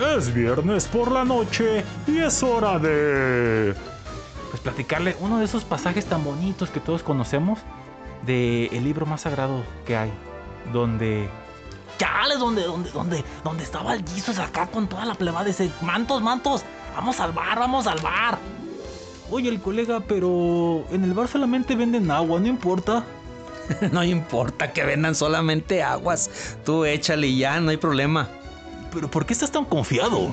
Es viernes por la noche y es hora de... Pues platicarle uno de esos pasajes tan bonitos que todos conocemos de el libro más sagrado que hay, donde chales, donde, donde, donde, donde estaba el Jesus acá con toda la plebada, dice, mantos, mantos, vamos al bar, vamos al bar. Oye, el colega, pero en el bar solamente venden agua, no importa. no importa que vendan solamente aguas, tú échale ya, no hay problema. Pero ¿por qué estás tan confiado?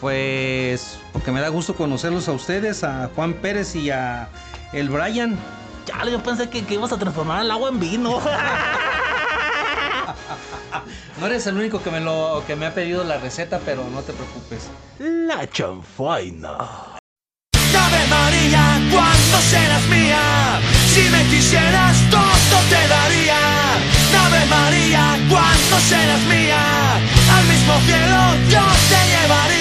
Pues porque me da gusto conocerlos a ustedes, a Juan Pérez y a el Brian. Chale, yo pensé que, que ibas a transformar el agua en vino. No eres el único que me lo que me ha pedido la receta, pero no te preocupes. La chanfaina. Ave María, ¿cuándo serás mía? Si me quisieras, todo te daría. Ave María, ¿cuándo serás mía? Al mismo cielo yo te llevaría.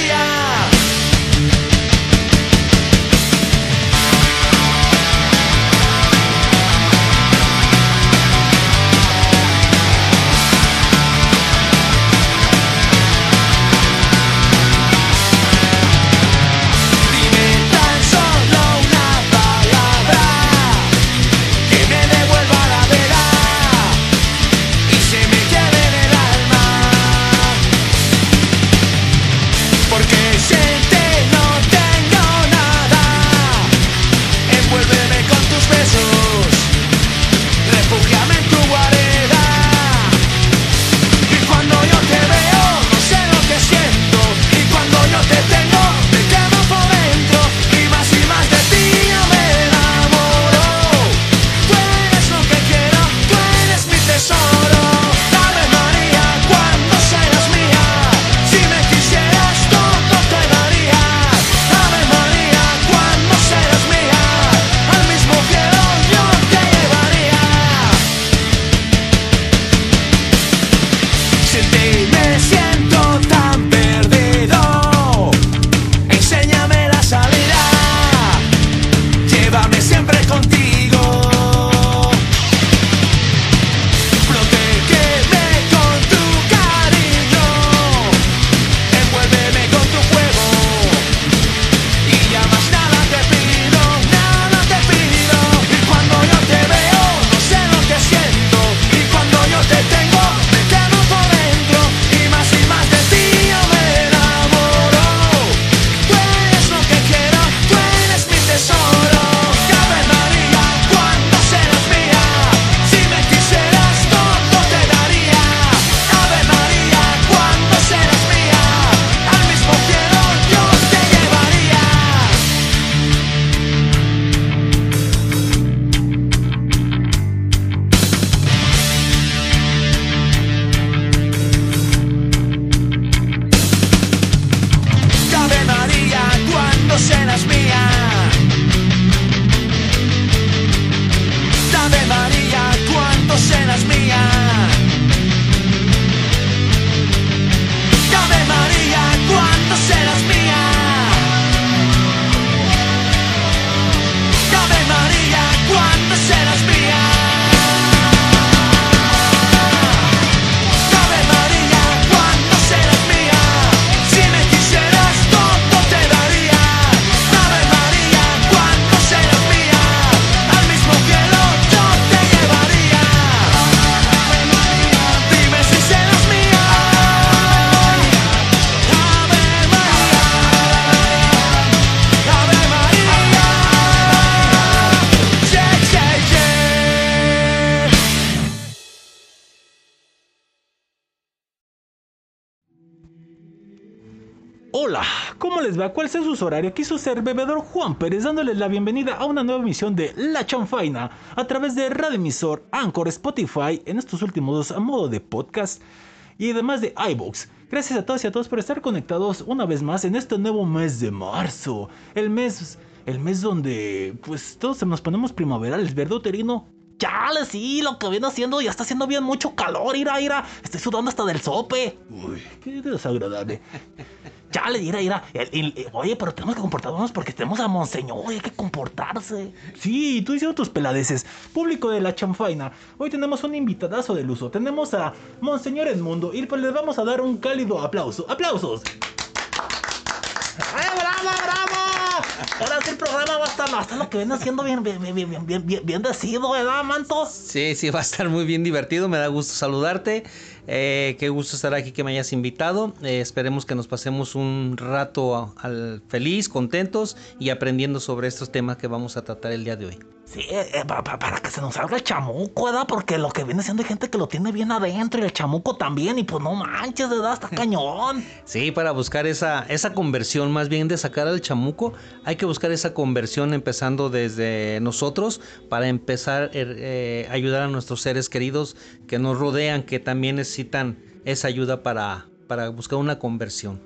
Hola, ¿cómo les va? ¿Cuál es su horario? Aquí su ser bebedor Juan Pérez dándoles la bienvenida a una nueva emisión de La Chanfaina a través de Radio Emisor, Anchor, Spotify, en estos últimos dos a modo de podcast y además de iBooks. Gracias a todos y a todos por estar conectados una vez más en este nuevo mes de marzo. El mes, el mes donde pues todos nos ponemos primaverales, ¿verdad, Uterino? Chale, sí, lo que viene haciendo ya está haciendo bien mucho calor, ira, ira. Estoy sudando hasta del sope. Uy, qué desagradable. Ya Chale, irá, irá. Eh, oye, pero tenemos que comportarnos porque tenemos a Monseñor. Oye, hay que comportarse. Sí, tú diciendo tus peladeces. Público de la chanfaina. Hoy tenemos un invitadazo del uso. Tenemos a Monseñor Edmundo y pues les vamos a dar un cálido aplauso. ¡Aplausos! ¡Ay, bravo, bravo! Ahora sí el programa va a estar, va a estar lo que viene haciendo bien, bien, bien, bien, bien, bien, bien decido, ¿verdad, Mantos? Sí, sí, va a estar muy bien divertido. Me da gusto saludarte. Eh, qué gusto estar aquí, que me hayas invitado. Eh, esperemos que nos pasemos un rato al feliz, contentos y aprendiendo sobre estos temas que vamos a tratar el día de hoy. Sí, eh, pa- para que se nos salga el chamuco, ¿verdad? Porque lo que viene siendo hay gente que lo tiene bien adentro y el chamuco también. Y pues no manches, ¿verdad? Está cañón. Sí, para buscar esa, esa conversión, más bien de sacar al chamuco, hay que buscar esa conversión empezando desde nosotros para empezar eh, a ayudar a nuestros seres queridos que nos rodean, que también necesitan esa ayuda para, para buscar una conversión.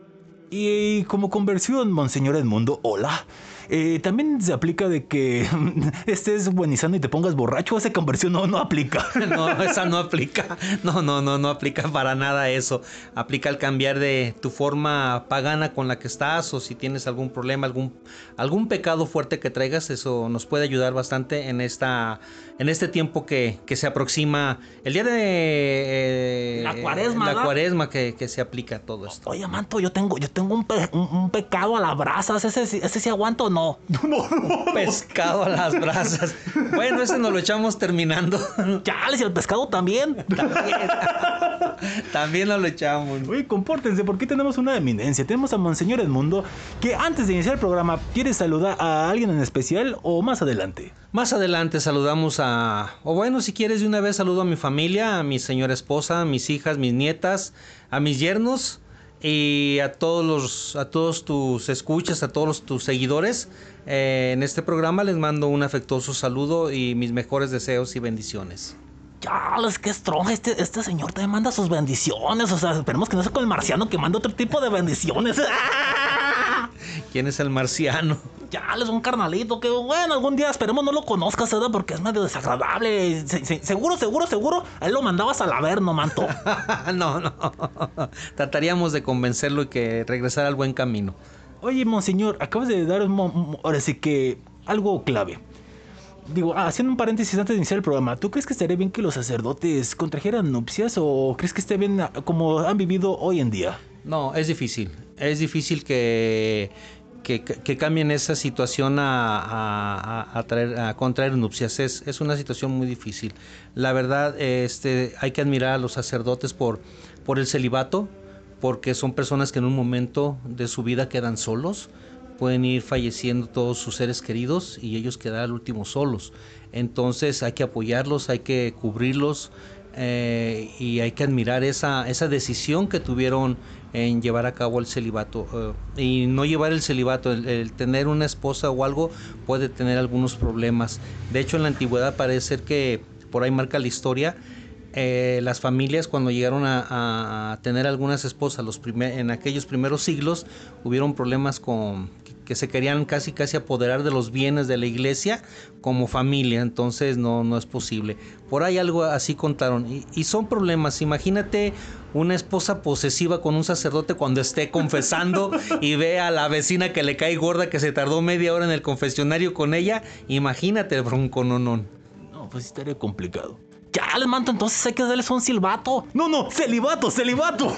Y como conversión, Monseñor Edmundo, hola. Eh, también se aplica de que estés buenizando y te pongas borracho. Esa conversión no, no aplica. No, esa no aplica. No, no, no, no aplica para nada eso. Aplica al cambiar de tu forma pagana con la que estás o si tienes algún problema, algún, algún pecado fuerte que traigas, eso nos puede ayudar bastante en esta en este tiempo que, que se aproxima el día de eh, La cuaresma, la ¿verdad? cuaresma que, que se aplica todo esto. Oye, manto, yo tengo, yo tengo un, pe- un- un pecado a las brasas. ¿Ese, sí- ese sí aguanto o no? No, no. Pescado a las brasas. Bueno, ese nos lo echamos terminando. Chales, y el pescado también. También, también nos lo echamos. Oye, compórtense, porque tenemos una eminencia. Tenemos a Monseñor Edmundo, que antes de iniciar el programa, ¿quiere saludar a alguien en especial o más adelante? Más adelante saludamos a, o bueno, si quieres de una vez saludo a mi familia, a mi señora esposa, a mis hijas, mis nietas, a mis yernos y a todos los, a todos tus escuchas, a todos los- tus seguidores. Eh, en este programa les mando un afectuoso saludo y mis mejores deseos y bendiciones. Chales, qué strong. Este, este señor te manda sus bendiciones. O sea, esperemos que no sea con el marciano que manda otro tipo de bendiciones. ¿Quién es el marciano? Chales, un carnalito que, bueno, algún día esperemos no lo conozcas, ¿verdad? Porque es medio desagradable. Se- se- seguro, seguro, seguro. A él lo mandabas al averno, manto. no, no. Trataríamos de convencerlo y que regresara al buen camino. Oye, monseñor, acabas de dar un ahora sí que algo clave. Digo, haciendo un paréntesis antes de iniciar el programa, ¿tú crees que estaría bien que los sacerdotes contrajeran nupcias o crees que esté bien como han vivido hoy en día? No, es difícil. Es difícil que, que, cambien esa situación a, a- a- a traer- a contraer nupcias. Es, es una situación muy difícil. La verdad, este, hay que admirar a los sacerdotes por, por el celibato, porque son personas que en un momento de su vida quedan solos. Pueden ir falleciendo todos sus seres queridos y ellos quedar al último solos. Entonces hay que apoyarlos, hay que cubrirlos, eh, y hay que admirar esa, esa decisión que tuvieron en llevar a cabo el celibato. eh, y no llevar el celibato, el, el tener una esposa o algo puede tener algunos problemas. De hecho, en la antigüedad parece ser que, por ahí marca la historia, eh, las familias cuando llegaron a, tener algunas esposas los primer- en aquellos primeros siglos, hubieron problemas con que- se querían casi casi apoderar de los bienes de la iglesia como familia, entonces no, no es posible. Por ahí algo así contaron. Y, son problemas. Imagínate una esposa posesiva con un sacerdote cuando esté confesando y ve a la vecina que le cae gorda que se tardó media hora en el confesionario con ella. Imagínate el broncononón. No, pues sí estaría complicado. Ya les manto, entonces hay que darles un silbato. No, no, celibato, celibato.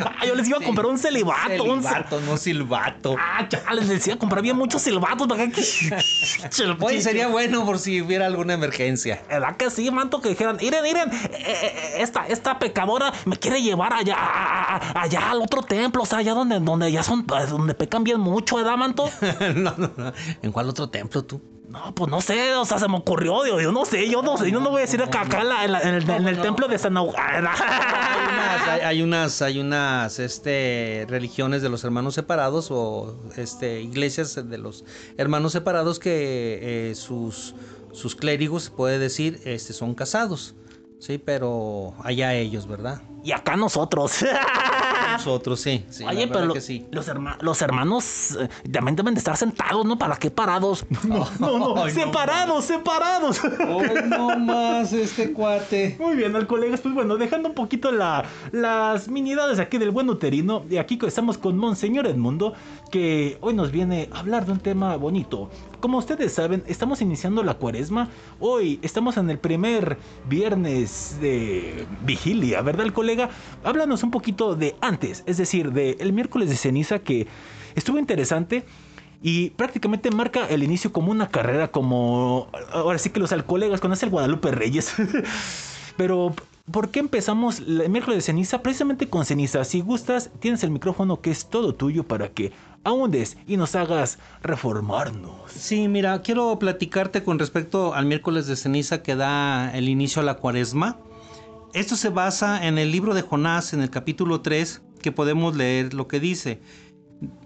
ah, yo les iba a comprar un celibato. un ce- Celibato, no silbato. Ah, ya les decía comprar bien muchos silbatos. ¿verdad que- Oye, sería bueno por si hubiera alguna emergencia. ¿Verdad que sí, manto? Que dijeran, miren, miren, eh, eh, esta, esta pecadora me quiere llevar allá, a- a- allá al otro templo, o sea, allá donde, donde ya son, donde pecan bien mucho, ¿verdad, manto? no, no, no. ¿En cuál otro templo tú? No, pues no sé, o sea, se me ocurrió, yo, yo no sé, yo no sé, yo no voy a decir acá, acá en, la- en la- en el, en el templo de San Augusto. Hay unas, hay, hay unas, hay unas, este, religiones de los hermanos separados o este, iglesias de los hermanos separados que eh, sus, sus clérigos, se puede decir, este, son casados. Sí, pero allá ellos, ¿verdad? Y acá nosotros. Nosotros sí. Oye, pero lo- que sí. los, herma- los hermanos eh, también deben de estar sentados, ¿no? ¿Para qué parados? No, no, no, Ay, no separados, separados. no más este cuate. Muy bien, al colegas, pues bueno, dejando un poquito la, las minidades aquí del buen uterino, y aquí estamos con Monseñor Edmundo, que hoy nos viene a hablar de un tema bonito. Como ustedes saben, estamos iniciando la cuaresma, hoy estamos en el primer viernes de vigilia, ¿verdad, colega? Háblanos un poquito de antes, es decir, del miércoles de ceniza que estuvo interesante. Y prácticamente marca el inicio como una carrera, como. Ahora sí que los colegas conocen el Guadalupe Reyes. Pero, ¿por qué empezamos el miércoles de ceniza? Precisamente con ceniza. Si gustas, tienes el micrófono que es todo tuyo para que ahondes y nos hagas reformarnos. Sí, mira, quiero platicarte con respecto al miércoles de ceniza que da el inicio a la cuaresma. Esto se basa en el libro de Jonás, en el capítulo 3, que podemos leer lo que dice.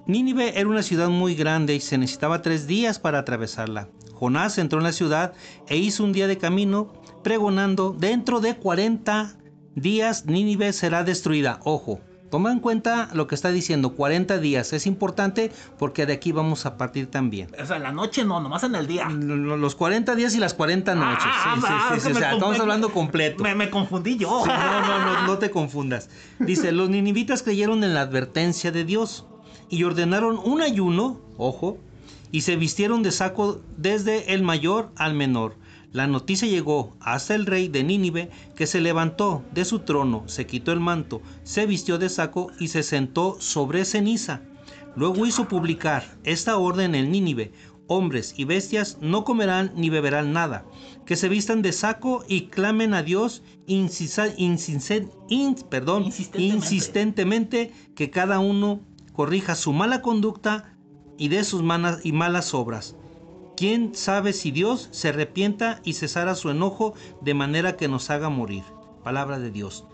Nínive era una ciudad muy grande y se necesitaba tres días para atravesarla. Jonás entró en la ciudad e hizo un día de camino pregonando, dentro de 40 días Nínive será destruida. Ojo, toma en cuenta lo que está diciendo, 40 días. Es importante porque de aquí vamos a partir también. O sea, en la noche no, nomás en el día. Los 40 días y las 40 noches. Ah, sí, sí, ah, sí, o sea, estamos hablando completo. Me, me confundí yo. No, no, no, no te confundas. Dice, los ninivitas creyeron en la advertencia de Dios y ordenaron un ayuno, ojo, y se vistieron de saco desde el mayor al menor. La noticia llegó hasta el rey de Nínive, que se levantó de su trono, se quitó el manto, se vistió de saco y se sentó sobre ceniza. Luego hizo publicar esta orden en Nínive. Hombres y bestias no comerán ni beberán nada. Que se vistan de saco y clamen a Dios incisa- insinse- in- perdón, Insistentemente. insistentemente que cada uno corrija su mala conducta y de sus manas y malas obras. ¿Quién sabe si Dios se arrepienta y cesara su enojo de manera que nos haga morir? Palabra de Dios.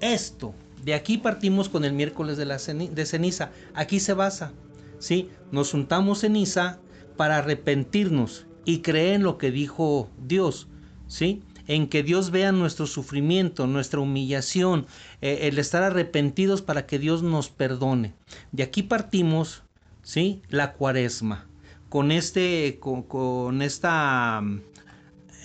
Esto, de aquí partimos con el miércoles de, ceniza. Aquí se basa. ¿sí? Nos juntamos ceniza para arrepentirnos y creer en lo que dijo Dios. ¿sí? En que Dios vea nuestro sufrimiento, nuestra humillación, eh, el estar arrepentidos para que Dios nos perdone. De aquí partimos, ¿sí? La cuaresma con este con, con esta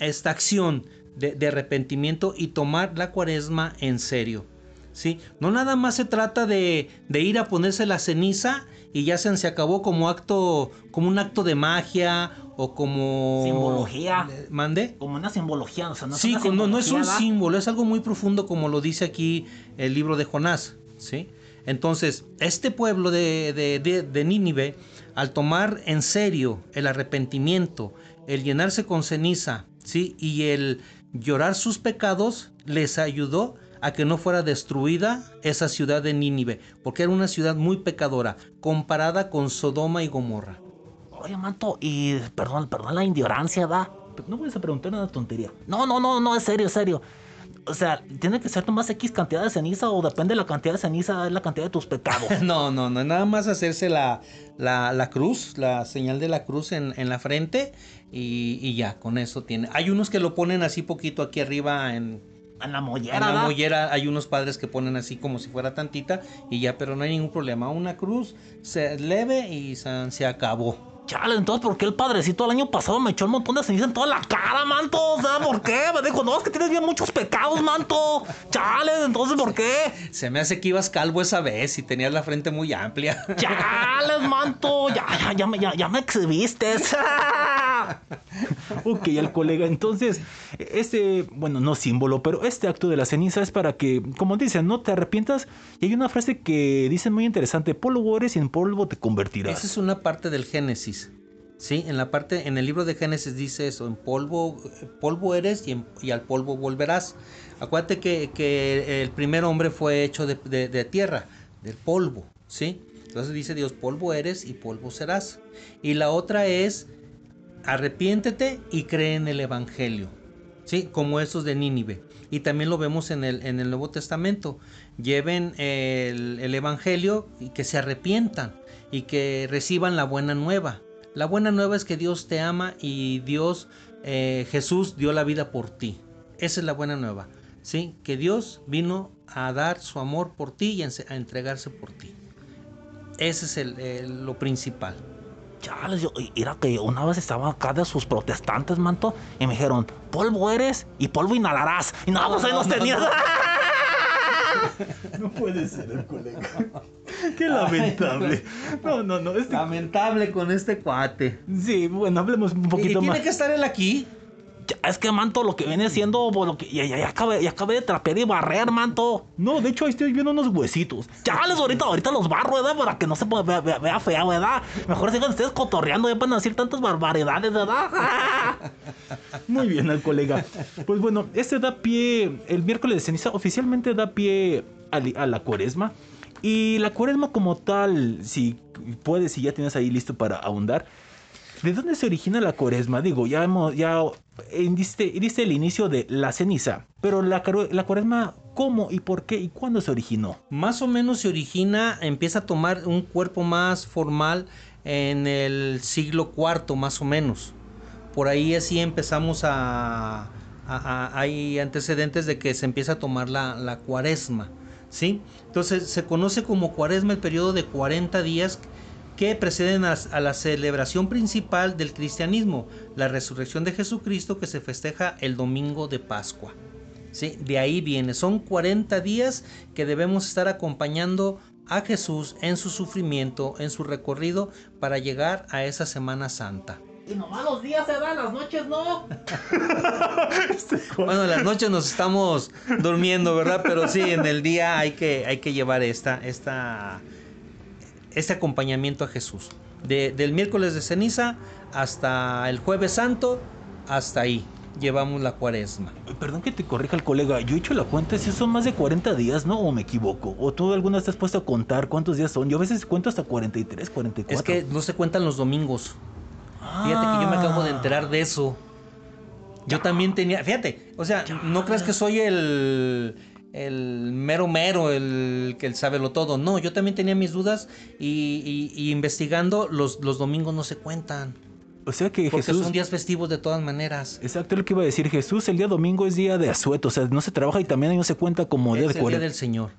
esta acción de, de arrepentimiento y tomar la cuaresma en serio ¿sí? no nada más se trata de, de ir a ponerse la ceniza y ya se, se acabó como acto como un acto de magia o como Simbología. Mande Como una simbología, o sea, no es Sí, una con- no, no es un símbolo, es algo muy profundo como lo dice aquí el libro de Jonás, ¿sí? Entonces, este pueblo de, de, de- de Nínive, al tomar en serio el arrepentimiento, el llenarse con ceniza, ¿sí? Y el llorar sus pecados, les ayudó a que no fuera destruida esa ciudad de Nínive, porque era una ciudad muy pecadora, comparada con Sodoma y Gomorra. Oye, manto, y perdón, perdón la ignorancia, va. No puedes preguntar una tontería. No, no, no, no, es serio, es serio. O sea, ¿tiene que ser nomás X cantidad de ceniza o depende de la cantidad de ceniza, es la cantidad de tus pecados? No, no, no, nada más hacerse la, la, la cruz, la señal de la cruz en, en la frente y, y ya, con eso tiene. Hay unos que lo ponen así poquito aquí arriba en, En la mollera, en la mollera, hay unos padres que ponen así como si fuera tantita y ya, pero no hay ningún problema. Una cruz se leve y se, se acabó. Chale, entonces, ¿por qué el padrecito el año pasado me echó un montón de ceniza en toda la cara, manto? O sea, ¿por qué? Me dijo, no, es que tienes bien muchos pecados, manto. Chale, entonces, ¿por qué? Se me hace que ibas calvo esa vez y tenías la frente muy amplia. Chales, manto. Ya, ya, ya, me- ya, ya me exhibiste. ok, el colega. Entonces, este, bueno, no símbolo, pero este acto de la ceniza es para que, como dicen, no te arrepientas. Y hay una frase que dicen muy interesante: polvo eres y en polvo te convertirás. Esa es una parte del Génesis. Sí, en la parte, en el libro de Génesis dice eso, en polvo, polvo eres y, al polvo volverás. Acuérdate que, el primer hombre fue hecho de, de- de tierra, del polvo, ¿sí? Entonces dice Dios, polvo eres y polvo serás. Y la otra es, arrepiéntete y cree en el Evangelio, ¿sí? Como esos de Nínive. Y también lo vemos en el, en el Nuevo Testamento. Lleven el, el Evangelio y que se arrepientan y que reciban la buena nueva. La buena nueva es que Dios te ama y Dios, eh, Jesús dio la vida por ti. Esa es la buena nueva. ¿sí? Que Dios vino a dar su amor por ti y a entregarse por ti. Ese es el- lo principal. Chales, yo, y- era que una vez estaba acá de sus protestantes, manto, y me dijeron, polvo eres y polvo inhalarás. Y no, pues ahí los tenías. No puede ser el colega. Qué lamentable. No, no, no. Este... Lamentable con este cuate. Sí, bueno, hablemos un ¿Y poquito tiene más. que estar él aquí? Es que, manto, lo que viene siendo, pues, lo que, ya, ya, ya acabé, ya acabé de trapear y barrer, manto. No, de hecho, ahí estoy viendo unos huesitos. Ya les ahorita, ahorita los barro, ¿verdad? Para que no se vea, vea, vea fea, ¿verdad? Mejor sigan ustedes cotorreando, ya pueden decir tantas barbaridades, ¿verdad? Muy bien, al colega. Pues bueno, este da pie, el miércoles de ceniza oficialmente da pie a la cuaresma. Y la cuaresma como tal, si puedes, si ya tienes ahí listo para ahondar, ¿de dónde se origina la cuaresma? Digo, ya hemos, ya diste, el inicio de la ceniza, pero la, cuaresma, ¿cómo y por qué y cuándo se originó? Más o menos se origina, empieza a tomar un cuerpo más formal en el siglo IV, más o menos. Por ahí así empezamos a- hay antecedentes de que se empieza a tomar la, la cuaresma, ¿sí? Entonces se conoce como cuaresma el periodo de 40 días que preceden a, a la celebración principal del cristianismo, la resurrección de Jesucristo que se festeja el domingo de Pascua. Sí, de ahí viene. Son 40 días que debemos estar acompañando a Jesús en su sufrimiento, en su recorrido, para llegar a esa Semana Santa. Y nomás los días se dan, las noches no. Bueno, en las noches nos estamos durmiendo, ¿verdad? Pero sí, en el día hay que, hay que llevar esta, esta, este acompañamiento a Jesús. De- del miércoles de ceniza hasta el jueves santo, hasta ahí llevamos la cuaresma. Perdón que te corrija el colega, yo he hecho la cuenta, si son más de 40 días, ¿no? ¿O me equivoco? ¿O tú alguna vez te has puesto a contar cuántos días son? Yo a veces cuento hasta 43, 44. Es que no se cuentan los domingos. Fíjate que yo me acabo de enterar de eso. Yo también tenía, fíjate, o sea, no creas que soy el el mero mero, el que sabe lo todo. No, yo también tenía mis dudas y, y- y investigando los, los domingos no se cuentan. O sea que Porque Jesús... son días festivos de todas maneras. Exacto lo que iba a decir Jesús, el día domingo es día de asueto, o sea, no se trabaja y también no se cuenta como día de el día del Señor.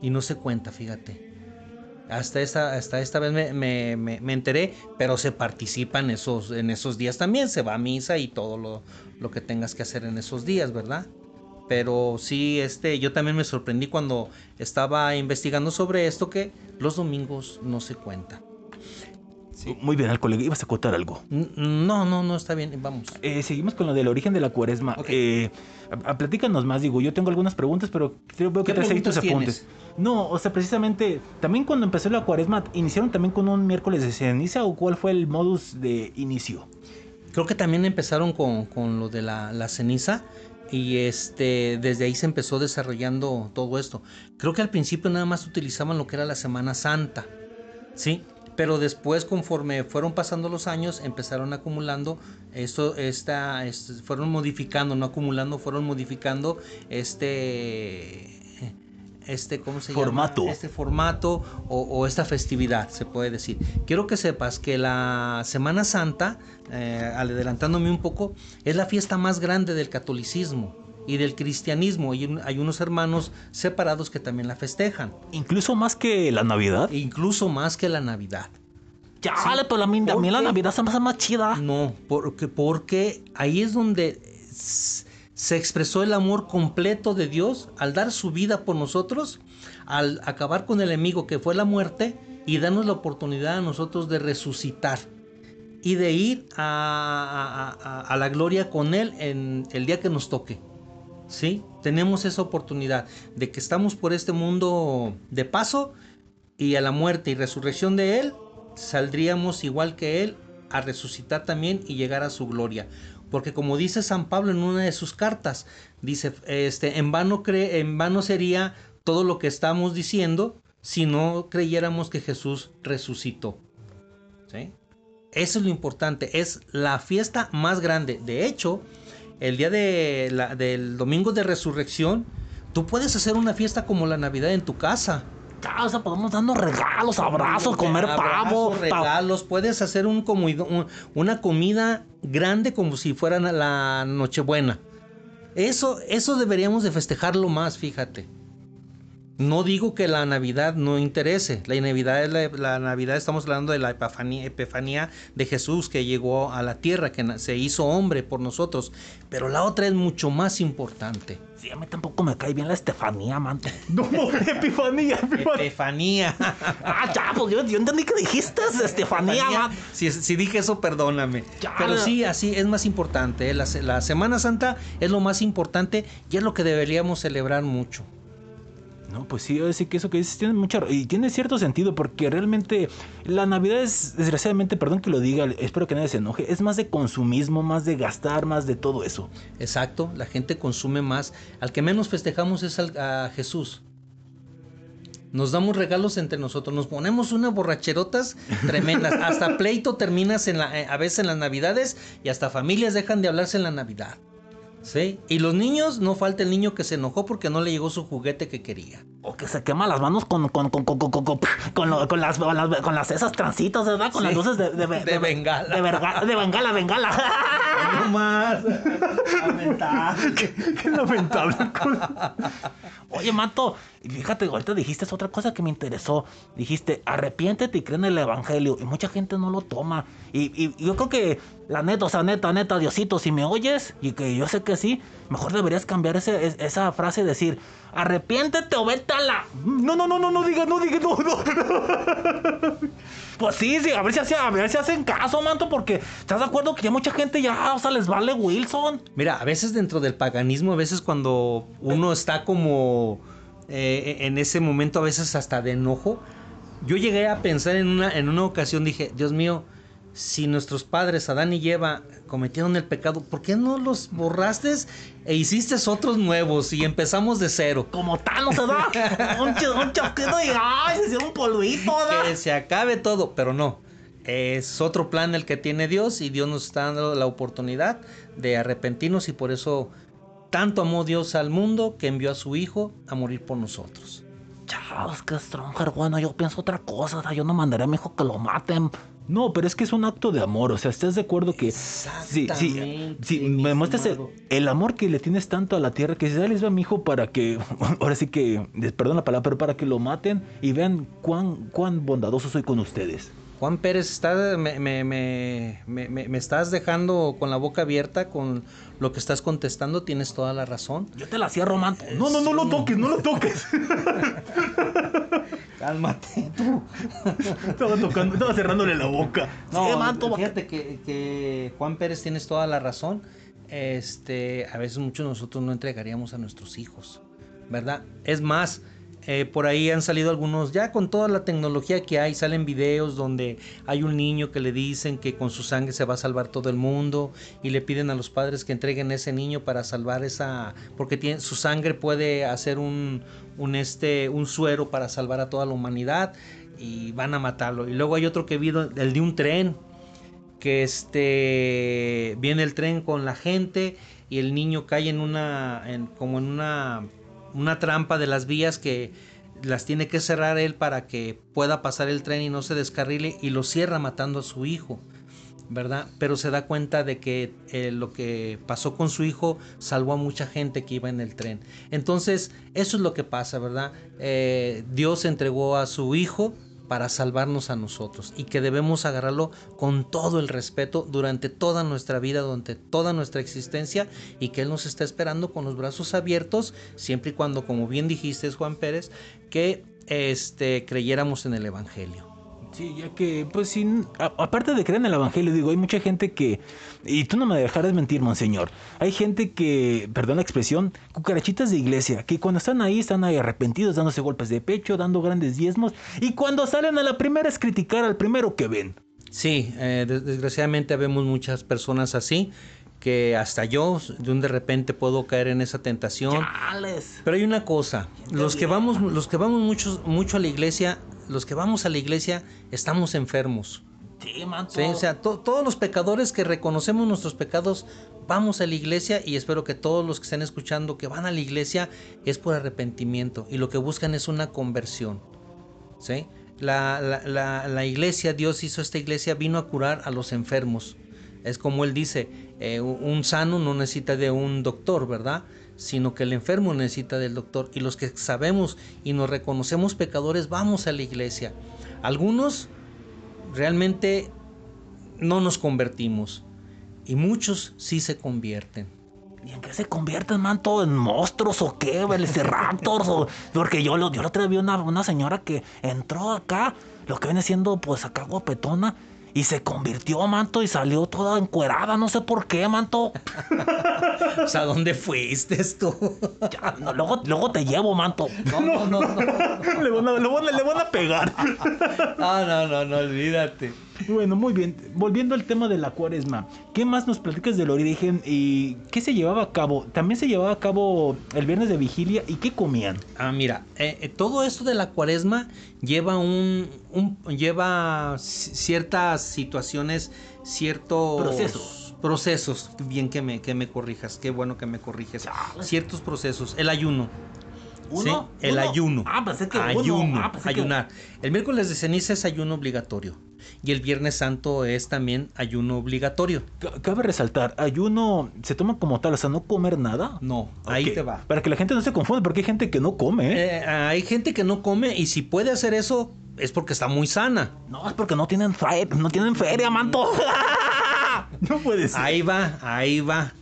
Y no se cuenta, fíjate. Hasta esta, hasta esta vez me, me- me- me enteré, pero se participa en esos, en esos días también. Se va a misa y todo lo, lo que tengas que hacer en esos días, ¿verdad? Pero sí, este, yo también me sorprendí cuando estaba investigando sobre esto que los domingos no se cuentan. Muy bien, al colega, ibas a contar algo. No, no, no está bien, vamos. Eh, seguimos con lo del origen de la cuaresma. Ok. Eh, a- a- platícanos más, digo, yo tengo algunas preguntas, pero veo que ¿Qué traes ahí tus apuntes. No, o sea, precisamente, también cuando empezó la cuaresma, ¿iniciaron también con un miércoles de ceniza o cuál fue el modus de inicio? Creo que también empezaron con, con lo de la, la ceniza y este desde ahí se empezó desarrollando todo esto. Creo que al principio nada más utilizaban lo que era la Semana Santa, sí, pero después conforme fueron pasando los años empezaron acumulando esto, esta, fueron modificando, no acumulando, fueron modificando este este, ¿cómo se Formato. llama? Este formato o, o esta festividad, se puede decir. Quiero que sepas que la Semana Santa, eh, adelantándome un poco, es la fiesta más grande del catolicismo y del cristianismo. Y hay unos hermanos separados que también la festejan, Incluso más que la Navidad. e incluso más que la Navidad. Ya, vale, pero a mí, a ¿Por mí la? Navidad se me hace más chida. No, porque, porque ahí es donde se expresó el amor completo de Dios al dar su vida por nosotros, al acabar con el enemigo que fue la muerte y darnos la oportunidad a nosotros de resucitar y de ir a, a- la gloria con Él en el día que nos toque. ¿Sí? Tenemos esa oportunidad de que estamos por este mundo de paso y a la muerte y resurrección de Él saldríamos igual que Él a resucitar también y llegar a su gloria. Porque como dice San Pablo en una de sus cartas, dice, este, en vano cree, en vano sería todo lo que estamos diciendo si no creyéramos que Jesús resucitó. ¿Sí? Eso es lo importante, es la fiesta más grande. De hecho, el día de la- del domingo de resurrección, tú puedes hacer una fiesta como la Navidad en tu casa. O sea, podemos darnos regalos, abrazos, comer pavo. Abrazos, pa- regalos, puedes hacer un comido- un- una comida grande como si fuera la Nochebuena. Eso, eso deberíamos de festejarlo más, fíjate. No digo que la Navidad no interese. La Navidad es la, la Navidad, estamos hablando de la epifanía, epifanía de Jesús que llegó a la tierra, que se hizo hombre por nosotros. Pero la otra es mucho más importante. Sí, a mí tampoco me cae bien la Estefanía, manto. No, Epifanía, Epifanía. Epifanía. Ah, ya, pues yo, yo entendí que dijiste Estefanía, man. Si, si dije eso, perdóname. Ya, Pero sí, así es más importante. ¿eh? La Semana Santa es lo más importante y es lo que deberíamos celebrar mucho. No, pues sí, sí que eso que dices tiene mucha y tiene cierto sentido porque realmente la Navidad es desgraciadamente, perdón que lo diga, espero que nadie se enoje, es más de consumismo, más de gastar, más de todo eso. Exacto, la gente consume más. Al que menos festejamos es a Jesús. Nos damos regalos entre nosotros, nos ponemos unas borracherotas tremendas. hasta pleito terminas eh, a veces en las navidades y hasta familias dejan de hablarse en la Navidad. ¿Sí? Y los niños, no falta el niño que se enojó porque no le llegó su juguete que quería. O que se quema las manos con con con con con con, con- con lo- con las, con las con las esas trancitas, ¿verdad? Con Sí. las luces de de, De bengala. De, verga- de bengala, bengala. No más. Qué lamentable. Oye, Mato, fíjate, ahorita dijiste otra cosa que me interesó. Dijiste, arrepiéntete y cree en el evangelio. Y mucha gente no lo toma. Y, y yo creo que, la neta, o sea, neta, neta, Diosito, si me oyes, y que yo sé que sí, mejor deberías cambiar ese- es- esa frase y decir, arrepiéntete o vete a la. No, no, no, no, no digas, no digas, no, no. Pues sí, sí, a ver si, hace- a ver si hacen caso, manto, porque ¿estás de acuerdo que ya mucha gente ya, o sea, les vale Wilson? Mira, a veces dentro del paganismo, a veces cuando uno está como eh, en ese momento, a veces hasta de enojo, yo llegué a pensar en una, en una ocasión, dije, Dios mío, si nuestros padres, Adán y Eva, cometieron el pecado, ¿por qué no los borraste e hiciste otros nuevos y empezamos de cero? Como Thanos, ¿verdad? un, un chasquido y ¡ay! Se hicieron un polvito, ¿verdad? Que se acabe todo, pero no. Es otro plan el que tiene Dios y Dios nos está dando la oportunidad de arrepentirnos y por eso tanto amó Dios al mundo que envió a su Hijo a morir por nosotros. Chavos, que Stronger, bueno, yo pienso otra cosa, o sea, yo no mandaré a mi hijo que lo maten. No, pero es que es un acto de amor, o sea, ¿estás de acuerdo que sí, sí, Exactamente, sí, mi me muestras el, el amor que le tienes tanto a la tierra que si les va a mi hijo para que, ahora sí que, perdón la palabra, pero para que lo maten y vean cuán, cuán bondadoso soy con ustedes. Juan Pérez, está, me, me- me- me- estás dejando con la boca abierta con lo que estás contestando, tienes toda la razón. Yo te la cierro, manto. No, no, no lo toques, no lo toques. Cálmate tú. estaba tocando, estaba cerrándole la boca. No, Sí, manto, fíjate que, que Juan Pérez tienes toda la razón. Este, a veces muchos de nosotros no entregaríamos a nuestros hijos, ¿verdad? Es más, eh, por ahí han salido algunos, ya con toda la tecnología que hay, salen videos donde hay un niño que le dicen que con su sangre se va a salvar todo el mundo y le piden a los padres que entreguen a ese niño para salvar esa, porque tiene, su sangre puede hacer un, un, este, un suero para salvar a toda la humanidad y van a matarlo. Y luego hay otro que vino, el de un tren, que este viene el tren con la gente y el niño cae en una en- como en una una trampa de las vías que las tiene que cerrar él para que pueda pasar el tren y no se descarrile y lo cierra matando a su hijo ¿verdad? Pero se da cuenta de que eh, lo que pasó con su hijo salvó a mucha gente que iba en el tren. Entonces, eso es lo que pasa, ¿verdad? Eh, Dios entregó a su hijo para salvarnos a nosotros y que debemos agarrarlo con todo el respeto durante toda nuestra vida, durante toda nuestra existencia y que Él nos está esperando con los brazos abiertos, siempre y cuando, como bien dijiste, Juan Pérez, que este, creyéramos en el Evangelio. Sí, ya que, pues, a- aparte de creer en el Evangelio, digo, hay mucha gente que, y tú no me dejarás mentir, monseñor, hay gente que, perdón la expresión, cucarachitas de iglesia, que cuando están ahí, están ahí arrepentidos, dándose golpes de pecho, dando grandes diezmos, y cuando salen a la primera es criticar al primero que ven. Sí, eh, des- desgraciadamente vemos muchas personas así, que hasta yo de un de repente puedo caer en esa tentación. Chales. Pero hay una cosa, los que vamos, los que vamos mucho a la iglesia, los que vamos a la iglesia estamos enfermos. Sí, manto. ¿sí? O sea, to- todos los pecadores que reconocemos nuestros pecados, vamos a la iglesia y espero que todos los que estén escuchando que van a la iglesia es por arrepentimiento y lo que buscan es una conversión. ¿sí? La, la- la- la iglesia, Dios hizo esta iglesia, vino a curar a los enfermos. Es como Él dice, eh, un sano no necesita de un doctor, ¿verdad? Sino que el enfermo necesita del doctor. Y los que sabemos y nos reconocemos pecadores, vamos a la iglesia. Algunos realmente no nos convertimos. Y muchos sí se convierten. ¿Y en qué se convierten, manto? ¿En monstruos o qué? ¿Velociraptors? o... Porque yo, lo, yo la otra vez vi una, una señora que entró acá, lo que viene siendo pues acá guapetona, y se convirtió, manto, y salió toda encuerada, no sé por qué, manto. O sea, ¿dónde fuiste tú? Ya, no, luego, luego te llevo, manto. No, no, no, no. le, van a, le van a- le van a pegar. No, no, no, no, olvídate. Bueno, muy bien. Volviendo al tema de la cuaresma, ¿qué más nos platicas del origen y qué se llevaba a cabo? También se llevaba a cabo el viernes de vigilia y qué comían. Ah, mira, eh, eh, todo esto de la cuaresma lleva un, un- lleva ci- ciertas situaciones, ciertos Procesos. procesos. Bien que me, que me corrijas, qué bueno que me corriges. Ciertos procesos. El ayuno. ¿Uno? Sí, el ¿Uno? ayuno. Ah, pensé que uno. ayuno. Ah, pensé que- ayunar. El miércoles de ceniza es ayuno obligatorio. Y el viernes santo es también ayuno obligatorio. Cabe resaltar, ayuno se toma como tal, o sea, no comer nada. No, ahí te va. Para que la gente no se confunda, porque hay gente que no come, ¿eh? Eh, hay gente que no come y si puede hacer eso es porque está muy sana. No, es porque no tienen, fe- no tienen feria, manto. no puede ser. Ahí va, ahí va.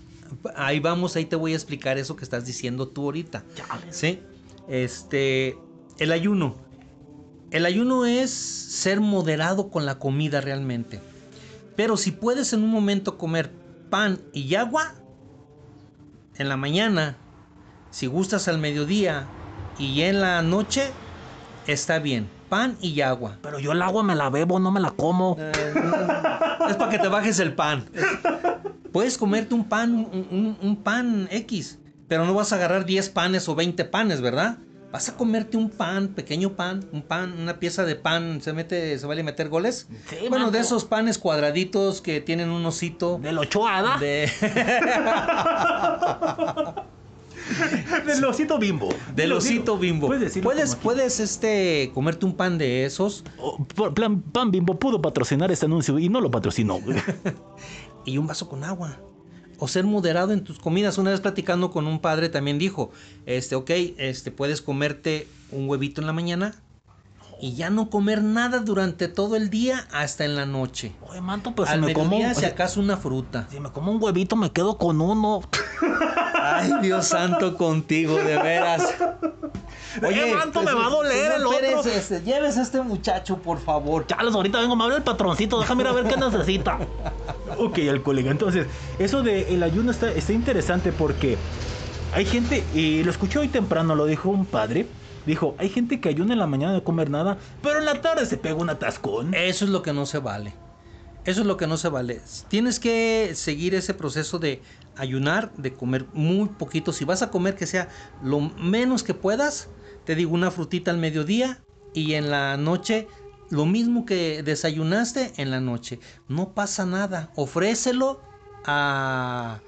Ahí vamos, ahí te voy a explicar eso que estás diciendo tú ahorita. ¿Sí? Este, el ayuno. El ayuno es ser moderado con la comida realmente. Pero si puedes en un momento comer pan y agua, en la mañana, si gustas al mediodía y en la noche, está bien. Pan y agua. Pero yo el agua me la bebo, no me la como. Es para que te bajes el pan. Puedes comerte un pan, un, un- un pan X, pero no vas a agarrar 10 panes o 20 panes, ¿verdad? Vas a comerte un pan, pequeño pan, un pan, una pieza de pan, ¿se mete, se vale meter goles? Sí, bueno, de esos panes cuadraditos que tienen un osito. Del ochoada. De, Del osito bimbo. del osito bimbo. Puedes decirlo puedes, puedes este, comerte un pan de esos Oh, por plan, Pan Bimbo pudo patrocinar este anuncio y no lo patrocinó. y un vaso con agua. O ser moderado en tus comidas. Una vez platicando con un padre también dijo, este, ok, este, puedes comerte un huevito en la mañana y ya no comer nada durante todo el día hasta en la noche. Oye, manto, pues si Al me como. si acaso una fruta. si me como un huevito, me quedo con uno. Ay, Dios santo contigo, de veras. Eh, manto, me va a doler el otro. Pérez, este, lleves a este muchacho, por favor. Chales, ahorita vengo, me habla el patroncito, déjame ir a ver qué necesita. ok, al colega. Entonces, eso de el ayuno está, está interesante porque hay gente, y lo escuché hoy temprano, lo dijo un padre. Dijo, hay gente que ayuna en la mañana de comer nada, pero en la tarde se pega un atascón. Eso es lo que no se vale. Eso es lo que no se vale. Tienes que seguir ese proceso de ayunar, de comer muy poquito. Si vas a comer que sea lo menos que puedas, te digo una frutita al mediodía y en la noche lo mismo que desayunaste en la noche. No pasa nada. Ofrécelo a,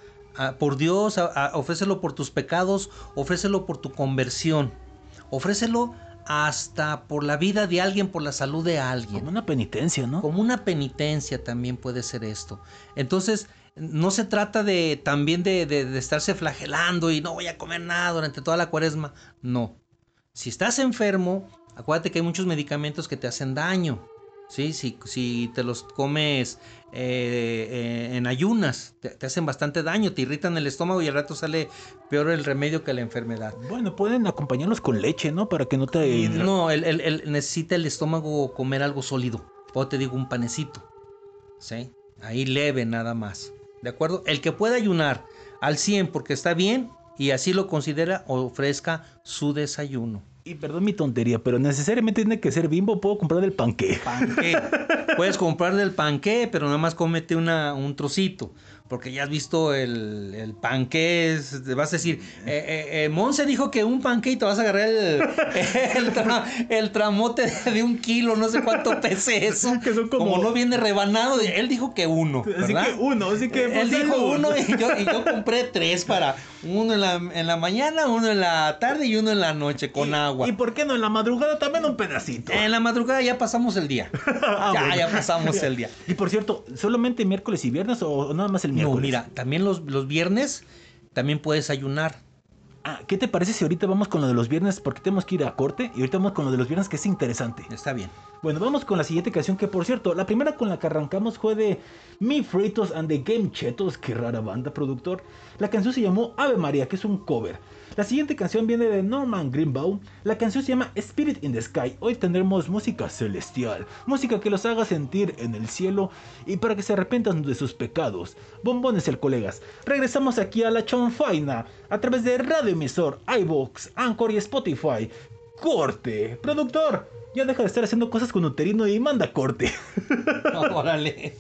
por Dios, ofrécelo por tus pecados, ofrécelo por tu conversión. Ofrécelo hasta por la vida de alguien, por la salud de alguien. Como una penitencia, ¿no? Como una penitencia también puede ser esto. Entonces, no se trata de también de, de- de estarse flagelando y no voy a comer nada durante toda la cuaresma. No. Si estás enfermo, acuérdate que hay muchos medicamentos que te hacen daño. ¿Sí? Si, si te los comes eh, eh, en ayunas, te, te hacen bastante daño, te irritan el estómago y al rato sale peor el remedio que la enfermedad. Bueno, pueden acompañarlos con leche, ¿no? Para que no te... No, el, el- el- necesita el estómago comer algo sólido. O te digo un panecito. ¿Sí? Ahí leve nada más. ¿De acuerdo? El que pueda ayunar al 100 porque está bien y así lo considera, ofrezca su desayuno. Y perdón mi tontería, pero necesariamente tiene que ser bimbo, puedo comprar el panque. Panqué. Puedes comprar del panqué, pero nada más cómete una, un trocito. Porque ya has visto el, el panqué, vas a decir, eh, eh, eh, Monse dijo que un panqué y te vas a agarrar el, el, tra- el tramote de un kilo, no sé cuánto pese eso. Que son como- como... no viene rebanado, él dijo que uno. Así que uno, así que... Él dijo uno y yo, y yo compré tres para uno en la, en la mañana, uno en la tarde y uno en la noche con Y- agua. ¿Y por qué no en la madrugada también un pedacito? En la madrugada ya pasamos el día. Ah, ya, bueno. ya pasamos el día. Y por cierto, ¿solamente miércoles y viernes o nada más el No, miércoles? mira, también los, los viernes también puedes ayunar. Ah, ¿Qué te parece si ahorita vamos con lo de los viernes? Porque tenemos que ir a corte y ahorita vamos con lo de los viernes que es interesante. Está bien. Bueno, vamos con la siguiente canción que por cierto, la primera con la que arrancamos fue de Me Fritos and the Game Chetos, qué rara banda productor. La canción se llamó Ave María, que es un cover. La siguiente canción viene de Norman Greenbaum. La canción se llama Spirit in the Sky. Hoy tendremos música celestial, música que los haga sentir en el cielo y para que se arrepentan de sus pecados. Bombones el colegas. Regresamos aquí a la chonfaina a través de Radio Emisor, iVoox, Anchor y Spotify. Corte, productor. Ya deja de estar haciendo cosas con uterino y manda corte. Órale.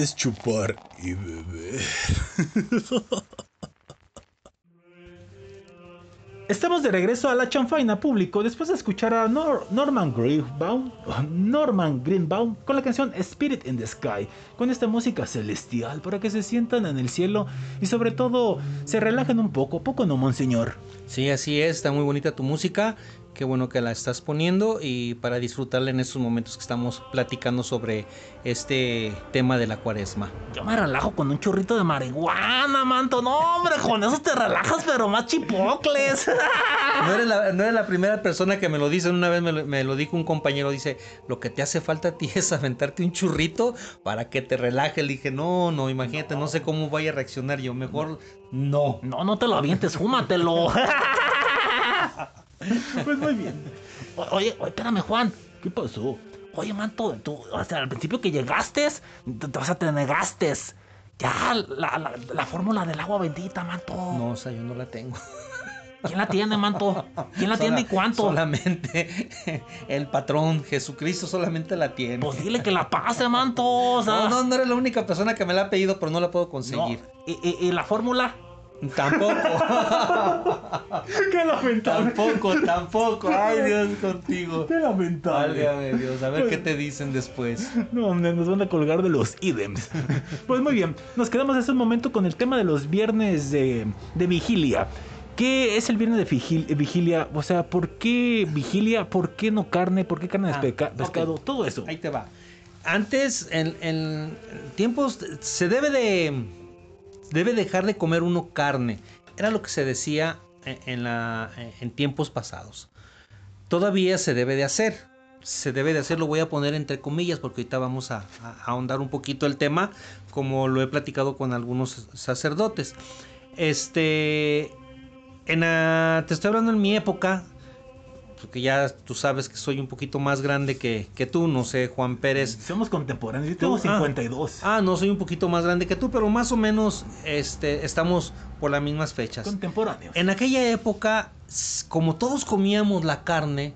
Puedes chupar y beber. Estamos de regreso a la chanfaina público después de escuchar a Nor- Norman Greenbaum, Norman Greenbaum con la canción Spirit in the Sky, con esta música celestial para que se sientan en el cielo y sobre todo se relajen un poco, poco no, monseñor. Sí, así es, está muy bonita tu música. Qué bueno que la estás poniendo y para disfrutarla en estos momentos que estamos platicando sobre este tema de la cuaresma. Yo me relajo con un churrito de marihuana, manto. No, hombre, con eso te relajas, pero más chipocles. No eres, la, no eres la primera persona que me lo dice. Una vez me lo, me lo dijo un compañero. Dice: Lo que te hace falta a ti es aventarte un churrito para que te relaje. Le dije: No, no, imagínate, no sé cómo vaya a reaccionar yo. Mejor no. No, no te lo avientes, fúmatelo. pues muy bien. O- Oye, oye, espérame, Juan. ¿Qué pasó? Oye, manto, tú, o sea, al principio que llegaste, te- o sea, te negaste. Ya, la, la- la fórmula del agua bendita, manto. No, o sea, yo no la tengo. ¿Quién la tiene, manto? ¿Quién la tiene y cuánto? Solamente el patrón, Jesucristo, solamente la tiene. Pues dile que la pase, manto. O sea, No, no, no eres la única persona que me la ha pedido, pero no la puedo no. conseguir. ¿Y, y- y la fórmula? Tampoco. Qué lamentable. tampoco, tampoco. Ay, Dios contigo. Qué lamentable. Válgame Dios, a ver qué te dicen después. No, nos van a colgar de los ídems. Pues muy bien, nos quedamos hace un momento con el tema de los viernes de, de vigilia. ¿Qué es el viernes de vigil- vigilia? O sea, ¿por qué vigilia? ¿Por qué no carne? ¿Por qué carne de Ah, pescado? Todo eso. Ahí te va. Antes, en, en tiempos, se debe de. Debe dejar de comer uno carne. Era lo que se decía en, tiempos pasados. Todavía se debe de hacer. Se debe de hacer, lo voy a poner entre comillas porque ahorita vamos a, a- a ahondar un poquito el tema, como lo he platicado con algunos sacerdotes. Este, en la- te estoy hablando en mi época, porque ya tú sabes que soy un poquito más grande que, que tú, no sé, Juan Pérez. Somos contemporáneos. Yo tengo Tú- ah. 52. Ah, no, soy un poquito más grande que tú, pero más o menos este, estamos por las mismas fechas. Contemporáneos. En aquella época, como todos comíamos la carne,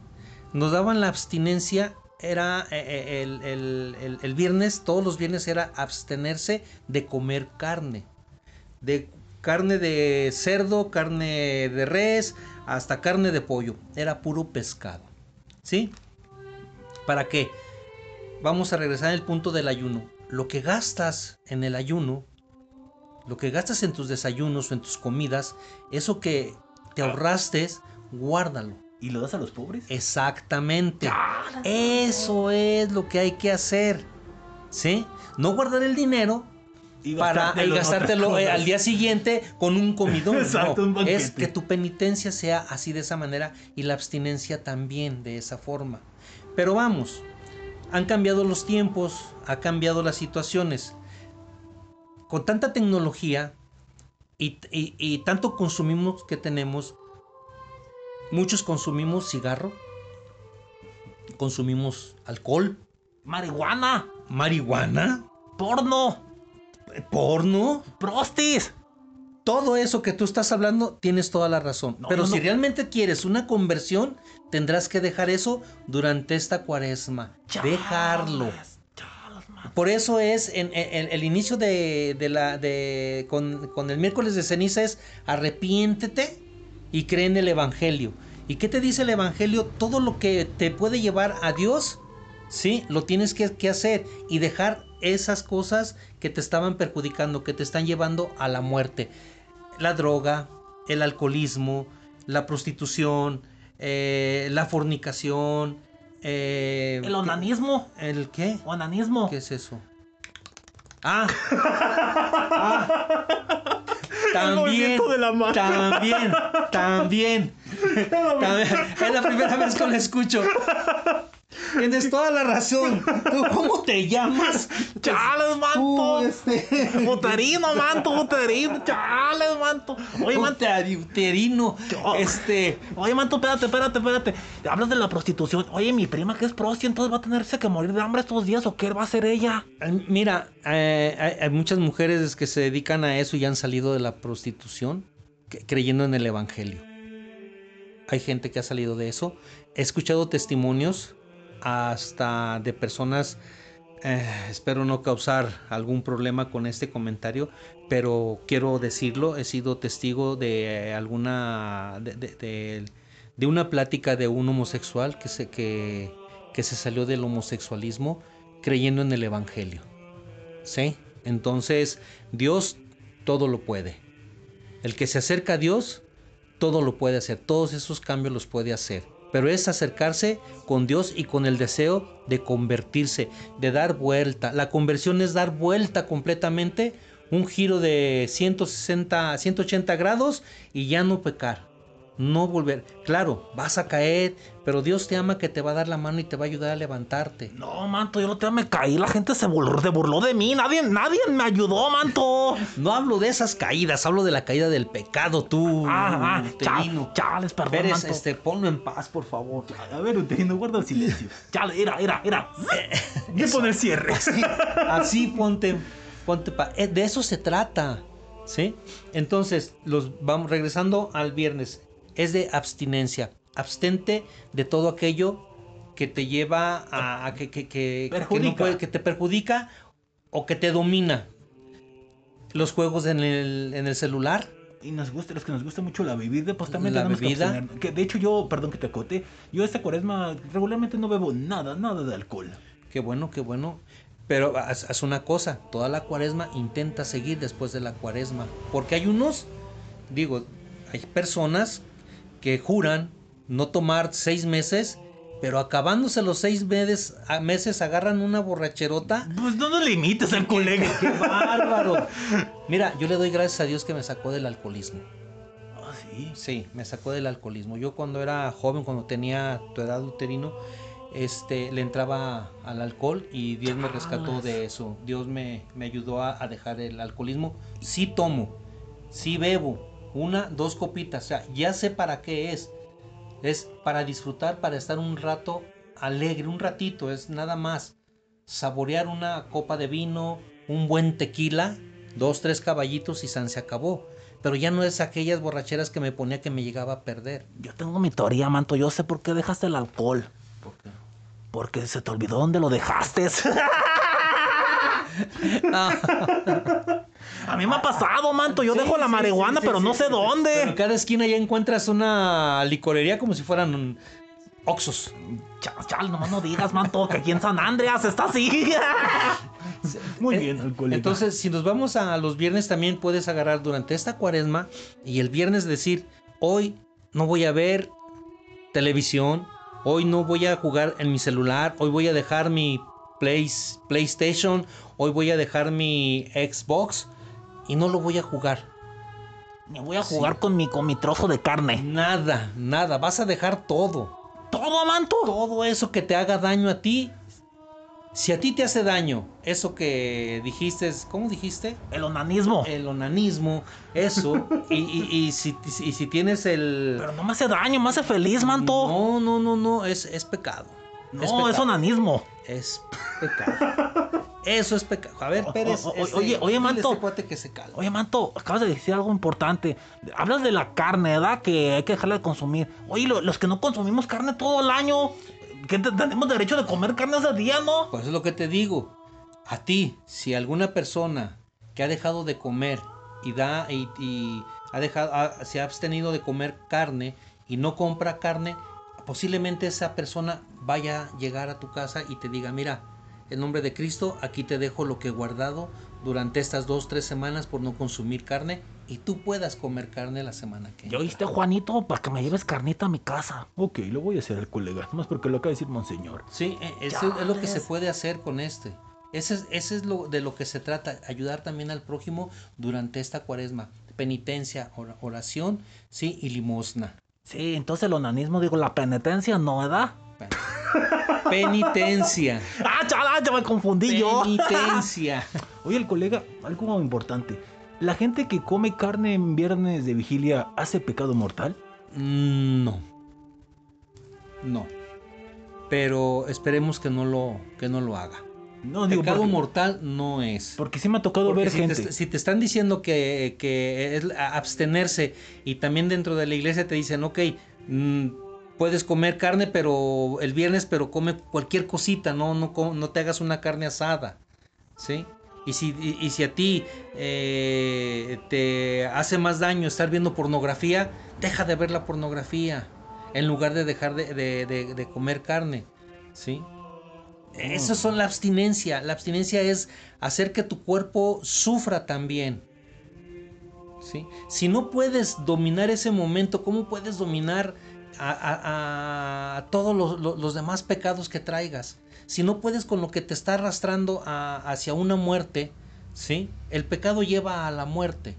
nos daban la abstinencia, era eh, eh, el, el- el- el viernes, todos los viernes era abstenerse de comer carne. De carne de cerdo, carne de res, hasta carne de pollo. Era puro pescado. ¿Sí? ¿Para qué? Vamos a regresar al punto del ayuno. Lo que gastas en el ayuno lo que gastas en tus desayunos o en tus comidas, eso que te ahorraste, guárdalo. ¿Y lo das a los pobres? Exactamente. Eso es lo que hay que hacer. ¿Sí? No guardar el dinero Y para gastártelo gastártelo eh, al día siguiente con un comidón. Exacto, No, un banquete. es que tu penitencia sea así de esa manera y la abstinencia también de esa forma. Pero vamos, han cambiado los tiempos, ha cambiado las situaciones. Con tanta tecnología y, y- y tanto consumimos que tenemos, muchos consumimos cigarro, consumimos alcohol, Marihuana. marihuana, Porno. Porno. Prostis. Todo eso que tú estás hablando, tienes toda la razón. No, Pero si no- realmente quieres una conversión, tendrás que dejar eso durante esta cuaresma. Dejarlo. Por eso es en, en- el inicio de, de la de con, con el miércoles de ceniza es arrepiéntete y cree en el evangelio. ¿Y qué te dice el evangelio? Todo lo que te puede llevar a Dios, sí, lo tienes que, que hacer y dejar esas cosas que te estaban perjudicando, que te están llevando a la muerte. La droga, el alcoholismo, la prostitución, eh, la fornicación, eh, El onanismo. ¿El qué? Onanismo. ¿Qué es eso? Ah. Ah. También. movimiento de la mano. También. También. También. Es la primera vez que lo escucho. Tienes toda la razón. ¿Tú cómo te llamas? Chales, manto. este. Uterino, manto, uterino. Chales, manto. Oye, manto. Uteri- Uterino. Oh. Este. Oye, manto, espérate, espérate, espérate. Hablas de la prostitución. Oye, mi prima que es prosti, entonces va a tenerse que morir de hambre estos días o qué va a hacer ella. Mira, eh, hay, hay muchas mujeres que se dedican a eso y han salido de la prostitución creyendo en el Evangelio. Hay gente que ha salido de eso. He escuchado testimonios hasta de personas Eh, espero no causar algún problema con este comentario, pero quiero decirlo, he sido testigo de alguna de, una plática de un homosexual que se que, que se salió del homosexualismo creyendo en el evangelio. ¿Sí? Entonces, Dios todo lo puede. El que se acerca a Dios todo lo puede hacer, todos esos cambios los puede hacer. Pero es acercarse con Dios y con el deseo de convertirse, de dar vuelta. La conversión es dar vuelta completamente, un giro de 160, 180 grados y ya no pecar. No volver. Claro, vas a caer, pero Dios te ama que te va a dar la mano y te va a ayudar a levantarte. No, manto, yo no te me caí. La gente se burló, se burló de mí. Nadie, nadie me ayudó, manto. No hablo de esas caídas, hablo de la caída del pecado, tú. Ah, ah, chal- chales, perdón, Pérez, manto. este, ponlo en paz, por favor. A ver, Uterino, guarda el silencio. Chale, era, era, era. Voy a poner cierre. Así ponte, ponte pa- eh, de eso se trata, ¿sí? Entonces, los vamos regresando al viernes. Es de abstinencia. Abstente de todo aquello que te lleva a, a que, que, que- que no puede- que te perjudica o que te domina. Los juegos en el, en el celular. Y nos gusta, es que nos gusta mucho la bebida, pues también La tenemos que bebida. abstener. Que de hecho yo, perdón que te acote, yo esta cuaresma regularmente no bebo nada, nada de alcohol. Qué bueno, qué bueno. Pero haz, haz una cosa, toda la cuaresma intenta seguir después de la cuaresma. Porque hay unos, digo, hay personas que juran no tomar seis meses, pero acabándose los seis meses, a- meses agarran una borracherota. Pues no nos limites al colega. ¡Qué bárbaro! Mira, yo le doy gracias a Dios que me sacó del alcoholismo. Ah, sí. Sí, me sacó del alcoholismo. Yo cuando era joven, cuando tenía tu edad uterino, este, le entraba al alcohol y Dios me rescató de eso. Dios me, me ayudó a, a dejar el alcoholismo. Sí tomo, sí bebo, una, dos copitas. O sea, ya sé para qué es. Es para disfrutar, para estar un rato alegre, un ratito, es nada más. Saborear una copa de vino, un buen tequila, dos, tres caballitos y san se acabó. Pero ya no es aquellas borracheras que me ponía que me llegaba a perder. Yo tengo mi teoría, manto. Yo sé por qué dejaste el alcohol. Porque se te olvidó dónde lo dejaste. A mí me ha pasado, manto. Yo Sí, dejo la sí, marihuana, sí, pero no sé dónde. Pero en cada esquina ya encuentras una licorería como si fueran Oxos. Chal, chal, no, no digas, manto, que aquí en San Andreas está así. Muy Eh, bien, alcohólico. Entonces, si nos vamos a los viernes, también puedes agarrar durante esta cuaresma y el viernes decir, hoy no voy a ver televisión, hoy no voy a jugar en mi celular, hoy voy a dejar mi Play- PlayStation, hoy voy a dejar mi Xbox y no lo voy a jugar. Me voy a jugar con, mi, con mi trozo de carne. Nada, nada, vas a dejar todo. ¿Todo, manto? todo eso que te haga daño a ti, si a ti te hace daño, eso que dijiste, ¿cómo dijiste? El onanismo. El onanismo, eso, y, y- y si, y si tienes el... Pero no me hace daño, me hace feliz, manto. No, no, no, no, es, es pecado. No, es, es, pecado. onanismo. Es pecado. Eso es pecado. A ver, Pérez. o- o- este, oye, oye, manto. ese cuate que se calme. Oye, manto, acabas de decir algo importante. Hablas de la carne, ¿verdad? Que hay que dejarla de consumir. Oye, lo- los que no consumimos carne todo el año, que te- tenemos derecho de comer carne ese día, ¿no? Pues es lo que te digo. A ti, si alguna persona que ha dejado de comer y da y, y ha dejado, ha- se ha abstenido de comer carne y no compra carne, posiblemente esa persona vaya a llegar a tu casa y te diga, mira, en nombre de Cristo, aquí te dejo lo que he guardado durante estas dos, tres semanas por no consumir carne y tú puedas comer carne la semana que ¿Ya entra". oíste, Juanito? Para que me lleves carnita a mi casa. Ok, lo voy a hacer al colega. Más porque lo acaba de decir Monseñor. Sí, e- eso es lo que se puede hacer con este. Ese es, ese es lo de lo que se trata, ayudar también al prójimo durante esta cuaresma. Penitencia, ora- oración, sí, y limosna. Sí, entonces el onanismo, digo, la penitencia, ¿no, verdad? Penitencia. ¡Ah, chala! Ya me confundí yo. Penitencia. Oye, el colega, algo importante. ¿La gente que come carne en viernes de vigilia hace pecado mortal? Mm, No. No. Pero esperemos que no lo, que no lo haga. No, digo, Pecado porque, mortal no es. porque sí me ha tocado Porque ver si, gente. Te, si te están diciendo que, que es abstenerse y también dentro de la iglesia te dicen, ok, mm, puedes comer carne, pero el viernes, pero come cualquier cosita, no, no, no te hagas una carne asada, ¿sí? Y si, y, si a ti eh, te hace más daño estar viendo pornografía, deja de ver la pornografía en lugar de dejar de, de- de- de comer carne, ¿sí? Esas son la abstinencia. La abstinencia es hacer que tu cuerpo sufra también. ¿sí? Si no puedes dominar ese momento, ¿cómo puedes dominar a, todos los, los- demás pecados que traigas? Si no puedes con lo que te está arrastrando hacia una muerte, ¿sí? El pecado lleva a la muerte.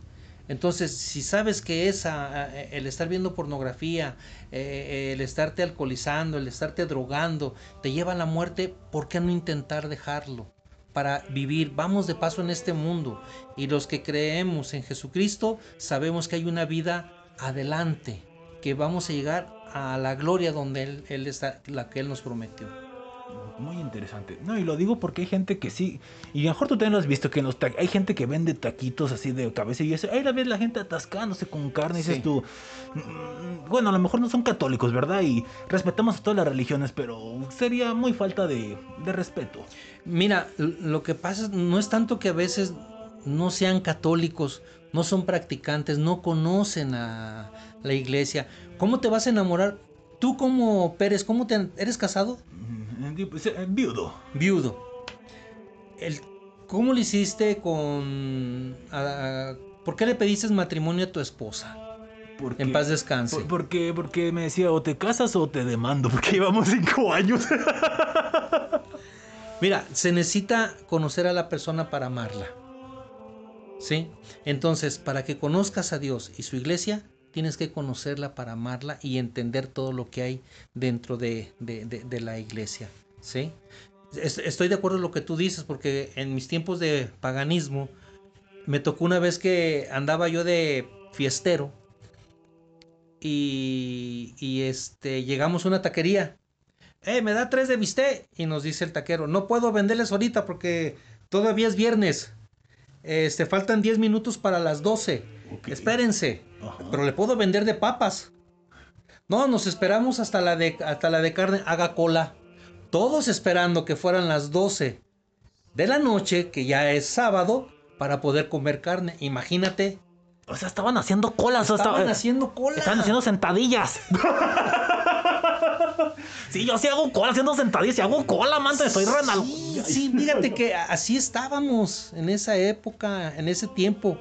Entonces, si sabes que es a- a- el estar viendo pornografía, eh, el estarte alcoholizando, el estarte drogando, te lleva a la muerte, ¿por qué no intentar dejarlo? Para vivir, vamos de paso en este mundo. Y los que creemos en Jesucristo, sabemos que hay una vida adelante, que vamos a llegar a la gloria donde Él, él está, la que Él nos prometió. Muy interesante. No, y lo digo porque hay gente que sí. Y a lo mejor tú también lo has visto que en los ta- hay gente que vende taquitos así de cabeza y eso. Ahí la ves la gente atascándose con carne. Y dices Sí. tú. "Mm, Bueno, a lo mejor no son católicos, ¿verdad? Y respetamos a todas las religiones, pero sería muy falta de, de respeto. Mira, lo que pasa es- no es tanto que a veces no sean católicos, no son practicantes, no conocen a la iglesia. ¿Cómo te vas a enamorar? Tú como Pérez, ¿cómo te eres casado? Mm, di- pues, eh, Viudo. Viudo. El, ¿Cómo le hiciste con... a- a- ¿Por qué le pediste matrimonio a tu esposa? Porque, En paz descanse. por- porque, porque me decía o te casas o te demando, porque llevamos cinco años. Mira, se necesita conocer a la persona para amarla. ¿Sí? Entonces, para que conozcas a Dios y su iglesia, tienes que conocerla para amarla y entender todo lo que hay dentro de, de- de- de la iglesia. ¿Sí? Es- Estoy de acuerdo en lo que tú dices, porque en mis tiempos de paganismo, me tocó una vez que andaba yo de fiestero y, y, este, llegamos a una taquería eh, me da tres de bistec. Y nos dice el taquero, no puedo venderles ahorita porque todavía es viernes. Este, faltan 10 minutos para las 12. Ok. Espérense. Ajá. Pero le puedo vender de papas. No, nos esperamos hasta la de, hasta la de carne. Haga cola. Todos esperando que fueran las 12 de la noche, que ya es sábado, para poder comer carne. Imagínate. O sea, estaban haciendo colas. o Estaban estaba- haciendo cola. Estaban haciendo sentadillas. sí, yo sí hago cola haciendo sentadillas. Y hago cola, manto. Estoy renal. Sí, sí, fíjate que así estábamos en esa época, en ese tiempo.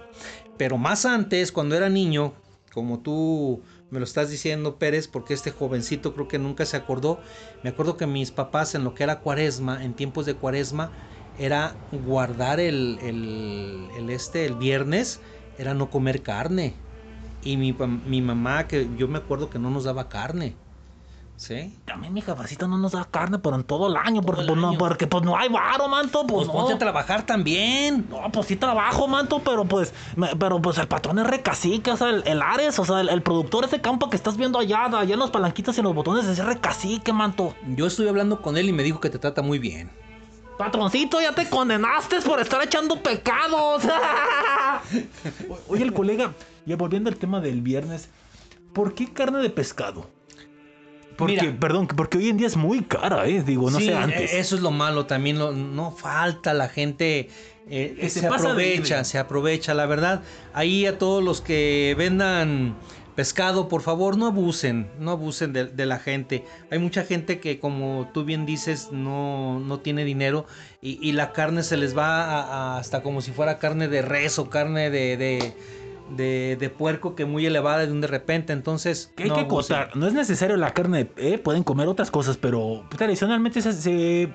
Pero más antes, cuando era niño, como tú me lo estás diciendo, Pérez, porque este jovencito creo que nunca se acordó. Me acuerdo que mis papás en lo que era cuaresma, en tiempos de cuaresma, era guardar el, el, el este, el viernes, era no comer carne. Y mi, mi mamá, que yo me acuerdo que no nos daba carne. ¿Sí? También mi jefacita no nos da carne, pero en todo el año. porque, el pues, no, porque pues no hay varo, manto. Pues, Pues ponte a no. trabajar también. No, pues sí trabajo, manto, pero pues, me- pero pues el patrón es recacique, o sea, el, el Ares, o sea, el, el productor ese campo que estás viendo allá, allá en los palanquitas y en los botones es recacique, manto. Yo estuve hablando con él y me dijo que te trata muy bien. Patroncito, ya te condenaste por estar echando pecados. Oye, el colega, ya volviendo al tema del viernes, ¿por qué carne de pescado? Porque, Mira. perdón, porque hoy en día es muy cara, ¿eh? Digo, no Sí, sé antes. eh, Eso es lo malo también. lo- no falta la gente. eh, Que se aprovecha, se aprovecha. La verdad, ahí a todos los que vendan pescado, por favor, no abusen. No abusen de, de la gente. Hay mucha gente que, como tú bien dices, no, no tiene dinero y, y la carne se les va a- a- hasta como si fuera carne de res o carne de. de de, de puerco que muy elevada de un de repente entonces Que hay no que acotar, no es necesario la carne, eh, pueden comer otras cosas, pero tradicionalmente se, se-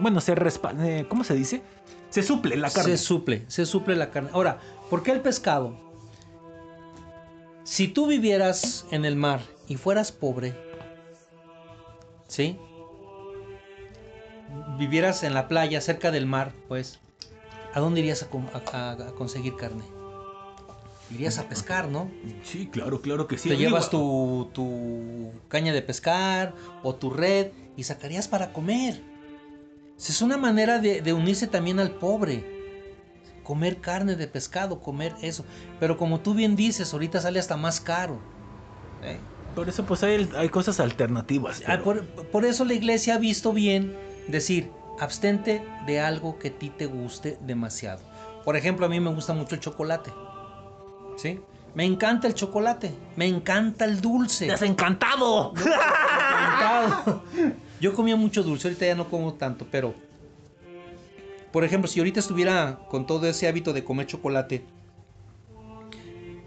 bueno, se respa- eh, ¿cómo se dice? Se suple la carne. Se suple, se suple la carne. Ahora, ¿por qué el pescado? Si tú vivieras en el mar y fueras pobre, ¿sí? Vivieras en la playa, cerca del mar, pues, ¿a dónde irías a conseguir carne? Irías a pescar, ¿no? Sí, claro, claro que sí. Te llevas tu, tu caña de pescar o tu red y sacarías para comer. Es una manera de, de unirse también al pobre. Comer carne de pescado, comer eso. Pero como tú bien dices, ahorita sale hasta más caro. ¿eh? Por eso pues hay, hay cosas alternativas. Ah, pero- Por, por eso la iglesia ha visto bien decir, abstente de algo que a ti te guste demasiado. Por ejemplo, a mí me gusta mucho el chocolate. ¿Sí? Me encanta el chocolate, me encanta el dulce. ¡Desencantado! encantado. Yo comía mucho dulce, ahorita ya no como tanto, pero por ejemplo, si ahorita estuviera con todo ese hábito de comer chocolate,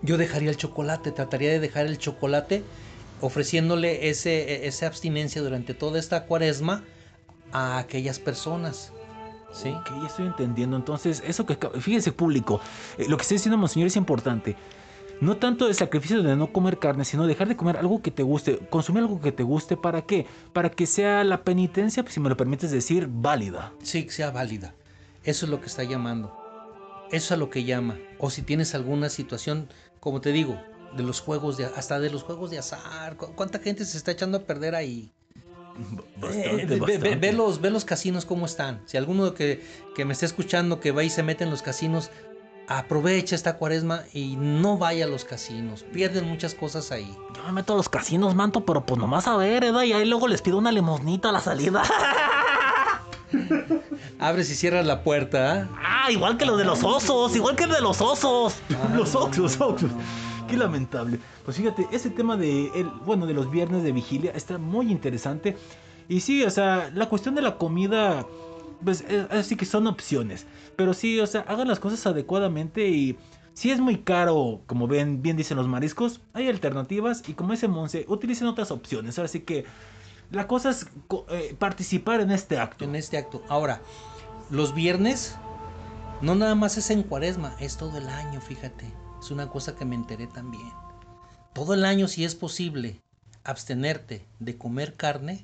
yo dejaría el chocolate, trataría de dejar el chocolate ofreciéndole ese, esa abstinencia durante toda esta cuaresma a aquellas personas. ¿Sí? Ok, ya estoy entendiendo. Entonces, eso que fíjese público, eh, lo que está diciendo Monseñor es importante. No tanto el sacrificio de no comer carne, sino dejar de comer algo que te guste, consumir algo que te guste, ¿para qué? Para que sea la penitencia, si me lo permites decir, válida. Sí, que sea válida. Eso es lo que está llamando. Eso es a lo que llama. O si tienes alguna situación, como te digo, de los juegos de hasta de los juegos de azar. ¿Cu- ¿Cuánta gente se está echando a perder ahí? Bastante, Eh, ve- ve- bastante. ve los, ve los casinos cómo están. Si alguno que, que me esté escuchando que va y se mete en los casinos, aprovecha esta cuaresma y no vaya a los casinos. Pierden muchas cosas ahí. Yo me meto a los casinos, manto, pero pues nomás a ver, ¿eh? Y ahí luego les pido una limosnita a la salida. Abres y cierras la puerta. ¿ah? ah, igual que lo de los osos, igual que el de los osos. los osos, los osos. Qué lamentable. Pues fíjate, ese tema de, el, bueno, de los viernes de vigilia está muy interesante. Y sí, o sea, la cuestión de la comida, pues eh, así que son opciones. Pero sí, o sea, hagan las cosas adecuadamente y si es muy caro, como ven, bien dicen los mariscos, hay alternativas y como dice Monse, utilicen otras opciones. Ahora sí que la cosa es eh, participar en este acto. en este acto. Ahora, los viernes no nada más es en cuaresma, es todo el año, fíjate. Es una cosa que me enteré también. Todo el año, si es posible, abstenerte de comer carne,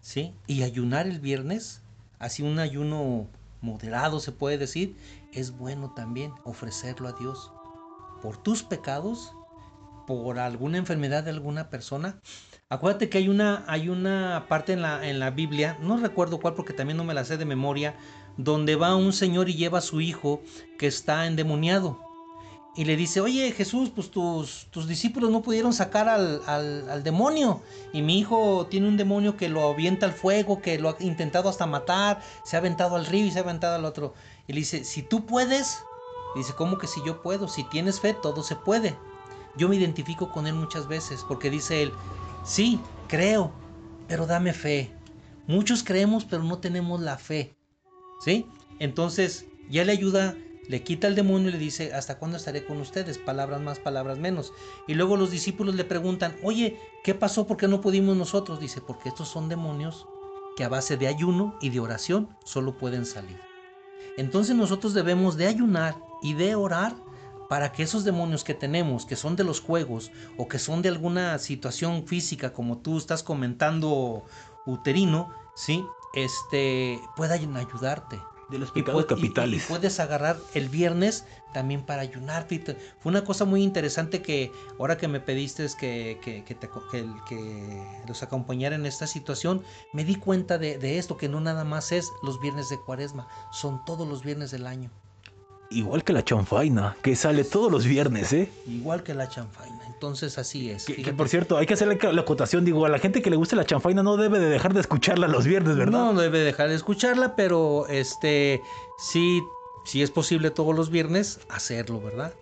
¿sí? Y ayunar el viernes, así un ayuno moderado se puede decir, es bueno también ofrecerlo a Dios. Por tus pecados, por alguna enfermedad de alguna persona, Acuérdate que hay una, hay una parte en la, en la Biblia, no recuerdo cuál porque también no me la sé de memoria, donde va un señor y lleva a su hijo que está endemoniado. Y le dice, oye Jesús, pues tus, tus discípulos no pudieron sacar al, al- demonio. Y mi hijo tiene un demonio que lo avienta al fuego, que lo ha intentado hasta matar, se ha aventado al río y se ha aventado al otro. Y le dice, si tú puedes, dice, ¿cómo que si yo puedo? Si tienes fe, todo se puede. Yo me identifico con él muchas veces porque dice él, sí, creo, pero dame fe. Muchos creemos, pero no tenemos la fe. ¿Sí? Entonces, ya le ayuda, le quita el demonio y le dice, ¿hasta cuándo estaré con ustedes? Palabras más, palabras menos. Y luego los discípulos le preguntan, oye, ¿qué pasó? ¿Por qué no pudimos nosotros? Dice, porque estos son demonios que a base de ayuno y de oración solo pueden salir. Entonces nosotros debemos de ayunar y de orar para que esos demonios que tenemos, que son de los juegos o que son de alguna situación física, como tú estás comentando, uterino, ¿sí? Este, puedan ayudarte. De los pecados capitales. y puedes agarrar el viernes también para ayunar. Fíjate, Fue una cosa muy interesante que ahora que me pediste que, que, que, te que el- que los acompañara en esta situación, me di cuenta de, de esto, que no nada más es los viernes de cuaresma, son todos los viernes del año. Igual que la chanfaina, que sale todos los viernes, ¿eh? Igual que la chanfaina. Entonces así es. Que, por cierto, hay que hacer la, acotación. Digo, a la gente que le guste la chanfaina no debe de dejar de escucharla los viernes, ¿verdad? No debe dejar de escucharla, pero este sí, si es posible todos los viernes, hacerlo, ¿verdad?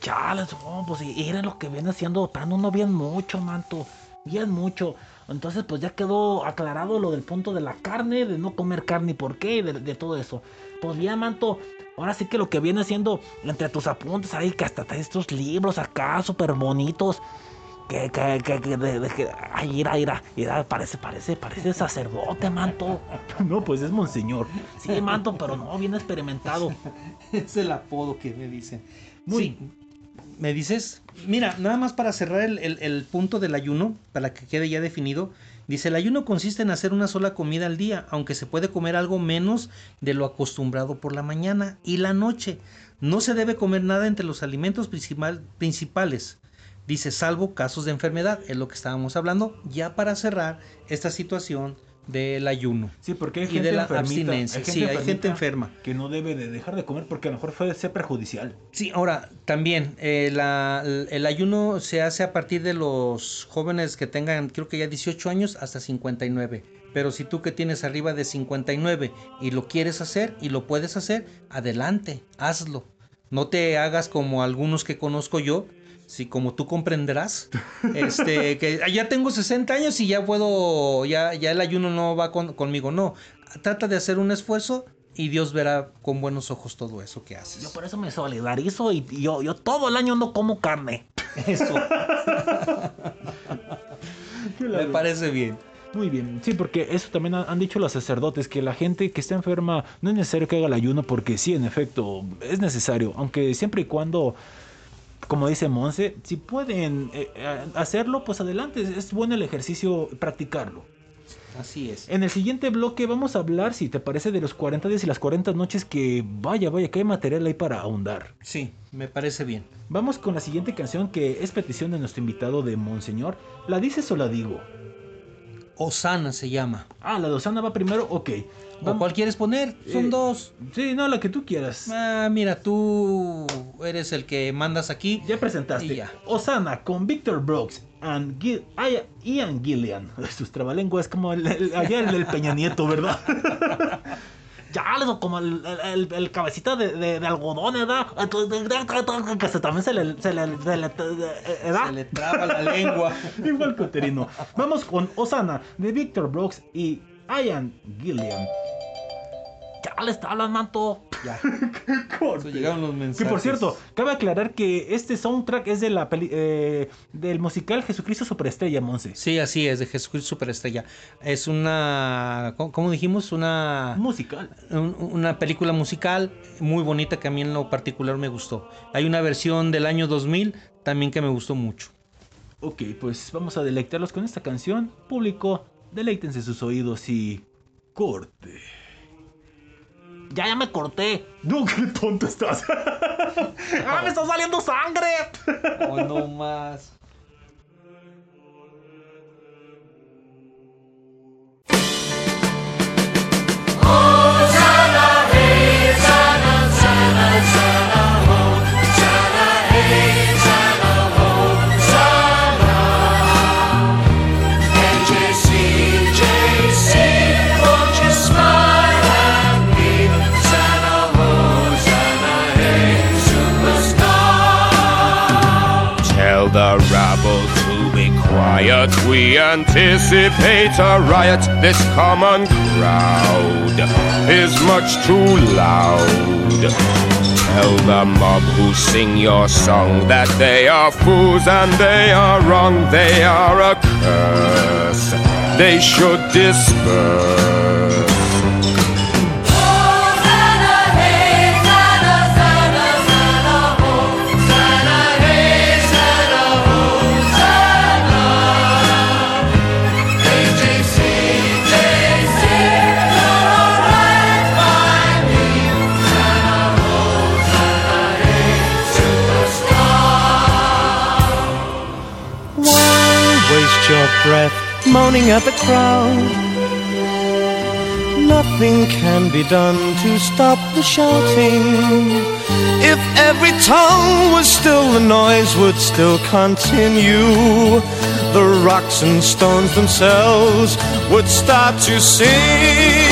Chales, no, pues y era lo que viene haciendo Pano, no bien mucho, manto. Bien mucho. Entonces, pues ya quedó aclarado lo del punto de la carne, de no comer carne y por qué, y de, de todo eso. Pues bien, manto. Ahora sí que lo que viene haciendo entre tus apuntes ahí, que hasta estos libros acá súper bonitos. Que, que, que, que, de, de que, ay, ira, ira, ira, parece, parece, parece sacerdote, manto. No, pues es monseñor. Sí, manto, pero no, bien experimentado. es el apodo que me dicen. Muy- Sí. ¿Me dices? Mira, nada más para cerrar el, el- el punto del ayuno, para que quede ya definido. Dice, el ayuno consiste en hacer una sola comida al día, aunque se puede comer algo menos de lo acostumbrado por la mañana y la noche. No se debe comer nada entre los alimentos principal- principales. Dice, salvo casos de enfermedad, es lo que estábamos hablando. Ya para cerrar esta situación del ayuno. Sí, porque hay Y gente de la enfermita, abstinencia. Sí, hay gente enferma. Que no debe de dejar de comer porque a lo mejor puede ser perjudicial. Sí, ahora también eh, la- el ayuno se hace a partir de los jóvenes que tengan, creo que ya 18 años hasta 59. Pero si tú que tienes arriba de 59 y lo quieres hacer y lo puedes hacer, adelante, hazlo. No te hagas como algunos que conozco yo, si como tú comprenderás, este, que "Ah, ya tengo 60 años y ya puedo, ya, ya el ayuno no va con- conmigo. No, trata de hacer un esfuerzo y Dios verá con buenos ojos todo eso que haces. Yo por eso me solidarizo y yo, yo todo el año no como carne. Eso. Me parece bien. Muy bien, sí, porque eso también han han dicho los sacerdotes, que la gente que está enferma no es necesario que haga el ayuno, porque sí, en efecto, es necesario, aunque siempre y cuando, como dice Monse, si pueden eh, eh, hacerlo, pues adelante, es- es bueno el ejercicio practicarlo. Así es. En el siguiente bloque vamos a hablar, si te parece, de los 40 días y las 40 noches, que vaya, vaya, que hay material ahí para ahondar. Sí, me parece bien. Vamos con la siguiente canción que es petición de nuestro invitado de Monseñor. ¿La dices o la digo? Osana se llama. Ah, la de Osana va primero, ok. ¿O cuál quieres poner? Son Eh, dos. Sí, no, la que tú quieras. Ah, mira, tú eres el que mandas aquí. Ya presentaste. Ya. Osana con Victor Brooks and Gil- Ian Gillian. Sus trabalenguas como el, el- allá el del Peña Nieto, ¿verdad? ya, como el, el, el cabecita de, de, de algodón, ¿verdad? Que se, también se le... Se le, se le- ¿verdad? Se le traba la lengua. Igual que Oterino. Vamos con Osana de Victor Brooks y Ian Gillian. Ya les hablan, manto. Ya. Corte. llegaron los Que mensajes. por cierto, cabe aclarar que este soundtrack es de la peli- eh, del musical Jesucristo Superestrella, Monse. Sí, así es, de Jesucristo Superestrella. Es una. ¿Cómo, cómo dijimos? Una. Musical. un- una película musical muy bonita que a mí en lo particular me gustó. Hay una versión del año 2000 también que me gustó mucho. Ok, pues vamos a deleitarlos con esta canción. Público, deleítense sus oídos y corte. Ya, ya me corté. No, qué tonto estás. ¡Ah, me está saliendo sangre! Oh, no más. The rabble to be quiet. We anticipate a riot. This common crowd is much too loud. Tell the mob who sing your song that they are fools and they are wrong. They are a curse. They should disperse. Breath moaning at the crowd? Nothing can be done to stop the shouting. If every tongue was still, the noise would still continue. The rocks and stones themselves would start to sing.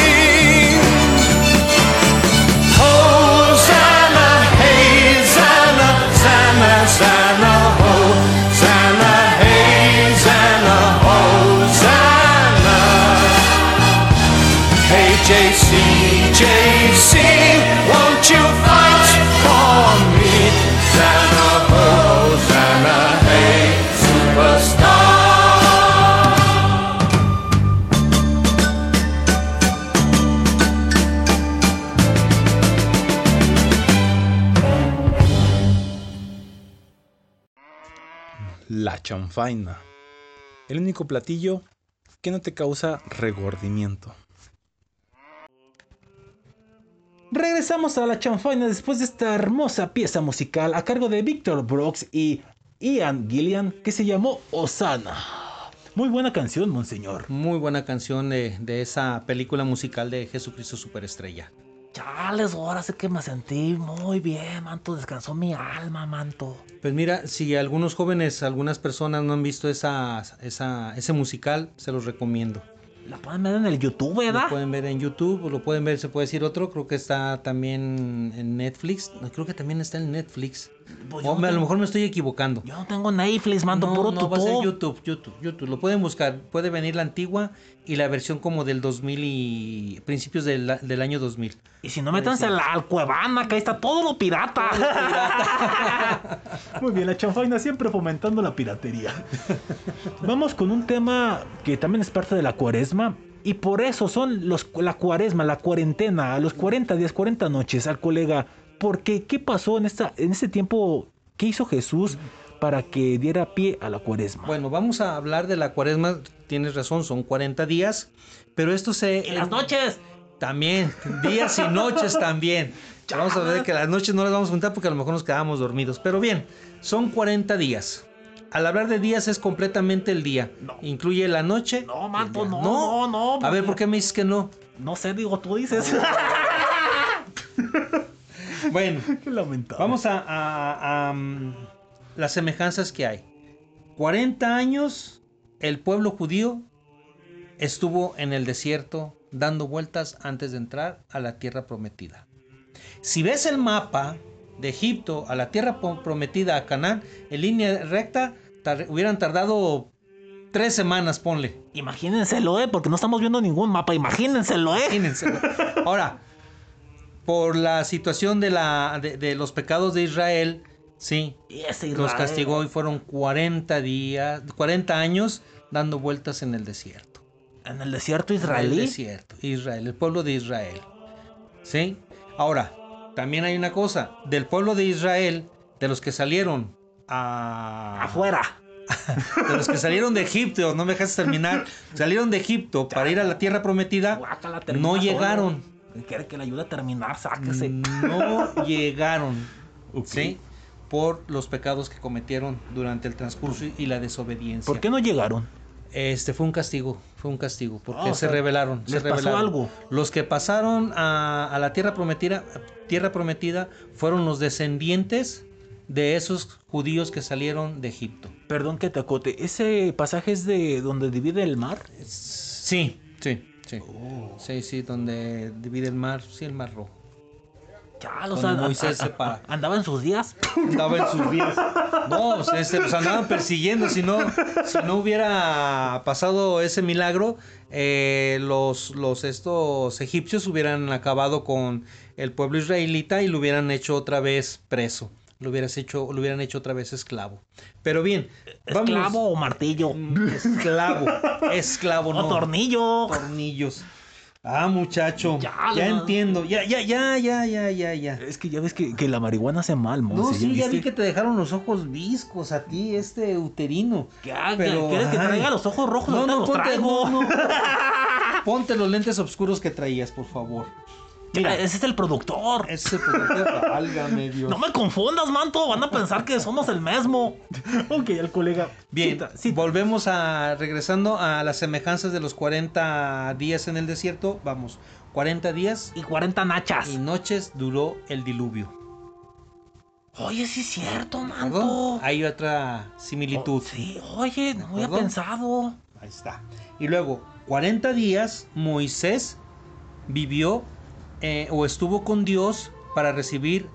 La chanfaina. El único platillo que no te causa regordimiento. Regresamos a la chanfaina después de esta hermosa pieza musical a cargo de Victor Brooks y Ian Gillian que se llamó Osana. Muy buena canción, monseñor. Muy buena canción de, de esa película musical de Jesucristo Superestrella. Chales, ahora sé que me sentí muy bien, manto. Descansó mi alma, manto. Pues mira, si algunos jóvenes, algunas personas no han visto esa, esa, ese musical, se los recomiendo. La pueden ver en el YouTube, ¿verdad? Lo pueden ver en YouTube, lo pueden ver, se puede decir otro, creo que está también en Netflix. Creo que también está en Netflix. Pues no a lo mejor me estoy equivocando. Yo no tengo Netflix, manto, no, puro no, va a ser. YouTube, YouTube, YouTube. Lo pueden buscar. Puede venir la antigua y la versión como del 2000 y principios del, del año 2000. Y si no, métanse a la al Cuevana, que ahí está todo lo pirata. Muy bien, la chanfaina siempre fomentando la piratería. Vamos con un tema que también es parte de la cuaresma. Y por eso son los, la cuaresma, la cuarentena, a los 40 días, 40 noches al colega. Porque, ¿qué pasó en, esta, en este tiempo? ¿Qué hizo Jesús para que diera pie a la cuaresma? Bueno, vamos a hablar de la cuaresma. Tienes razón, son 40 días. Pero esto se. ¡Y las noches! También, días y noches también. Vamos a ver que las noches no las vamos a juntar porque a lo mejor nos quedamos dormidos. Pero bien, son 40 días. Al hablar de días es completamente el día. Incluye la noche. No, manto, día. no, no, no, A ver, ¿por qué me dices que no? No sé, digo, tú dices. Bueno, Qué lamentable. vamos a, a- a, mm, las semejanzas que hay. 40 años el pueblo judío estuvo en el desierto dando vueltas antes de entrar a la tierra prometida. Si ves el mapa de Egipto a la tierra prometida a Canaán en línea recta, tar- hubieran tardado tres semanas, ponle. Imagínenselo, ¿eh? Porque no estamos viendo ningún mapa. Imagínenselo, ¿eh? Imagínense. Ahora, por la situación de, la, de, de los pecados de Israel, sí, los castigó y fueron 40 días, 40 años dando vueltas en el desierto. En el desierto El israelí. desierto, Israel, el pueblo de Israel. ¿Sí? Ahora, también hay una cosa, del pueblo de Israel, de los que salieron a... Afuera. De los que salieron de Egipto, no me dejas terminar, salieron de Egipto para ir a la tierra prometida, no llegaron. Quiere que le ayude a terminar, sáquese. no llegaron, ¿sí? Por los pecados que cometieron durante el transcurso y la desobediencia. ¿Por qué no llegaron? Este fue un castigo, fue un castigo, porque Ah, o se sea, rebelaron, se ¿les pasó rebelaron. algo? Los que pasaron a, a la tierra prometida, tierra prometida, fueron los descendientes de esos judíos que salieron de Egipto. Perdón que te acote. ¿Ese pasaje es de donde divide el mar? Sí, sí, sí. Oh. Sí, sí, donde divide el mar, sí, el mar rojo. Ya, o sea, Moisés a- a- andaba en sus días. Andaba en sus días. No, o sea, este, los andaban persiguiendo. Si no, si no hubiera pasado ese milagro, eh, los, los estos egipcios hubieran acabado con el pueblo israelita y lo hubieran hecho otra vez preso. Lo hubieras hecho, lo hubieran hecho otra vez esclavo. Pero bien, vamos- ¿Esclavo o martillo? Esclavo. Esclavo, ¿O no. tornillo? Tornillos. Ah, muchacho. Ya, Ya, no. entiendo. Ya, ya, ya, ya, ya, ya, ya. Es que ya ves que, que la marihuana hace mal, No, Monse, sí, ya vi que te dejaron los ojos viscos a ti, este uterino. ¿Qué haga? Pero, ¿Quieres que traiga los ojos rojos? No, no, los ponte, traigo. no, no. Ponte los lentes oscuros que traías, por favor. Mira, ese es el productor. Ese productor, válgame Dios. No me confundas, manto. Van a pensar que somos el mismo. ok, el colega. Bien, Cita, cita. volvemos a regresando a las semejanzas de los 40 días en el desierto. Vamos, 40 días Y 40 nachas. y noches duró el diluvio. Oye, sí es cierto, ¿de manto. Hay otra similitud. Oh, sí, oye, no había pensado. Ahí está. Y luego, 40 días Moisés vivió eh, o estuvo con Dios para recibir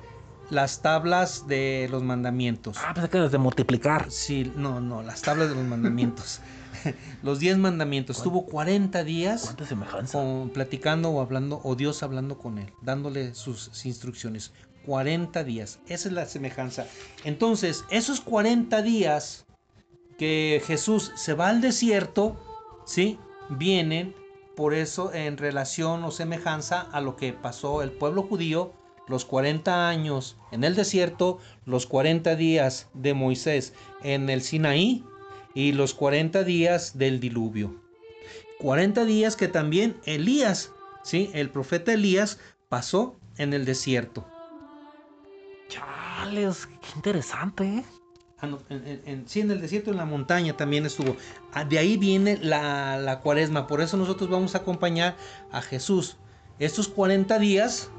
las tablas de los mandamientos. Ah, pensé que desde multiplicar. Sí, no, no, las tablas de los mandamientos. los 10 mandamientos. Estuvo 40 días con- platicando o hablando, o Dios hablando con él, dándole sus instrucciones. 40 días. Esa es la semejanza. Entonces, esos 40 días que Jesús se va al desierto, ¿sí? Vienen por eso en relación o semejanza a lo que pasó el pueblo judío, los 40 años en el desierto, los 40 días de Moisés en el Sinaí y los 40 días del diluvio. 40 días que también Elías, ¿sí? El profeta Elías pasó en el desierto. Chales, qué interesante, ¿eh? Ah, no, en, en- en- sí, en el desierto, en la montaña también estuvo. Ah, De ahí viene la, la cuaresma. Por eso nosotros vamos a acompañar a Jesús. Estos 40 días,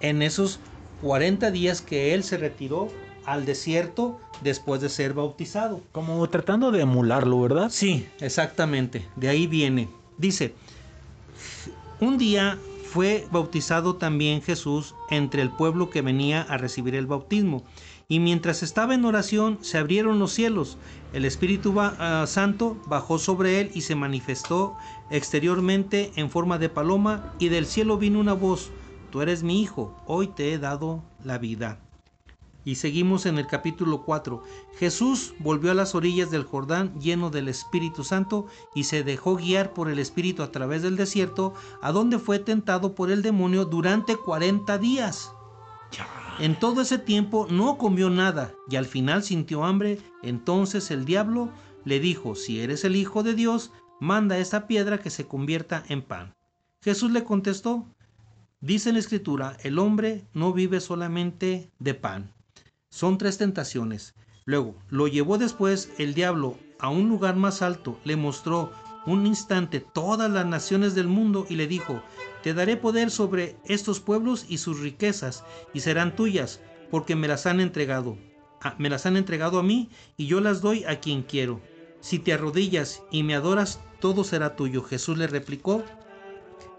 en esos 40 días que Él se retiró al desierto después de ser bautizado. Como tratando de emularlo, ¿verdad? Sí, exactamente. De ahí viene. Dice, un día fue bautizado también Jesús entre el pueblo que venía a recibir el bautismo. Y mientras estaba en oración, se abrieron los cielos. El Espíritu ah, Santo bajó sobre él y se manifestó exteriormente en forma de paloma. Y del cielo vino una voz, Tú eres mi Hijo, hoy te he dado la vida. Y seguimos en el capítulo 4. Jesús volvió a las orillas del Jordán lleno del Espíritu Santo y se dejó guiar por el Espíritu a través del desierto, a donde fue tentado por el demonio durante 40 días. En todo ese tiempo no comió nada y al final sintió hambre. Entonces el diablo le dijo, si eres el Hijo de Dios, manda esta piedra que se convierta en pan. Jesús le contestó, dice la escritura, el hombre no vive solamente de pan. Son tres tentaciones. Luego, lo llevó después el diablo a un lugar más alto, le mostró un instante todas las naciones del mundo y le dijo, te daré poder sobre estos pueblos y sus riquezas, y serán tuyas, porque me las han entregado. Ah, me las han entregado a mí, y yo las doy a quien quiero. Si te arrodillas y me adoras, todo será tuyo. Jesús le replicó,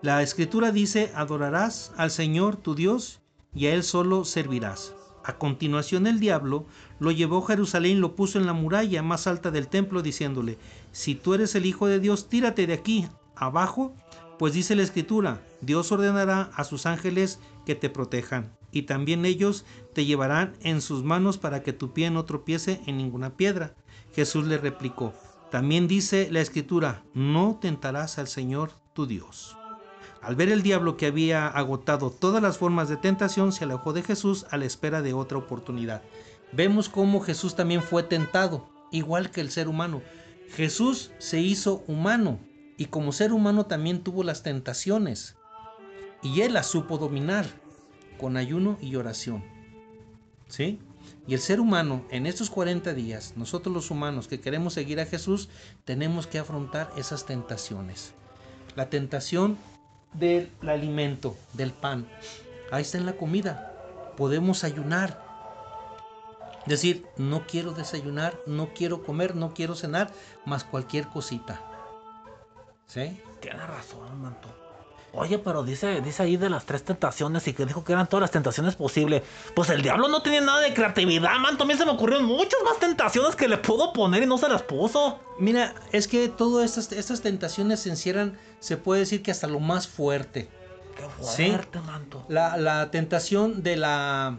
la escritura dice, adorarás al Señor tu Dios y a Él solo servirás. A continuación el diablo lo llevó a Jerusalén lo puso en la muralla más alta del templo diciéndole, si tú eres el Hijo de Dios, tírate de aquí abajo, pues dice la escritura, Dios ordenará a sus ángeles que te protejan, y también ellos te llevarán en sus manos para que tu pie no tropiece en ninguna piedra. Jesús le replicó, también dice la escritura, no tentarás al Señor tu Dios. Al ver el diablo que había agotado todas las formas de tentación, se alejó de Jesús a la espera de otra oportunidad. Vemos cómo Jesús también fue tentado, igual que el ser humano. Jesús se hizo humano y como ser humano también tuvo las tentaciones. Y él las supo dominar con ayuno y oración. ¿Sí? Y el ser humano, en estos 40 días, nosotros los humanos que queremos seguir a Jesús, tenemos que afrontar esas tentaciones. La tentación del alimento, del pan. Ahí está en la comida. Podemos ayunar. Decir, no quiero desayunar, no quiero comer, no quiero cenar, más cualquier cosita. ¿Sí? Tienes razón, manto. Oye, pero dice, dice ahí de las tres tentaciones y que dijo que eran todas las tentaciones posibles. Pues el diablo no tenía nada de creatividad, manto. A mí se me ocurrieron muchas más tentaciones que le pudo poner y no se las puso. Mira, es que todas estas, estas tentaciones se encierran, se puede decir que hasta lo más fuerte. Qué Sí. fuerte, manto. La, la tentación de la,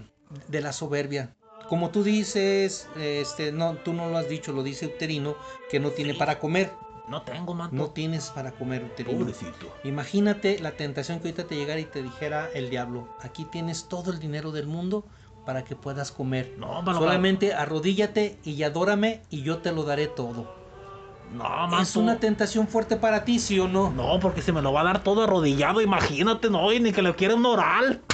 de la soberbia. Como tú dices, este, no, tú no lo has dicho, lo dice Uterino, que no tiene para comer. No tengo, manto. No tienes para comer, Uterino. Pobrecito. Imagínate la tentación que ahorita te llegara y te dijera el diablo, aquí tienes todo el dinero del mundo para que puedas comer. No, pero- Solamente arrodíllate y adórame y yo te lo daré todo. No, manto. ¿Es una tentación fuerte para ti, sí o no? No, porque se me lo va a dar todo arrodillado, imagínate, no, y ni que le quiera un oral.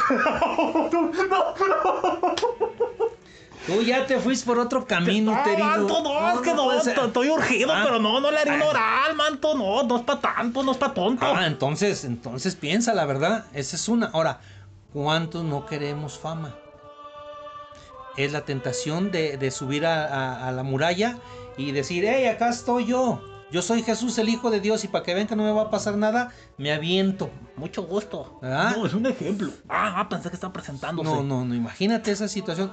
Tú ya te fuiste por otro camino, No, Uterino. manto, no, es que no, estoy- urgido, Ah. pero no, no le un Ah. oral, manto, no, no es para tanto, no es para tonto. Ah, entonces, entonces piensa la verdad. Esa es una. Ahora, ¿cuántos no queremos fama? Es la tentación de, de subir a, a- a la muralla y decir, hey, acá estoy yo. Yo soy Jesús, el Hijo de Dios, y para que vean que no me va a pasar nada, me aviento. Mucho gusto. ¿Verdad? No, es un ejemplo. Ah, ah, pensé que estaba presentándose. No, no, no, imagínate esa situación.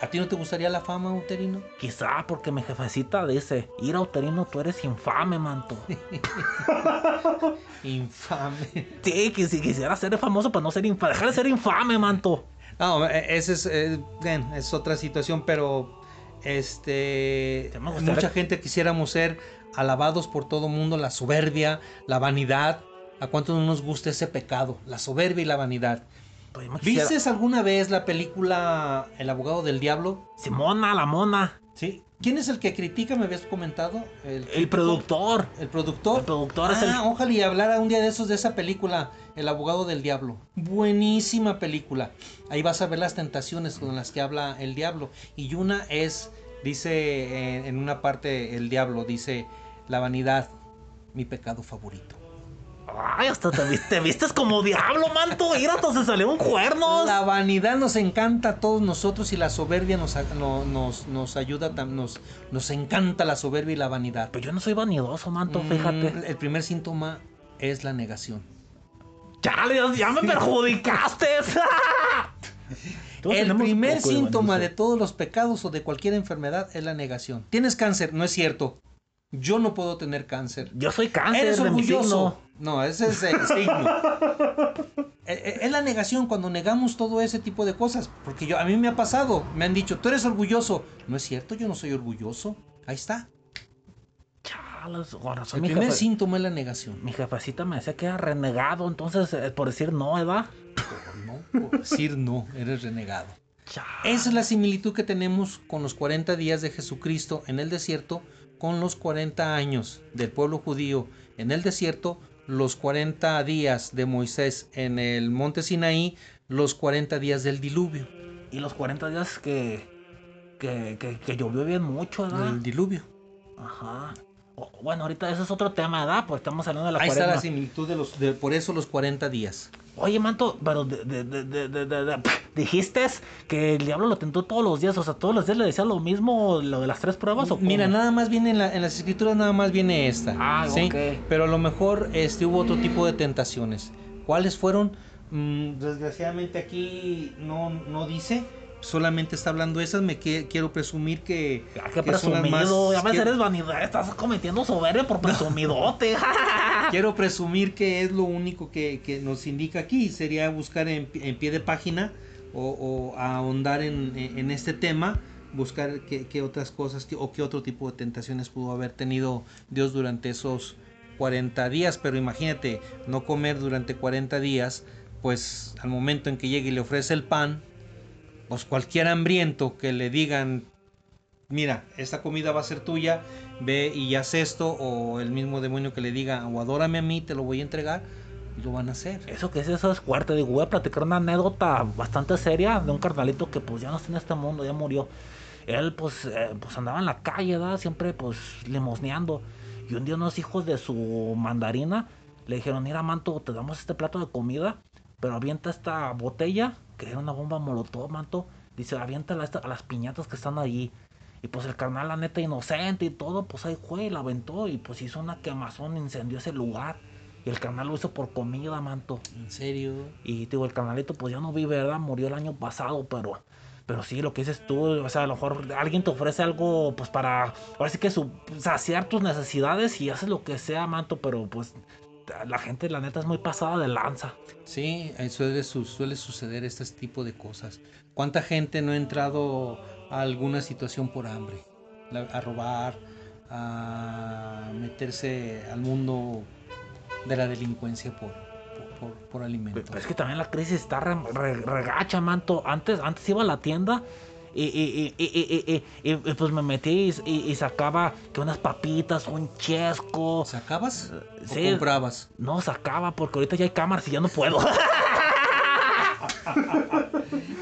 ¿A ti no te gustaría la fama, Uterino? Quizá porque mi jefecita dice, ir a uterino, tú eres infame, manto. Infame. sí, que si quisiera ser famoso para no ser infame, dejar de ser infame, manto. No, e- ese es, eh, bien, es otra situación, pero este mucha gente quisiéramos ser alabados por todo mundo, la soberbia, la vanidad. ¿A cuánto no nos gusta ese pecado? La soberbia y la vanidad. ¿Viste alguna vez la película El abogado del diablo? Simona, la mona, Sí. ¿Quién es el que critica? Me habías comentado. El, productor. El productor. El productor es ah, el- ojalá y hablara un día de esos de esa película, El abogado del diablo. Buenísima película. Ahí vas a ver las tentaciones con las que habla el diablo. Y una es Dice en, en una parte el diablo, dice, la vanidad, mi pecado favorito. Ay, hasta te, viste- te vistes como diablo, manto. Mira, hasta se salieron cuernos. La vanidad nos encanta a todos nosotros y la soberbia nos, no- nos, nos ayuda, nos, nos encanta la soberbia y la vanidad. Pero yo no soy vanidoso, manto, Mm, fíjate. El primer síntoma es la negación. Chale, ya- ya me perjudicaste. Todos el primer de síntoma de todos los pecados o de cualquier enfermedad es la negación. Tienes cáncer, no es cierto. Yo no puedo tener cáncer. Yo soy cáncer Eres de mi orgulloso. No, ese es el signo. Eh, eh, es la negación cuando negamos todo ese tipo de cosas. Porque yo, a mí me ha pasado. Me han dicho, tú eres orgulloso. No es cierto, yo no soy orgulloso. Ahí está. Chales, con razón, El mi, primer síntoma es la negación. mi jefecita me decía que era renegado, entonces, eh, por decir no, ¿verdad? No, por decir no, eres renegado. Esa es la similitud que tenemos con los 40 días de Jesucristo en el desierto, con los 40 años del pueblo judío en el desierto, los 40 días de Moisés en el monte Sinaí, los 40 días del diluvio. Y los 40 días que, que, que, que llovió bien mucho, ¿verdad? El diluvio. Ajá. Bueno, ahorita ese es otro tema, ¿verdad? Pues estamos hablando de la Ahí está la similitud de los, de- por eso los 40 días. Oye, manto, pero de, de, dijiste que el diablo lo tentó todos los días, o sea, todos los días le decía lo mismo, lo de las tres pruebas, ¿o Mira, cómo? nada más viene en, la- en las escrituras, nada más viene esta. Ah, ¿sí? ok. Pero a lo mejor este, hubo otro tipo de tentaciones. ¿Cuáles fueron? Mm, desgraciadamente aquí no, no dice. Solamente está hablando esas. Me que- quiero presumir que. Ah, que presumido, ya ves, quiero- eres vanidad, estás cometiendo soberbia por presumidote. Quiero presumir que es lo único que, que nos indica aquí. Sería buscar en, en pie de página o, o ahondar en, en este tema, buscar qué, qué otras cosas o qué otro tipo de tentaciones pudo haber tenido Dios durante esos 40 días. Pero imagínate, no comer durante 40 días, pues al momento en que llegue y le ofrece el pan, pues cualquier hambriento que le digan, mira, esta comida va a ser tuya, ve y haz esto, o el mismo demonio que le diga, o adórame a mí, te lo voy a entregar, y lo van a hacer. Eso que es eso es fuerte, digo, voy a platicar una anécdota bastante seria de un carnalito que pues ya no está en este mundo, ya murió. Él pues, eh, pues andaba en la calle, ¿verdad? Siempre pues limosneando. Y un día unos hijos de su mandarina le dijeron, mira manto, te damos este plato de comida, pero avienta esta botella, que era una bomba molotov, manto. Dice, aviéntala a, a las piñatas que están allí. Y pues el carnal, la neta, inocente y todo, pues ahí fue y la aventó y pues hizo una quemazón, incendió ese lugar. Y el carnal lo hizo por comida, manto. ¿En serio? Y digo, el canalito pues ya no vive, ¿verdad? Murió el año pasado, pero... Pero sí, lo que dices tú, o sea, a lo mejor alguien te ofrece algo, pues para, ahora sí que su, saciar tus necesidades y haces lo que sea, manto, pero pues la gente, la neta, es muy pasada de lanza. Sí, eh, suele, su- suele suceder este tipo de cosas. ¿Cuánta gente no ha entrado a alguna situación por hambre? A robar, a meterse al mundo de la delincuencia por, por, por, por alimentos. Pero es que también la crisis está re- re- regacha, manto. Antes, antes iba a la tienda y, y- y- y- y- y- y- y, pues me metí y, y- y sacaba que unas papitas, un chesco. ¿Sacabas o Sí. comprabas? No, sacaba porque ahorita ya hay cámaras y ya no puedo.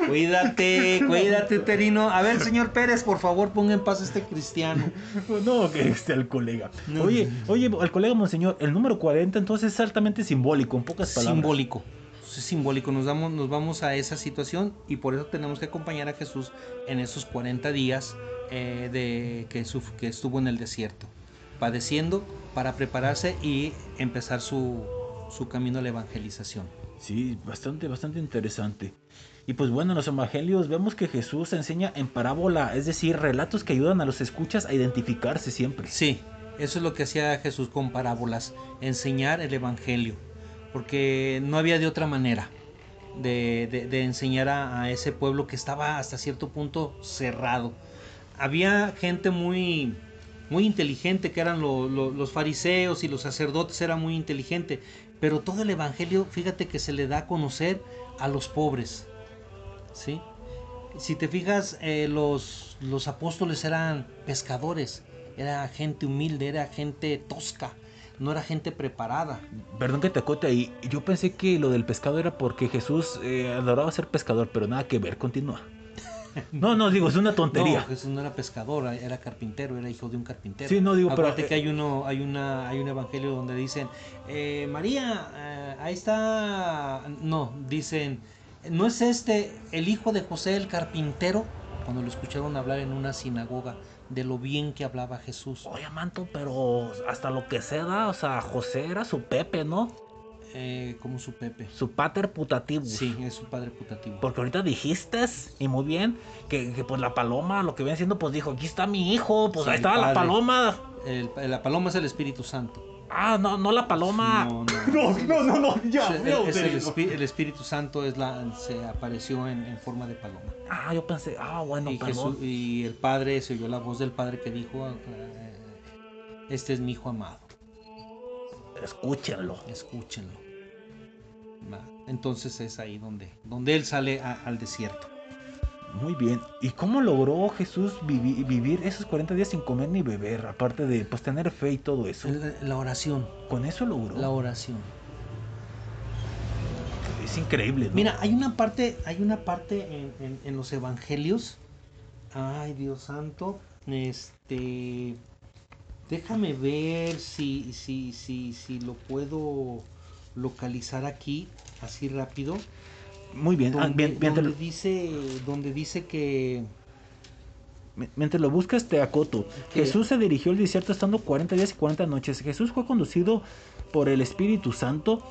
Cuídate, cuídate, Terino. A ver, señor Pérez, por favor, ponga en paz a este cristiano. no, que esté el colega. Oye, oye, el colega monseñor, el número 40 entonces es altamente simbólico, en pocas palabras. Simbólico. Es simbólico. Nos, damos, nos vamos a esa situación y por eso tenemos que acompañar a Jesús en esos 40 días eh, de, que, estuvo en el desierto, padeciendo para prepararse y empezar su, su camino a la evangelización. Sí, bastante, bastante interesante. Y pues bueno, en los evangelios vemos que Jesús enseña en parábola, es decir, relatos que ayudan a los escuchas a identificarse siempre. Sí, eso es lo que hacía Jesús con parábolas, enseñar el Evangelio, porque no había de otra manera de, de- enseñar a, ese pueblo que estaba hasta cierto punto cerrado. Había gente muy, muy inteligente, que eran lo- lo- los fariseos y los sacerdotes, era muy inteligente, pero todo el Evangelio, fíjate que se le da a conocer a los pobres, ¿sí? Si te fijas, eh, los, los apóstoles eran pescadores, era gente humilde, era gente tosca, no era gente preparada. Perdón que te acote ahí, yo pensé que lo del pescado era porque Jesús eh, adoraba ser pescador, pero nada que ver, continúa. No, no, digo, es una No, tontería. Jesús no era pescador, era carpintero, era hijo de un carpintero. Sí, no, digo, pero, Acuérdate eh, que hay uno, hay una, hay un evangelio donde dicen, eh, María, eh, ahí está, no, dicen, ¿no es este el hijo de José el carpintero? Cuando lo escucharon hablar en una sinagoga de lo bien que hablaba Jesús. Oye, manto, pero hasta lo que se da, o sea, José era su Pepe, ¿no? Eh, como su Pepe. Su pater putativo. Sí, es su padre putativo. Porque ahorita dijiste, y muy bien, que, que, pues la paloma, lo que viene siendo, pues dijo, aquí está mi hijo, pues Sí, ahí estaba la paloma. El- la paloma es el Espíritu Santo. Ah, no, no la paloma. No, no. no, no, no, ya, Es- ya, es el, Espíritu Santo es la, se apareció en, en forma de paloma. Ah, yo pensé, ah, bueno, y. Jesús- y el Padre, se oyó la voz del Padre que dijo, eh, este es mi Hijo amado, Escúchenlo. escúchenlo. Entonces es ahí donde, donde él sale a- al desierto. Muy bien. ¿Y cómo logró Jesús vivi- vivir esos 40 días sin comer ni beber? Aparte de pues tener fe y todo eso. La oración, Con eso logró. la oración. Es increíble, ¿no? Mira, hay una parte, hay una parte en, en- en los evangelios. Ay, Dios santo. Este. Déjame ver si, si, si, si lo puedo localizar aquí, así rápido. Muy bien. Ah, Donde, bien, bien, donde lo- dice, donde dice que. mi- mientras lo buscas, te acoto. ¿Qué? Jesús se dirigió al desierto estando 40 días y 40 noches. Jesús fue conducido por el Espíritu Santo.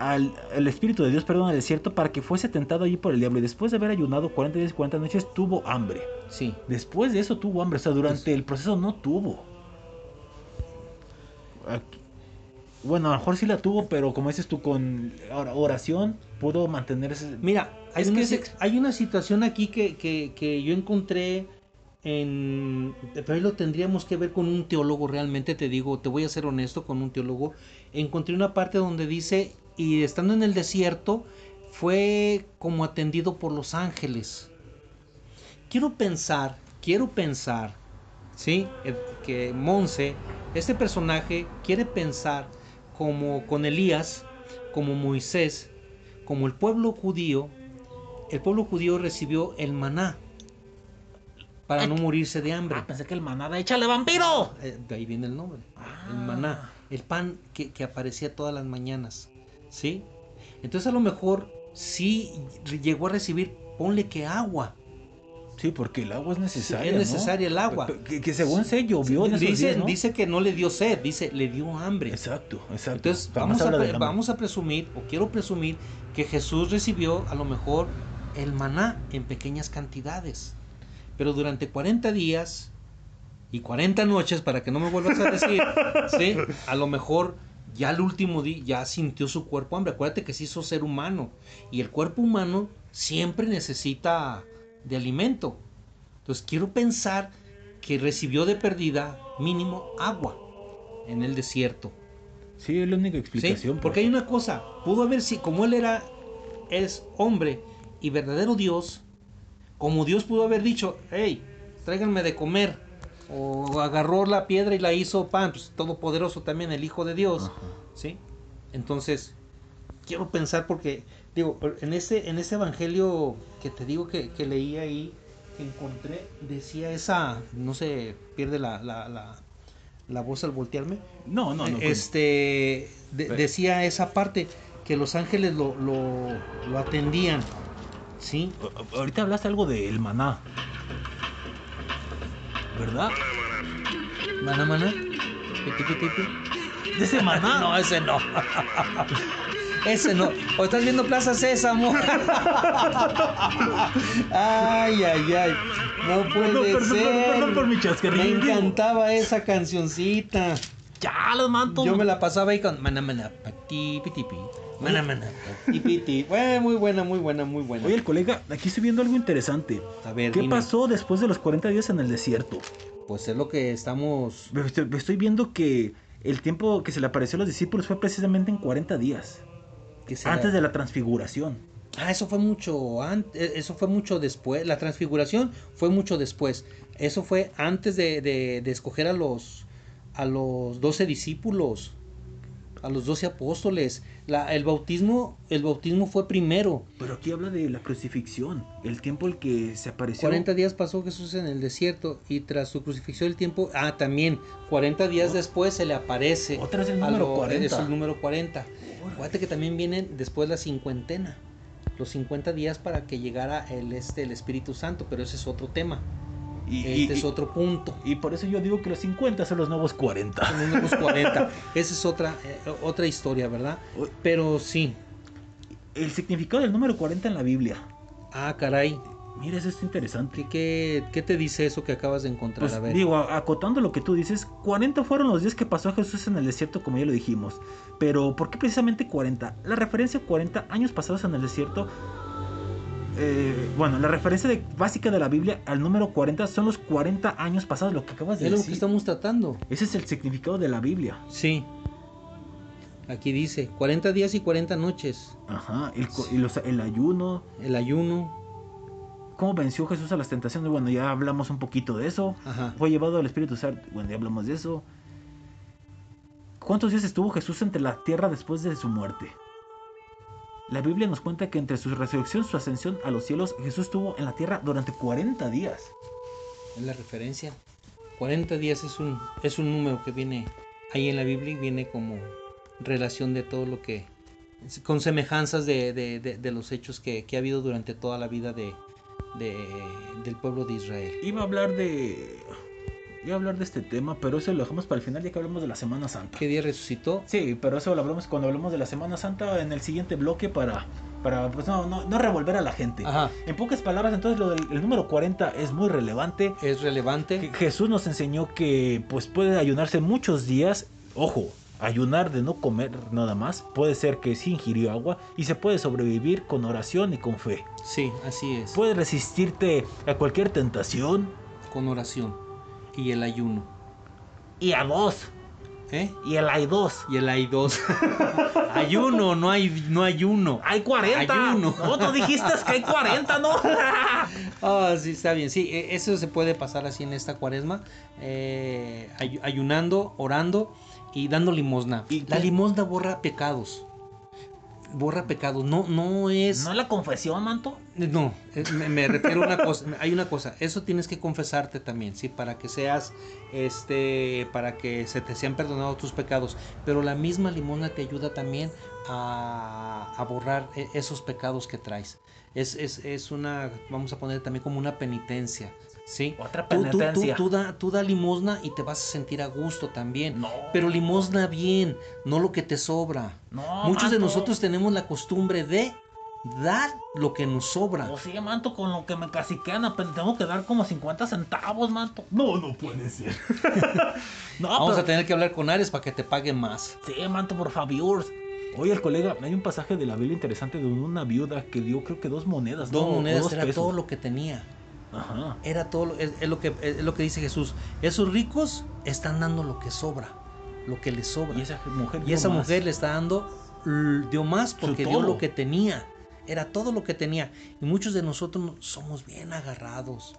Al, el Espíritu de Dios, perdón, al desierto para que fuese tentado allí por el diablo. Y después de haber ayunado 40 días y 40 noches, tuvo hambre. Sí. Después de eso tuvo hambre, o sea, durante Pues- el proceso no tuvo. Aquí- Bueno, a lo mejor sí la tuvo, pero como dices tú, con ora- oración pudo mantenerse. Mira, hay, Es una, que se- hay una situación aquí que, que- que yo encontré en... Pero ahí lo tendríamos que ver con un teólogo realmente, te digo, te voy a ser honesto con un teólogo. Encontré una parte donde dice, y estando en el desierto, fue como atendido por los ángeles. Quiero pensar, quiero pensar, ¿sí? Eh, Que Monse, este personaje, quiere pensar como con Elías, como Moisés, como el pueblo judío, el pueblo judío recibió el maná para no morirse de hambre. Ah, pensé que el manada, échale vampiro. Eh, De ahí viene el nombre. El Ah. maná. El pan que, que aparecía todas las mañanas. ¿Sí? Entonces a lo mejor sí llegó a recibir, ponle que agua. Sí, porque el agua es necesaria. es ¿no? necesaria el agua. Que, que según se llovió dice, días, ¿no? dice que no le dio sed, dice, le dio hambre. Exacto, exacto. Entonces Jamás vamos a, vamos a presumir, o quiero presumir, que Jesús recibió a lo mejor el maná en pequeñas cantidades. Pero durante 40 días y 40 noches, para que no me vuelvas a decir, ¿sí? a lo mejor ya el último día ya sintió su cuerpo hambre. Acuérdate que se hizo ser humano. Y el cuerpo humano siempre necesita de alimento. Entonces quiero pensar que recibió de perdida mínimo agua en el desierto. Sí, es la única ¿Sí? explicación. Porque hay una cosa, pudo haber si como él era es hombre y verdadero Dios, como Dios pudo haber dicho, hey, tráiganme de comer, o agarró la piedra y la hizo pan, pues todopoderoso también el Hijo de Dios, Ajá. ¿sí? Entonces, quiero pensar porque, digo, en ese, en ese evangelio que te digo que, que leí ahí, que encontré, decía esa, no se pierde la, la, la, la voz al voltearme, No, no, no. este de- Pero- decía esa parte que los ángeles lo, lo, lo atendían sí Ahorita hablaste algo del maná. ¿Verdad? maná maná piti, piti. De ese maná. no ese no ese no o estás viendo Plaza Sésamo ay ay ay no puede Perdón, perdón, ser perdón por mi me encantaba esa cancioncita Ya, los mantos. Yo me la pasaba ahí con mana mana pati piti pi. Mana mana pati piti. Bueno, muy buena, muy buena, muy buena. Oye, el colega, aquí estoy viendo algo interesante. a ver, ¿Qué dime. pasó después de los 40 días en el desierto? Pues es lo que estamos estoy viendo que el tiempo que se le apareció a los discípulos fue precisamente en 40 días. Antes de la transfiguración. Ah, eso fue mucho antes, eso fue mucho después. La transfiguración fue mucho después. Eso fue antes de, de, de escoger a los a los 12 discípulos. a los doce apóstoles. La, el bautismo, el bautismo fue primero. Pero aquí habla de la crucifixión, el tiempo el que se apareció. 40 días pasó Jesús en el desierto y tras su crucifixión el tiempo, ah, también 40 días después se le aparece. Otra vez el número lo- 40. Es el número 40. Acuérdate que también vienen después la cincuentena. Los 50 días para que llegara el, este, el Espíritu Santo, pero ese es otro tema. Y, Este y- es otro punto. y por eso yo digo que los 50 son los nuevos 40. Son unos 40. Esa es otra, eh, otra historia, ¿verdad? Pero sí. El significado del número 40 en la Biblia. Ah, caray. Mira, eso es interesante. ¿Qué, te dice eso que acabas de encontrar? Pues A ver. digo, acotando lo que tú dices, 40 fueron los días que pasó Jesús en el desierto, como ya lo dijimos. Pero, ¿por qué precisamente 40? La referencia a 40 años pasados en el desierto, eh, bueno, la referencia de- básica de la Biblia al número 40 son los 40 años pasados, lo que acabas de es lo decir. que estamos tratando. Ese es el significado de la Biblia. Sí. Aquí dice 40 días y 40 noches. Ajá, el ayuno, El ayuno. Cómo venció Jesús a las tentaciones, bueno, ya hablamos un poquito de eso. Ajá. Fue llevado al Espíritu Santo, bueno, ya hablamos de eso. ¿Cuántos días estuvo Jesús entre la tierra después de su muerte? La Biblia nos cuenta que entre su resurrección y su ascensión a los cielos, Jesús estuvo en la tierra durante 40 días. Es la referencia. 40 días es un, es un número que viene ahí en la Biblia y viene como relación de todo lo que. con semejanzas de, de- de- de los hechos que, que ha habido durante toda la vida de, de- del pueblo de Israel. Iba a hablar de... Iba a hablar de este tema, pero eso lo dejamos para el final ya que hablamos de la Semana Santa. ¿Qué día resucitó? Sí, pero eso lo hablamos cuando hablamos de la Semana Santa en el siguiente bloque para, para pues no, no, no revolver a la gente. Ajá. En pocas palabras, entonces lo del el número 40 es muy relevante. Es relevante. Que Jesús nos enseñó que pues puede ayunarse muchos días. Ojo, ayunar de no comer nada más. Puede ser que sí ingirió agua y se puede sobrevivir con oración y con fe. Sí, así es. Puedes resistirte a cualquier tentación Con oración. Y el ayuno. y a dos. ¿Eh? Y el hay dos. Y el hay dos. ayuno, no hay, no ayuno. Hay 40. Ayuno. No, tú dijiste que hay 40, ¿no? Ah, sí, está bien. Sí, e- eso se puede pasar así en esta cuaresma. eh, ay- ayunando, orando y dando limosna. ¿Y la limosna borra pecados. Borra pecados. No, no es. ¿No es la confesión, manto? No, eh, me, me refiero a una cosa, hay una cosa, eso tienes que confesarte también, sí, para que seas, este, para que se te sean perdonados tus pecados, pero la misma limosna te ayuda también a, a borrar e- esos pecados que traes. Es, es, es una, vamos a poner también como una penitencia, sí. Otra Tú, tú- tú- tú da, tú da limosna y te vas a sentir a gusto también. No. Pero limosna bien, no lo que te sobra. No, Muchos de nosotros tenemos la costumbre de dar lo que nos sobra. O sí, manto, con lo que me caciquean, apenas tengo que dar como 50 centavos, manto. No, no puede ser. no, Vamos pero- a tener que hablar con Ares para que te paguen más. Sí, manto, por favor. Oye, el colega, hay un pasaje de la Biblia interesante de una viuda que dio, creo que dos monedas. Dos monedas dos era pesos. todo lo que tenía. Ajá. Era todo, lo- es, es lo que, es lo que dice Jesús. Esos ricos están dando lo que sobra, lo que les sobra. Y esa mujer. Y esa más. mujer le está dando, dio más porque dio lo que tenía. Era todo lo que tenía. Y muchos de nosotros no- somos bien agarrados.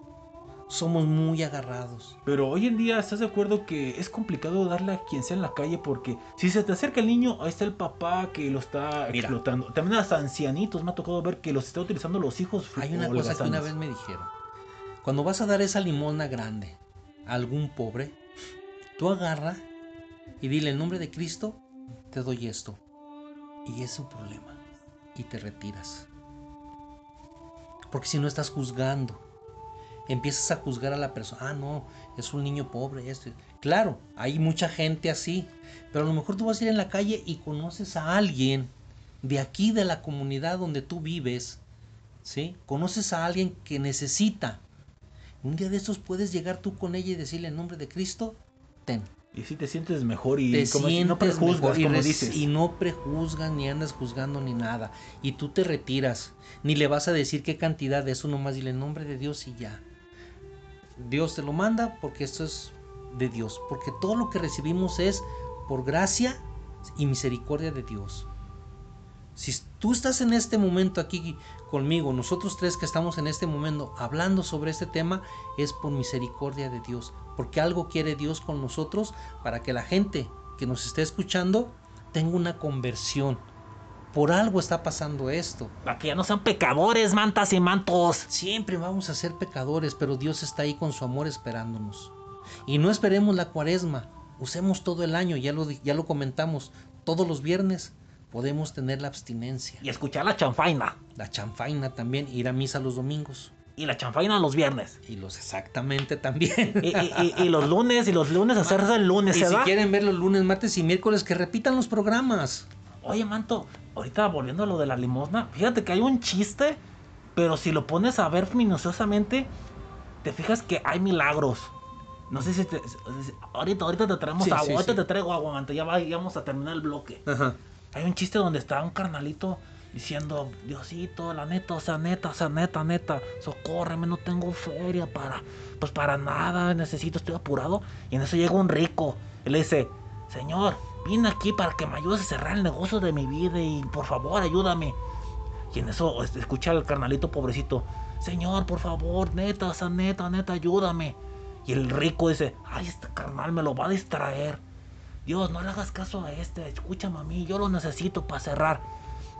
Somos muy agarrados. Pero hoy en día, ¿estás de acuerdo que es complicado darle a quien sea en la calle? Porque si se te acerca el niño, ahí está el papá que lo está Mira. explotando. También hasta ancianitos me ha tocado ver que los está utilizando los hijos. Hay una cosa que una vez me dijeron. Cuando vas a dar esa limosna grande a algún pobre, tú agarra y dile en nombre de Cristo, te doy esto. Y es un problema. Y te retiras. Porque si no estás juzgando, empiezas a juzgar a la persona. Ah, no, es un niño pobre. Claro, hay mucha gente así. Pero a lo mejor tú vas a ir en la calle y conoces a alguien de aquí, de la comunidad donde tú vives. ¿sí? Conoces a alguien que necesita. Un día de estos puedes llegar tú con ella y decirle en nombre de Cristo, ten. Y si te sientes mejor y Te como si sientes no prejuzgas, mejor y, como dices. y no prejuzgas ni andas juzgando ni nada. Y tú te retiras. Ni le vas a decir qué cantidad de eso, nomás dile en nombre de Dios y ya. Dios te lo manda porque esto es de Dios. Porque todo lo que recibimos es por gracia y misericordia de Dios. Si tú estás en este momento aquí conmigo, nosotros tres que estamos en este momento hablando sobre este tema, es por misericordia de Dios. Porque algo quiere Dios con nosotros para que la gente que nos esté escuchando tenga una conversión. Por algo está pasando esto. Para que ya no sean pecadores, mantas y mantos. Siempre vamos a ser pecadores, pero Dios está ahí con su amor esperándonos. Y no esperemos la cuaresma, usemos todo el año, ya lo, ya lo comentamos, todos los viernes podemos tener la abstinencia. Y escuchar la chanfaina. La chanfaina también, ir a misa los domingos. Y la chanfaina los viernes. Y los exactamente también. Y, y- y- y los lunes, y los lunes hacerse el lunes, Y ¿se si quieren ver los lunes, martes y miércoles, que repitan los programas. Oye, manto, ahorita volviendo a lo de la limosna, fíjate que hay un chiste, pero si lo pones a ver minuciosamente, te fijas que hay milagros. No sé si te, ahorita, ahorita te traemos Sí, agua, sí, ahorita sí. te traigo agua, manto, ya, va- ya vamos a terminar el bloque. Ajá. Hay un chiste donde está un carnalito diciendo, Diosito, la neta, o sea, neta, o sea, neta, neta, socórreme, no tengo feria para, pues para nada, necesito, estoy apurado. Y en eso llega un rico y le dice, Señor, vine aquí para que me ayudes a cerrar el negocio de mi vida y por favor, ayúdame. Y en eso escucha al carnalito pobrecito, Señor, por favor, neta, o sea, neta, neta, ayúdame. Y el rico dice, ay, este carnal me lo va a distraer. Dios, no le hagas caso a este, escúchame a mí, yo lo necesito para cerrar.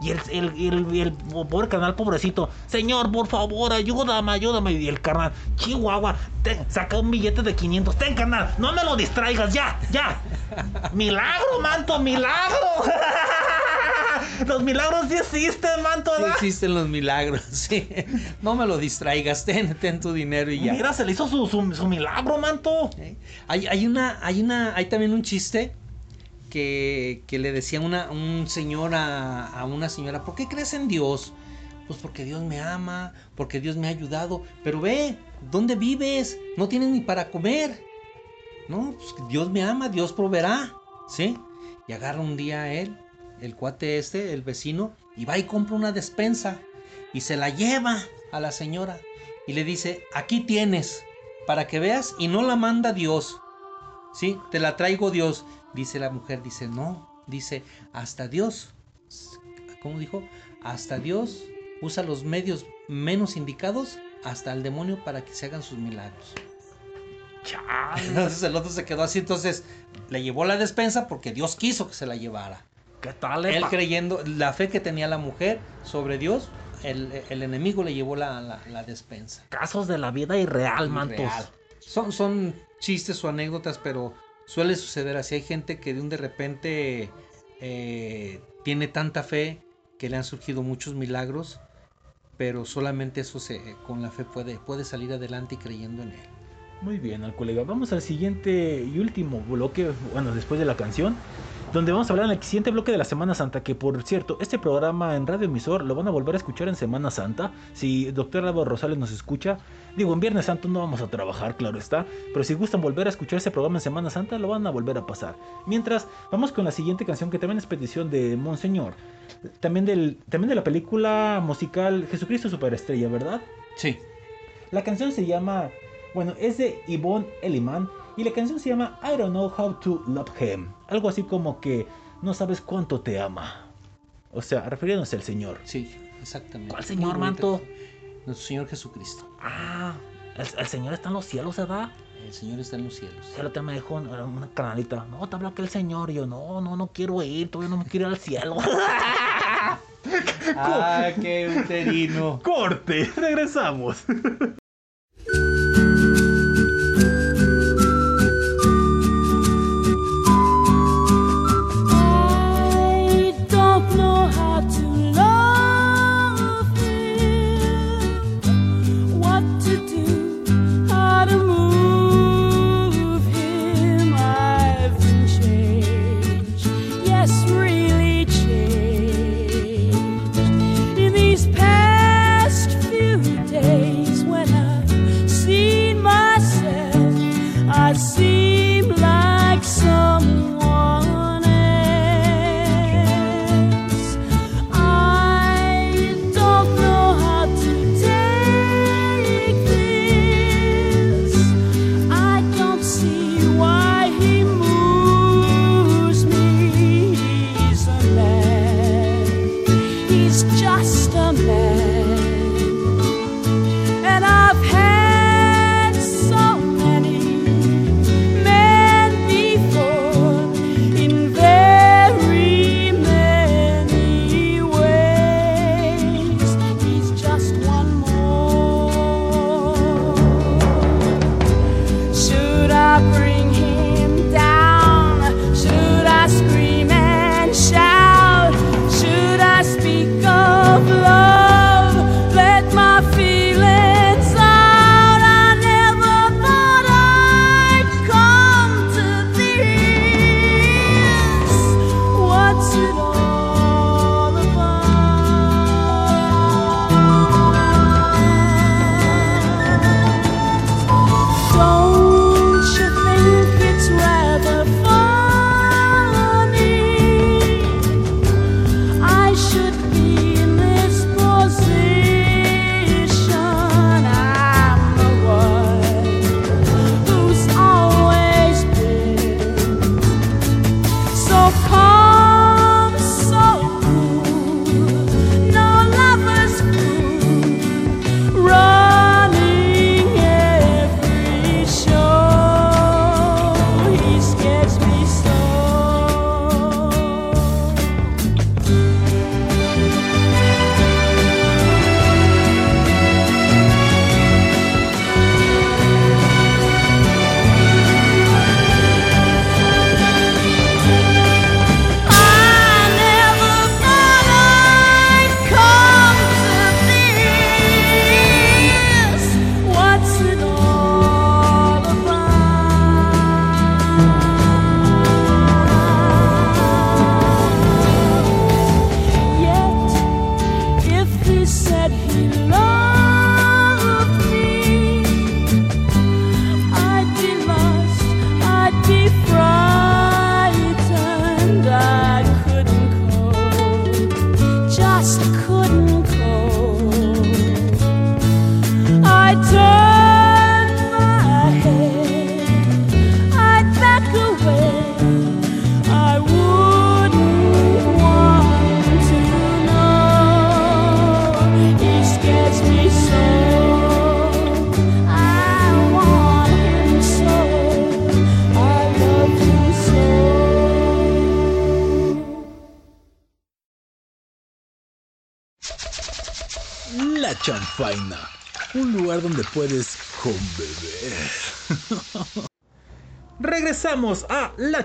Y el, el, el, el pobre carnal pobrecito, Señor, por favor, ayúdame, ayúdame. Y el carnal, Chihuahua, ten, saca un billete de 500. Ten, carnal, no me lo distraigas, ya, ya. Milagro, manto, milagro. Los milagros sí existen, manto, Sí existen los milagros, sí. No me lo distraigas, ten, ten tu dinero y ya. Mira, se le hizo su, su, su milagro, manto. ¿Eh? Hay, hay una, hay una, hay también un chiste que, que le decía una, un señor a, a una señora, ¿por qué crees en Dios? Pues porque Dios me ama, porque Dios me ha ayudado. Pero ve, ¿dónde vives? No tienes ni para comer. No, pues Dios me ama, Dios proveerá. ¿Sí? Y agarra un día a él, el cuate este, el vecino, y va y compra una despensa. Y se la lleva a la señora. Y le dice, aquí tienes, para que veas, y no la manda Dios. Sí, te la traigo Dios. Dice la mujer, dice, no, dice, hasta Dios. ¿Cómo dijo? Hasta Dios usa los medios menos indicados hasta el demonio para que se hagan sus milagros. Entonces el otro se quedó así, entonces le llevó la despensa porque Dios quiso que se la llevara. ¿Qué tal, Él creyendo, la fe que tenía la mujer sobre Dios, el, el enemigo le llevó la, la- la despensa. Casos de la vida irreal, mantos. Real. Son, son chistes o anécdotas, pero suele suceder así. Hay gente que de un de repente eh, tiene tanta fe que le han surgido muchos milagros, pero solamente eso se, con la fe puede, puede salir adelante y creyendo en él. Muy bien, al colega. Vamos al siguiente y último bloque, bueno, después de la canción, donde vamos a hablar en el siguiente bloque de la Semana Santa, que por cierto, este programa en Radio Emisor lo van a volver a escuchar en Semana Santa. Si doctor Álvaro Rosales nos escucha, digo, en Viernes Santo no vamos a trabajar, claro está, pero si gustan volver a escuchar ese programa en Semana Santa, lo van a volver a pasar. Mientras, vamos con la siguiente canción, que también es petición de Monseñor. También, del, también de la película musical Jesucristo Superestrella, ¿verdad? Sí. La canción se llama, bueno, es de Yvonne Elliman y la canción se llama I Don't Know How to Love Him. Algo así como que no sabes cuánto te ama. O sea, refiriéndose al Señor. Sí, exactamente. ¿Cuál señor, manto? Nuestro Señor Jesucristo. Ah, el, el Señor está en los cielos, ¿verdad? El Señor está en los cielos. El otro me dijo una, una canalita, no, te habla que el Señor. Y yo, no, no, no quiero ir, todavía no me quiero ir al cielo. Ah, qué uterino. Corte, regresamos.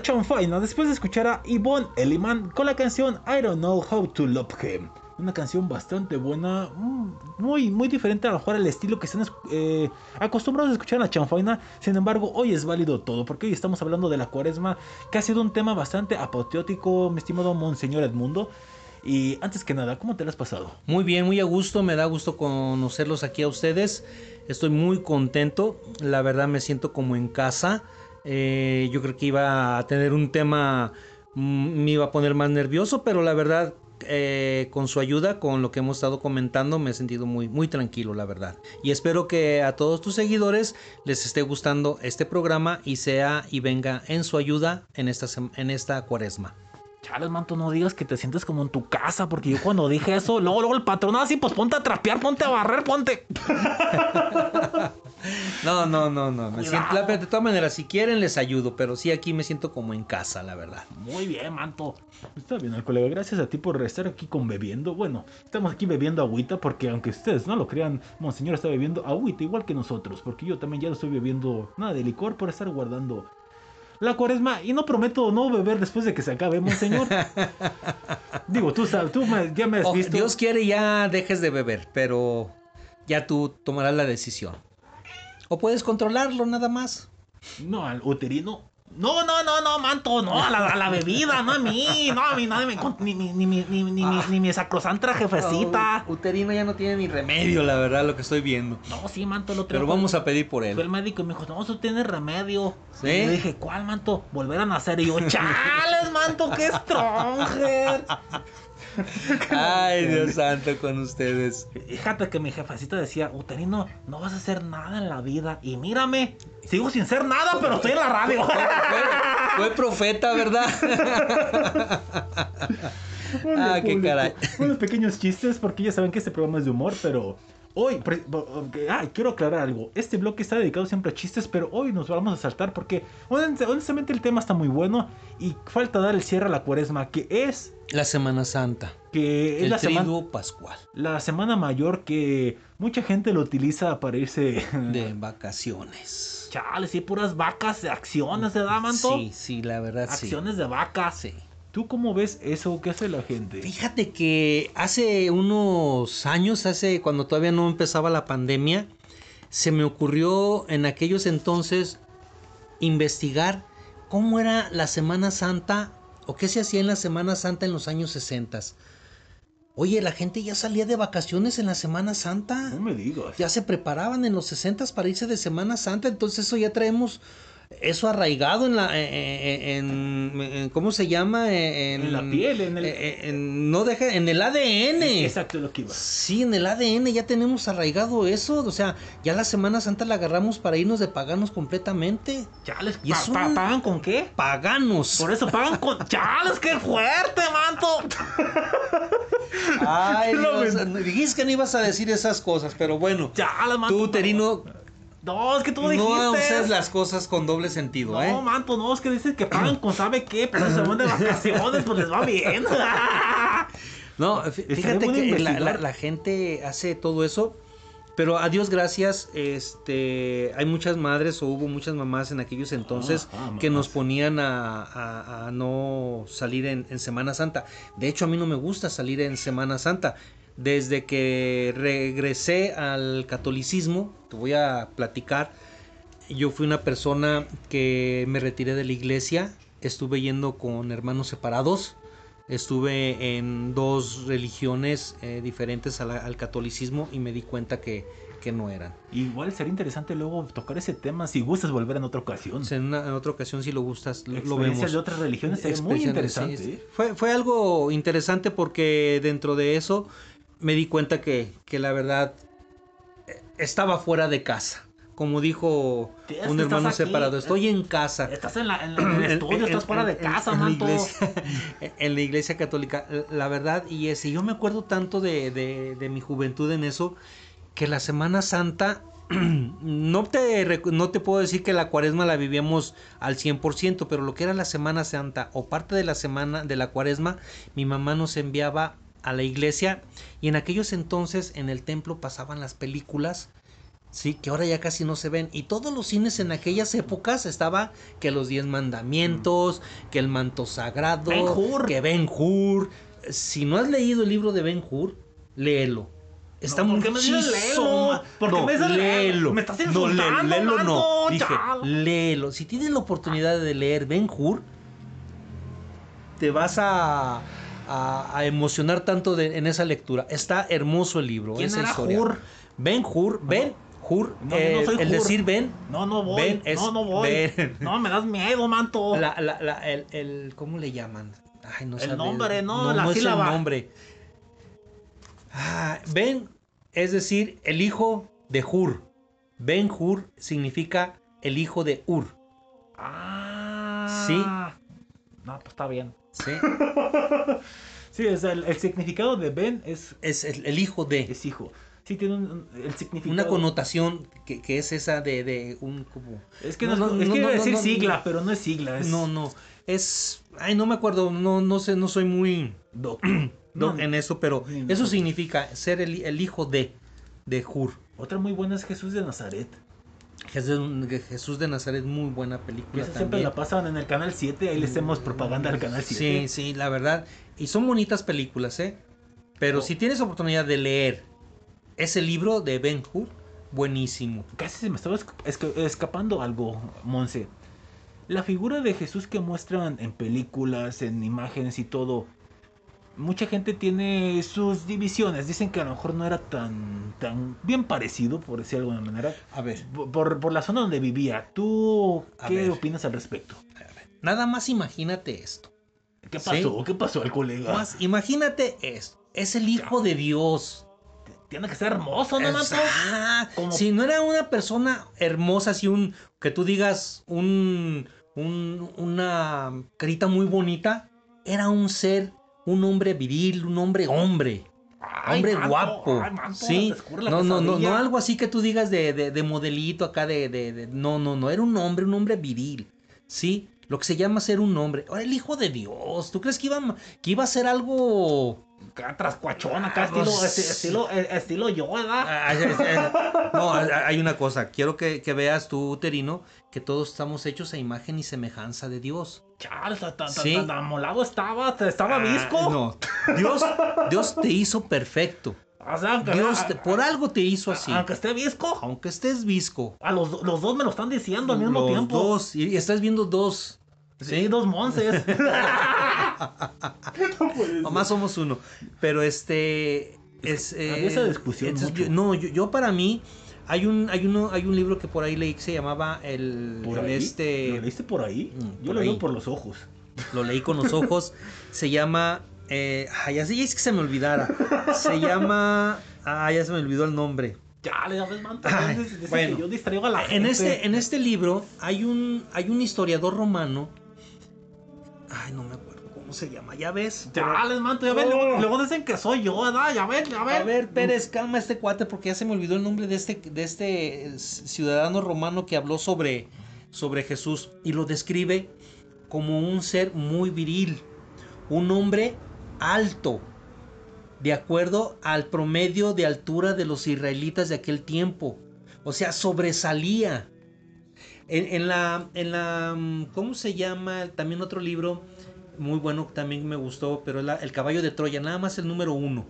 A La Chanfaina después de escuchar a Yvonne Elliman con la canción I Don't Know How to Love Him. Una canción bastante buena, mm, muy, muy diferente a lo mejor al estilo que están eh, acostumbrados a escuchar La Chanfaina. Sin embargo, hoy es válido todo porque hoy estamos hablando de la cuaresma, que ha sido un tema bastante apoteótico, mi estimado Monseñor Edmundo. Y antes que nada, ¿cómo te lo has pasado? Muy bien, muy a gusto, me da gusto conocerlos aquí a ustedes. Estoy muy contento, la verdad me siento como en casa. Eh, yo creo que iba a tener un tema, mm, me iba a poner más nervioso, pero la verdad, eh, con su ayuda, con lo que hemos estado comentando, me he sentido muy, muy tranquilo, la verdad. Y espero que a todos tus seguidores les esté gustando este programa y sea y venga en su ayuda en esta, en esta cuaresma. Chales, manto, no digas que te sientes como en tu casa, porque yo cuando dije eso, luego, luego el patrón así, pues ponte a trapear, ponte a barrer, ponte. No, no, no, no. Me siento, la- de todas maneras, si quieren les ayudo, pero sí aquí me siento como en casa, la verdad. Muy bien, manto. Está bien, el colega. Gracias a ti por estar aquí con bebiendo. Bueno, estamos aquí bebiendo agüita porque aunque ustedes no lo crean, Monseñor está bebiendo agüita igual que nosotros. Porque yo también ya no estoy bebiendo nada de licor por estar guardando la cuaresma. Y no prometo no beber después de que se acabe, Monseñor. Digo, tú sabes, tú me- ya me has Oh, visto. Dios quiere ya dejes de beber, pero ya tú tomarás la decisión. O puedes controlarlo nada más. No, al uterino. No, no, no, no, manto, no, a la, a la bebida, no a mí, no a mí, nadie me con- ni, ni, ni, mi- ni, ni, mi- ni mi sacrosanta jefecita. Uterino ya no tiene ni remedio, la verdad, lo que estoy viendo. No, sí, manto, lo Pero vamos a pedir por Fue el él. médico y me dijo, no, eso tiene remedio. ¿Sí? Y le dije, ¿cuál, manto? Volver a nacer. Y yo, chales, manto, qué stronger. Ay, Dios santo con ustedes. Fíjate que mi jefecita decía, uterino, no vas a hacer nada en la vida. Y mírame, sigo sin ser nada, pero estoy en la radio. Fue, fue profeta, ¿verdad? ah, qué caray. Unos pequeños chistes, porque ya saben que este programa es de humor, pero hoy, pre- ah, quiero aclarar algo. Este bloque está dedicado siempre a chistes, pero hoy nos vamos a saltar porque honest- honestamente el tema está muy bueno y falta dar el cierre a la cuaresma, que es La Semana Santa. que es El la semana, pascual. la semana mayor que mucha gente lo utiliza para irse De vacaciones. Chale, sí, puras vacas de acciones, ¿verdad, manto? Sí, sí, la verdad sí. Acciones de vacas. Sí. ¿Tú cómo ves eso? ¿Qué hace la gente? Fíjate que hace unos años, hace cuando todavía no empezaba la pandemia, se me ocurrió en aquellos entonces investigar cómo era la Semana Santa o qué se hacía en la Semana Santa en los años 60. Oye, la gente ya salía de vacaciones en la Semana Santa. No me digas. Ya se preparaban en los 60 para irse de Semana Santa, entonces eso ya traemos eso arraigado en la en, en- en- ¿cómo se llama? En, En la piel, en el- en- en- no deja en el ADN. Exacto lo que iba. Sí, en el ADN ya tenemos arraigado eso, o sea, ya la Semana Santa la agarramos para irnos de paganos completamente. Chales, Y pa- es pa- un- ¿pagan con qué? Paganos. Por eso pagan con. ¡Chales, qué fuerte, manto! Ay, Dios, dijiste que no ibas a decir esas cosas, pero bueno. Chales, manto. Tú, Terino, No, es que tú dijiste. no uses las cosas con doble sentido, No, ¿eh? manto, no, es que dices que pagan con sabe qué, pero se van de vacaciones, pues les va bien. No, fíjate que la, investigar. la- la gente hace todo eso, pero a Dios gracias, este, hay muchas madres o hubo muchas mamás en aquellos entonces Ajá, que nos ponían a, a- a no salir en, en Semana Santa. De hecho, a mí no me gusta salir en Semana Santa. Desde que regresé al catolicismo, te voy a platicar, yo fui una persona que me retiré de la iglesia, estuve yendo con hermanos separados, estuve en dos religiones eh, diferentes la- al catolicismo y me di cuenta que, que no eran. Igual sería interesante luego tocar ese tema si gustas volver en otra ocasión. En, una- en otra ocasión, si lo gustas, lo, vemos. de otras religiones sería muy interesante. sí. ¿eh? Fue, fue algo interesante porque dentro de eso me di cuenta que, que la verdad eh, estaba fuera de casa. Como dijo es un hermano separado, estoy en casa. Estás en, la, en, la- en el estudio, En- estás fuera de casa, en la iglesia- en la iglesia católica, la verdad, y ese, yo me acuerdo tanto de, de- de mi juventud en eso, que la Semana Santa, no te, no te puedo decir que la cuaresma la vivíamos al 100%, pero lo que era la Semana Santa o parte de la semana de la cuaresma, mi mamá nos enviaba a la iglesia y en aquellos entonces en el templo pasaban las películas Sí, que ahora ya casi no se ven. Y todos los cines en aquellas épocas estaba que los diez mandamientos, que el manto sagrado, Ben-Hur. que Ben Hur. Si no has leído el libro de Ben Hur, léelo. Está No, ¿por muy qué me léelo? ¿Por qué no, me léelo? léelo. Me estás no, insultando, léelo no. Dije, léelo. Si tienes la oportunidad de leer Ben Hur, te vas a, a- a emocionar tanto de- en esa lectura. Está hermoso el libro. ¿Quién esa era historia. Hur? Ben Hur, Ben Hur, No, eh, no soy el Hur. decir Ben. No, no voy. Ben es no, no voy. Ben. No, me das miedo, manto. La, la, la- el, el- ¿cómo le llaman? Ay, no El nombre, no, la es el sílaba. nombre. Ah, ben, es decir, el hijo de Hur. Ben Hur significa el hijo de Ur. Ah. Sí. No, pues está bien. ¿sí? Sí, es el, el significado de Ben es, es el, el hijo de. es hijo. Sí, tiene un, el significado. Una connotación que, que es esa de, de un como. Es que No, no, es, no, es no, que iba a decir sigla, pero no es sigla. Es No, no. Es. Ay, no me acuerdo. No, no sé, no soy muy. doc. en eso, pero eso significa ser el, el hijo de. De Hur. Otra muy buena es Jesús de Nazaret. Jesús, Jesús de Nazaret, muy buena película siempre la pasan en el canal 7. Ahí le hacemos propaganda al canal 7. Sí, sí, la verdad. Y son bonitas películas, ¿eh? Pero Oh. si tienes oportunidad de leer ese libro de Ben Hur, buenísimo. Casi se me estaba esca- esca- escapando algo, Monse. La figura de Jesús que muestran en películas, en imágenes y todo. Mucha gente tiene sus divisiones. Dicen que a lo mejor no era tan, tan bien parecido, por decir de alguna manera. A ver, Por, por la zona donde vivía. ¿Tú A qué ver. opinas al respecto? nada más imagínate esto. ¿Qué Sí. pasó? ¿Qué pasó al colega? Más, imagínate esto. Es el hijo de Dios. Tiene que ser hermoso, ¿no, ah, Como- Si no era una persona hermosa, así un que tú digas un, un- una carita muy bonita, era un ser, un hombre viril, un hombre hombre, Ay, hombre Manto, guapo, ay, Manto, sí, no, no, no, no algo así que tú digas de, de- de modelito acá de, de- no, no, no, era un hombre, un hombre viril, sí, lo que se llama ser un hombre. Ahora el hijo de Dios, ¿tú crees que iba, que iba a ser algo Acá trascuachón, acá Ah, estilo, pues- esti- estilo, eh, estilo yo, ¿verdad? Ah, eh, No, hay- una cosa. Quiero que, que veas tú, uterino, que todos estamos hechos a imagen y semejanza de Dios. Chal, tan, tan, Sí. tan amolado estaba, estaba Ah, visco. No. Dios, Dios te hizo perfecto. O sea, aunque, Dios a- te- por algo te hizo así. aunque esté visco, Aunque estés visco. a los, los dos me lo están diciendo al mismo los tiempo. dos. Y estás viendo dos. Sí, dos monces. Mamá somos uno. Pero este. Es, esa discusión entonces, mucho. yo- no, yo, yo para mí. Hay un, hay, uno, hay un libro que por ahí leí que se llamaba el, ¿Por el ahí? este ¿Lo leíste por ahí? Mm, Yo por lo leo ahí. por los ojos. Lo leí con los ojos. Se llama. Eh, ay, así es que se me olvidara. Se llama. Ah, ya se me olvidó el nombre. Ya, le dice- dice bueno. yo distraigo a la En gente. este, en este libro hay un, hay un historiador romano. Ay, no me acuerdo cómo se llama. Ya ves. Ya, les manto, ya ven. Luego, luego dicen que soy yo, ¿verdad? Ya ven, ya ven. A ver, Pérez, calma este cuate porque ya se me olvidó el nombre de este, de este eh, ciudadano romano que habló sobre, sobre Jesús y lo describe como un ser muy viril, un hombre alto, de acuerdo al promedio de altura de los israelitas de aquel tiempo. O sea, sobresalía. En, en la, en la, mm, ¿cómo se llama? También otro libro muy bueno, también me gustó, pero la- El caballo de Troya, nada más el número uno.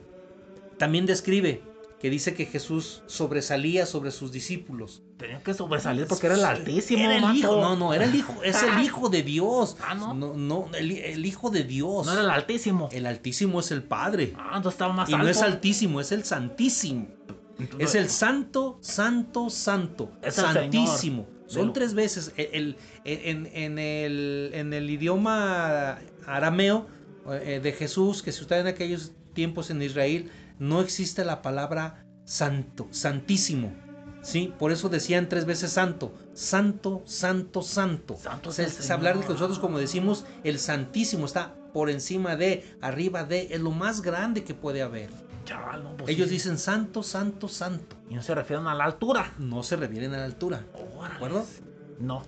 También describe que dice que Jesús sobresalía sobre sus discípulos. Tenía que sobresalir porque era el altísimo, Era el hijo, no, no, era el hijo, es el hijo de Dios. Ah, ¿no? No, no, el, el hijo de Dios. No era el altísimo. El altísimo es el Padre. Ah, entonces estaba más Y alto. no es altísimo, es el santísimo. Entonces- Es el santo, santo, santo. Es el santísimo. Son tres veces. El, el- en, en el, en el idioma arameo eh, de Jesús, que se usaba en aquellos tiempos en Israel, no existe la palabra santo, santísimo. ¿Sí? Por eso decían tres veces santo. Santo, santo, santo. Santo es hablar de que nosotros, como decimos, el santísimo está por encima de, arriba de, es lo más grande que puede haber. No, pues Ellos sí. dicen santo, santo, santo. Y no se refieren a la altura. No se refieren a la altura. ¿De acuerdo? No.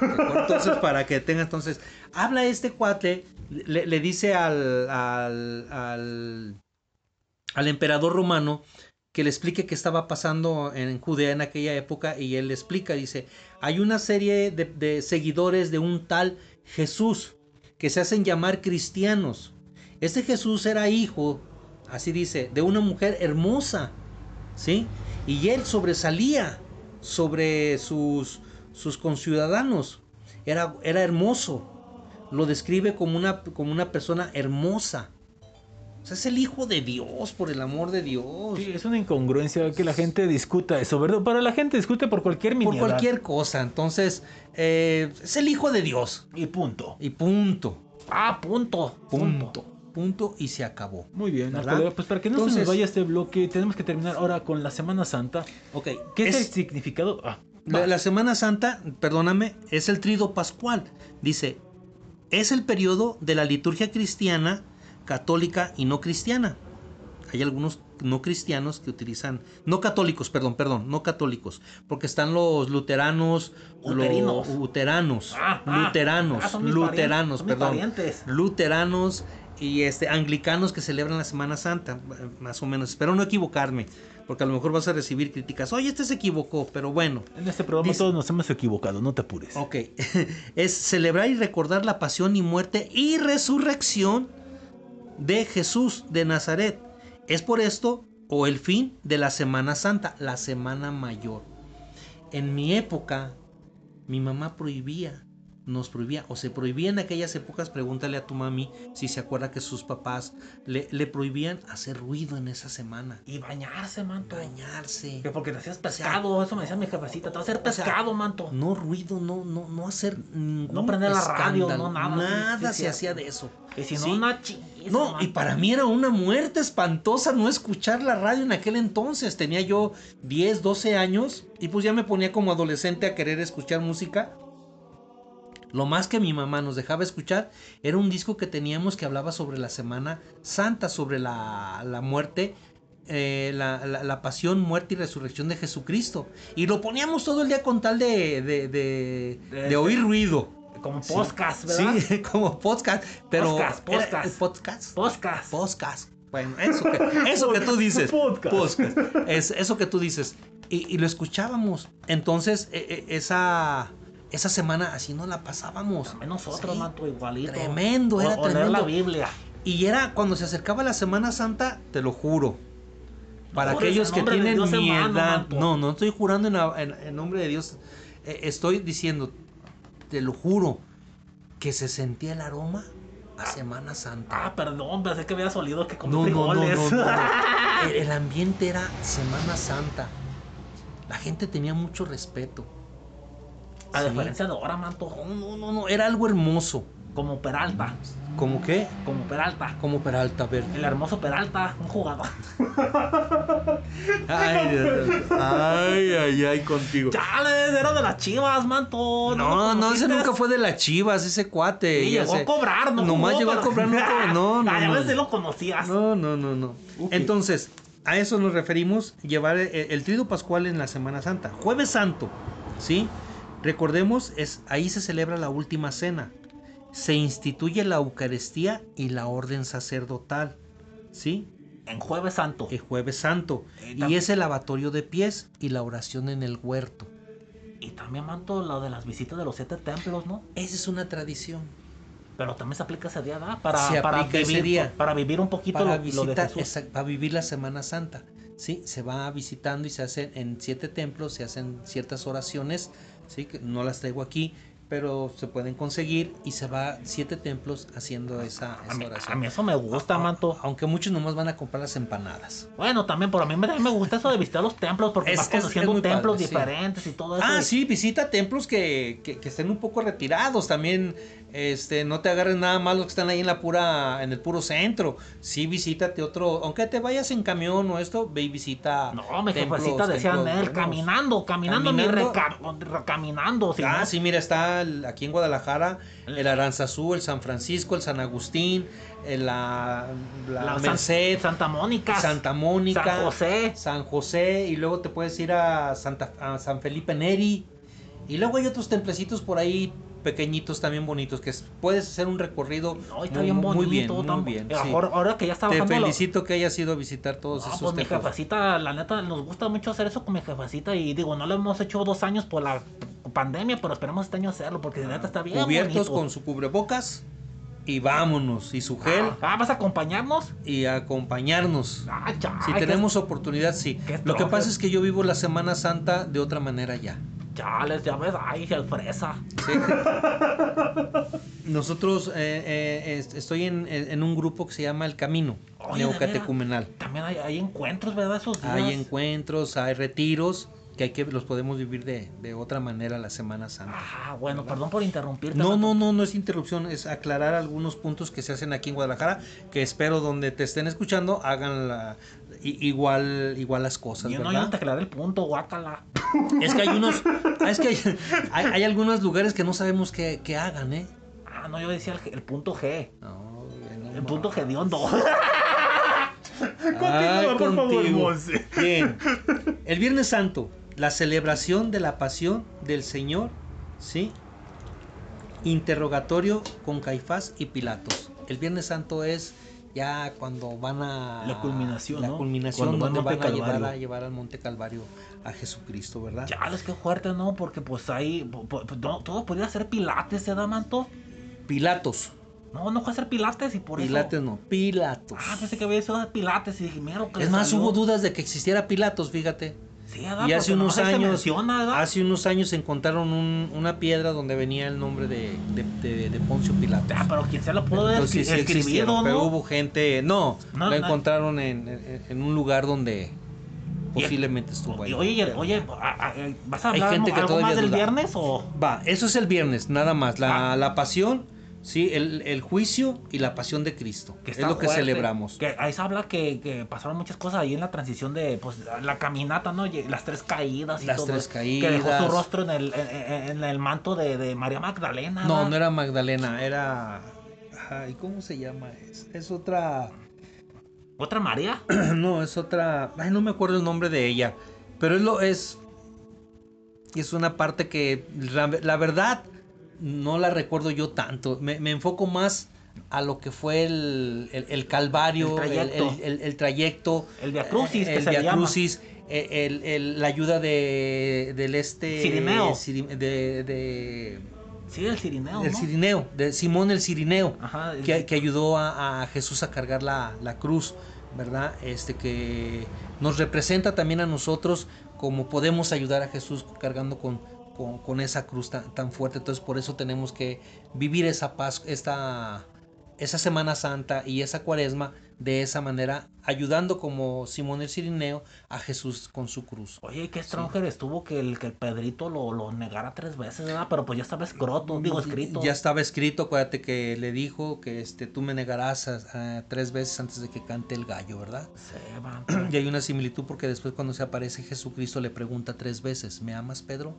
Entonces, para que tenga entonces. Habla este cuate, le, le dice al, al, al, al emperador romano que le explique qué estaba pasando en Judea en aquella época y él le explica, dice, hay una serie de, de seguidores de un tal Jesús que se hacen llamar cristianos. Este Jesús era hijo, así dice, de una mujer hermosa, ¿sí? Y él sobresalía sobre sus, sus conciudadanos. Era, era hermoso. Lo describe como una, como una persona hermosa. O sea, es el hijo de Dios, por el amor de Dios. Sí, es una incongruencia que la gente discuta eso, ¿verdad? Pero la gente discute por cualquier por miniedad. cualquier cosa. Entonces, eh, es el hijo de Dios. Y punto. Y punto. Ah, punto. Punto. Punto. Y se acabó. Muy bien, Pues para que no se nos vaya este bloque, tenemos que terminar ahora con la Semana Santa. Ok. ¿Qué es, es- el significado? Ah, La, Semana Santa, perdóname, es el trido pascual. Dice, es el periodo de la liturgia cristiana, católica y no cristiana. Hay algunos no cristianos que utilizan, no católicos, perdón, perdón, no católicos, porque están los luteranos, Uterinos. los luteranos, Ah, ah, luteranos, ah, perdón, luteranos y este anglicanos que celebran la Semana Santa, más o menos. Espero no equivocarme, porque a lo mejor vas a recibir críticas. Oye, este se equivocó, pero bueno. En este programa Dice- todos nos hemos equivocado, no te apures. Ok, es celebrar y recordar la pasión y muerte y resurrección de Jesús de Nazaret. Es por esto o el fin de la Semana Santa, la Semana Mayor. En mi época, mi mamá prohibía, nos prohibía, o se prohibía en aquellas épocas, pregúntale a tu mami si se acuerda que sus papás le, le prohibían hacer ruido en esa semana. Y bañarse, manto. Bañarse. Que porque te hacías pescado, eso me decía mi jefecita, te vas a hacer pescado, manto. No ruido, no, no, no hacer ningún No prender la radio, no nada, Nada sí, se hacía de eso. Y si no, Sí. una chis, No, y para mí era una muerte espantosa no escuchar la radio en aquel entonces. Tenía yo 10, 12 años y pues ya me ponía como adolescente a querer escuchar música. Lo más que mi mamá nos dejaba escuchar era un disco que teníamos que hablaba sobre la Semana Santa, sobre la, la muerte, eh, la, la- la pasión, muerte y resurrección de Jesucristo. Y lo poníamos todo el día con tal de, de, de- de oír ruido. Como podcast, ¿verdad? Sí, como podcast, pero Podcast, era- podcast. podcast. Podcast. Podcast. Bueno, eso que, eso que tú dices. Podcast. Es, eso que tú dices. Y, y lo escuchábamos. Entonces, e- e- esa, esa semana así nos la pasábamos. También nosotros, Sí. manto, igualito. Tremendo, era O- leer tremendo. la Biblia. Y era cuando se acercaba la Semana Santa, te lo juro. Para aquellos que tienen mi edad. No, no estoy jurando en, en- en nombre de Dios. Eh, estoy diciendo, te lo juro, que se sentía el aroma a Semana Santa. Ah, perdón, pensé que había olido que comí No, no, no, frijoles. no, no, no. El, el ambiente era Semana Santa. La gente tenía mucho respeto. A diferencia de ahora, manto. No, no, no, no, era algo hermoso. Como Peralta. ¿Cómo qué? Como Peralta. Como Peralta, a ver. El hermoso Peralta, un jugador. Ay, Dios ay, ay, ay, contigo. Chales, era de las chivas, manto. No, no, ese nunca fue de las chivas, ese cuate. Sí, llegó sé. a cobrar, ¿no? Nomás jugó, llegó a cobrar, no, no, no. Ay, a no. ver si lo conocías. No, no, no, no. Entonces, a eso nos referimos, llevar el, el trido pascual en la Semana Santa. Jueves Santo, ¿sí? Recordemos, es, ahí se celebra la última cena. Se instituye la Eucaristía y la orden sacerdotal, ¿sí? En Jueves Santo. El Jueves Santo. Eh, Y es el lavatorio de pies y la oración en el huerto. Y también, manto, lo de las visitas de los siete templos, ¿no? Esa es una tradición. Pero también se aplica ese día, ¿verdad? Para, para, vivir, día. para vivir un poquito para lo, lo de Jesús. para vivir la Semana Santa. Sí, se va visitando y se hacen en siete templos, se hacen ciertas oraciones, sí, no las traigo aquí, pero se pueden conseguir y se va siete templos haciendo esa, A esa mí, oración. a mí eso me gusta, A- manto. Aunque muchos nomás van a comprar las empanadas. Bueno, también, pero a mí me, gusta eso de visitar los templos porque Es- vas es conociendo templos padre, sí. diferentes y todo eso. Ah, y- sí, visita templos que, que- que estén un poco retirados también. Este, no te agarres nada más los que están ahí en la pura, en el puro centro. Sí, visítate otro, aunque te vayas en camión o esto, ve y visita. No, mi jefecita decía, buenos". caminando, caminando, mi Caminando. reca- re- caminando. si Ah, no- sí, mira, está el- aquí en Guadalajara el Aranzazú, el San Francisco, el San Agustín, el- la, la la San- Merced, Santa Mónica. Santa Mónica, San José. San José, y luego te puedes ir a, Santa, a San Felipe Neri. Y luego hay otros templecitos por ahí pequeñitos también bonitos, que es- puedes hacer un recorrido No, está muy, bien muy bien, muy tan- bien. Sí. ahora, que ya está Te felicito que hayas ido a visitar todos No, esos pues mi jefecita, la neta, nos gusta mucho hacer eso con mi jefecita y digo, no lo hemos hecho dos años por la pandemia, pero esperemos este año hacerlo porque la neta está bien Cubiertos bonito. con su cubrebocas y vámonos, y su gel Ah, ¿vas a acompañarnos? y a acompañarnos. Ah, ya, Si tenemos oportunidad, sí. Lo que pasa es que yo vivo la Semana Santa de otra manera ya. Chales, ya ves, ay, el fresa. Sí. Nosotros, eh, eh, est- estoy en, un grupo que se llama El Camino Oye, ¿de Neocatecumenal. También hay, hay encuentros, ¿verdad? Esos días. Hay encuentros, hay retiros que hay que los podemos vivir de, de otra manera la Semana Santa. Ah, bueno, perdón por interrumpirte. No, no, no, no es interrupción, es aclarar algunos puntos que se hacen aquí en Guadalajara, que espero donde te estén escuchando hagan la, igual, igual las cosas, Yo no, yo te aclaré el punto, guácala. Es que hay unos, es que hay, hay, hay algunos lugares que no sabemos qué, qué hagan, ¿eh? Ah, no, yo decía el, el punto G. No, no, El punto G de hondo. Ay, Continúa, por favor. Monse. Bien. El Viernes Santo, la celebración de la pasión del Señor, ¿sí? Interrogatorio con Caifás y Pilatos. El Viernes Santo es ya cuando van a La culminación, la ¿no? culminación Cuando van donde al van a llevar, a llevar al Monte Calvario a Jesucristo, ¿verdad? Ya, es que fuerte, ¿no? Porque pues ahí, no, todo podría ser pilates, ¿eh, Manto? Pilatos. No, no puede ser pilates y por Pilates eso... no, Pilatos. Ah, pensé que había sido pilates y dije, mira lo que es más, salió. hubo dudas de que existiera Pilatos, fíjate. Y hace unos años, hace unos años encontraron un- una piedra donde venía el nombre de, de, de- de Poncio Pilatos. Ah, pero quien se lo pudo Entonces, sí, ¿no? pero hubo gente, no, No, lo no. encontraron en, en- en un lugar donde posiblemente estuvo ahí. Y, oye, oye, a- a- ¿vas a Hay hablar gente que algo más del duda. viernes o...? Va, eso es el viernes, nada más, la, Ah. la pasión, sí, el, el juicio y la pasión de Cristo, que es lo que fuerte, celebramos. Que ahí se habla que, que pasaron muchas cosas ahí en la transición de pues la caminata, ¿no? Las tres caídas y Las todo tres eso, Que dejó caídas. su rostro en el, en, el manto de, de María Magdalena. No, ¿verdad? no era Magdalena, era... Ay, ¿cómo se llama? Es, es otra... ¿Otra María? No, es otra. Ay, no me acuerdo el nombre de ella. Pero es lo es. Es una parte que la, la verdad no la recuerdo yo tanto. Me, me enfoco más a lo que fue el, el- el calvario, El trayecto. el, el- el trayecto, El Via Crucis, eh, que el se le Via llama. Crucis, eh, el- el- la ayuda de del este Cirineo. Ciri- de, de- Sí, el Cirineo, el ¿no? Cirineo, de Simón el Cirineo Ajá, el- que, que ayudó a, a Jesús a cargar la, la cruz, ¿verdad? Este que nos representa también a nosotros como podemos ayudar a Jesús cargando con, con, con esa cruz tan, tan fuerte. Entonces por eso tenemos que vivir esa paz, esta, esa Semana Santa y esa cuaresma de esa manera, ayudando como Simón el Cirineo a Jesús con su cruz. Oye, qué stronger estuvo que el, que el Pedrito lo, lo negara tres veces, ¿verdad? Pero pues ya estaba escroto, digo escrito. Ya estaba escrito, acuérdate que le dijo que este, tú me negarás a- a tres veces antes de que cante el gallo, ¿verdad? Sí, man. Y hay una similitud porque después cuando se aparece Jesucristo le pregunta tres veces, ¿me amas Pedro?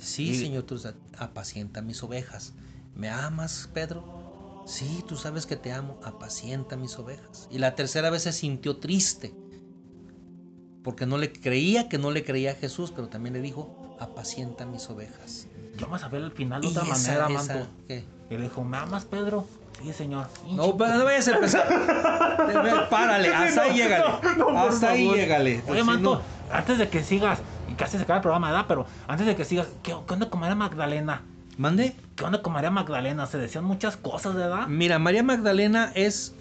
Sí, Y- Señor, tú apacienta mis ovejas. ¿Me amas, Pedro? Sí, tú sabes que te amo, apacienta mis ovejas. Y la tercera vez se sintió triste porque no le creía que no le creía a Jesús, pero también le dijo, apacienta mis ovejas. Yo me sabía el final de otra esa- manera, manto. Y le dijo, ¿me amas, Pedro? Sí, señor. No, pero no vayas a empezar. Párale, hasta ahí llégale. hasta ahí llégale. Oye, Si Manto, no- antes de que sigas, casi se acaba el programa, ¿verdad? Pero antes de que sigas, ¿qué, qué onda con María Magdalena? ¿Mande? ¿Qué onda con María Magdalena? Se decían muchas cosas, ¿verdad? Mira, María Magdalena es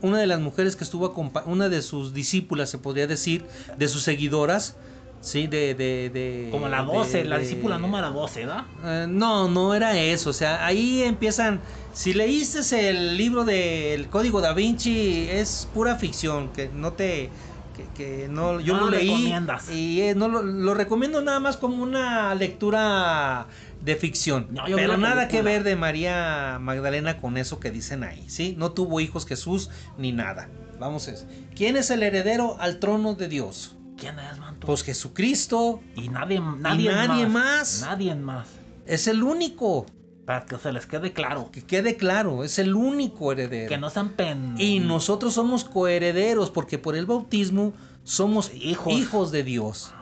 una de las mujeres que estuvo una de sus discípulas, se podría decir, de sus seguidoras, sí, de... de, de- Como la de- 12, la discípula número 12, ¿verdad? Eh, no, no era eso, o sea, ahí empiezan, si leíste el libro del Código da Vinci, es pura ficción, que no te... Que, que no, yo No lo lo leí y eh, no lo, lo recomiendo nada más como una lectura de ficción, No, pero nada que ver de María Magdalena con eso que dicen ahí, ¿sí? No tuvo hijos Jesús ni nada. Vamos a ver. ¿Quién es el heredero al trono de Dios? ¿Quién es, Manto? Pues Jesucristo y nadie, nadie, nadie más. Nadie más. es el único. Para que se les quede claro. Que quede claro, es el único heredero. Que no sean pen... Y nosotros somos coherederos porque por el bautismo somos Hijos. hijos, de Dios.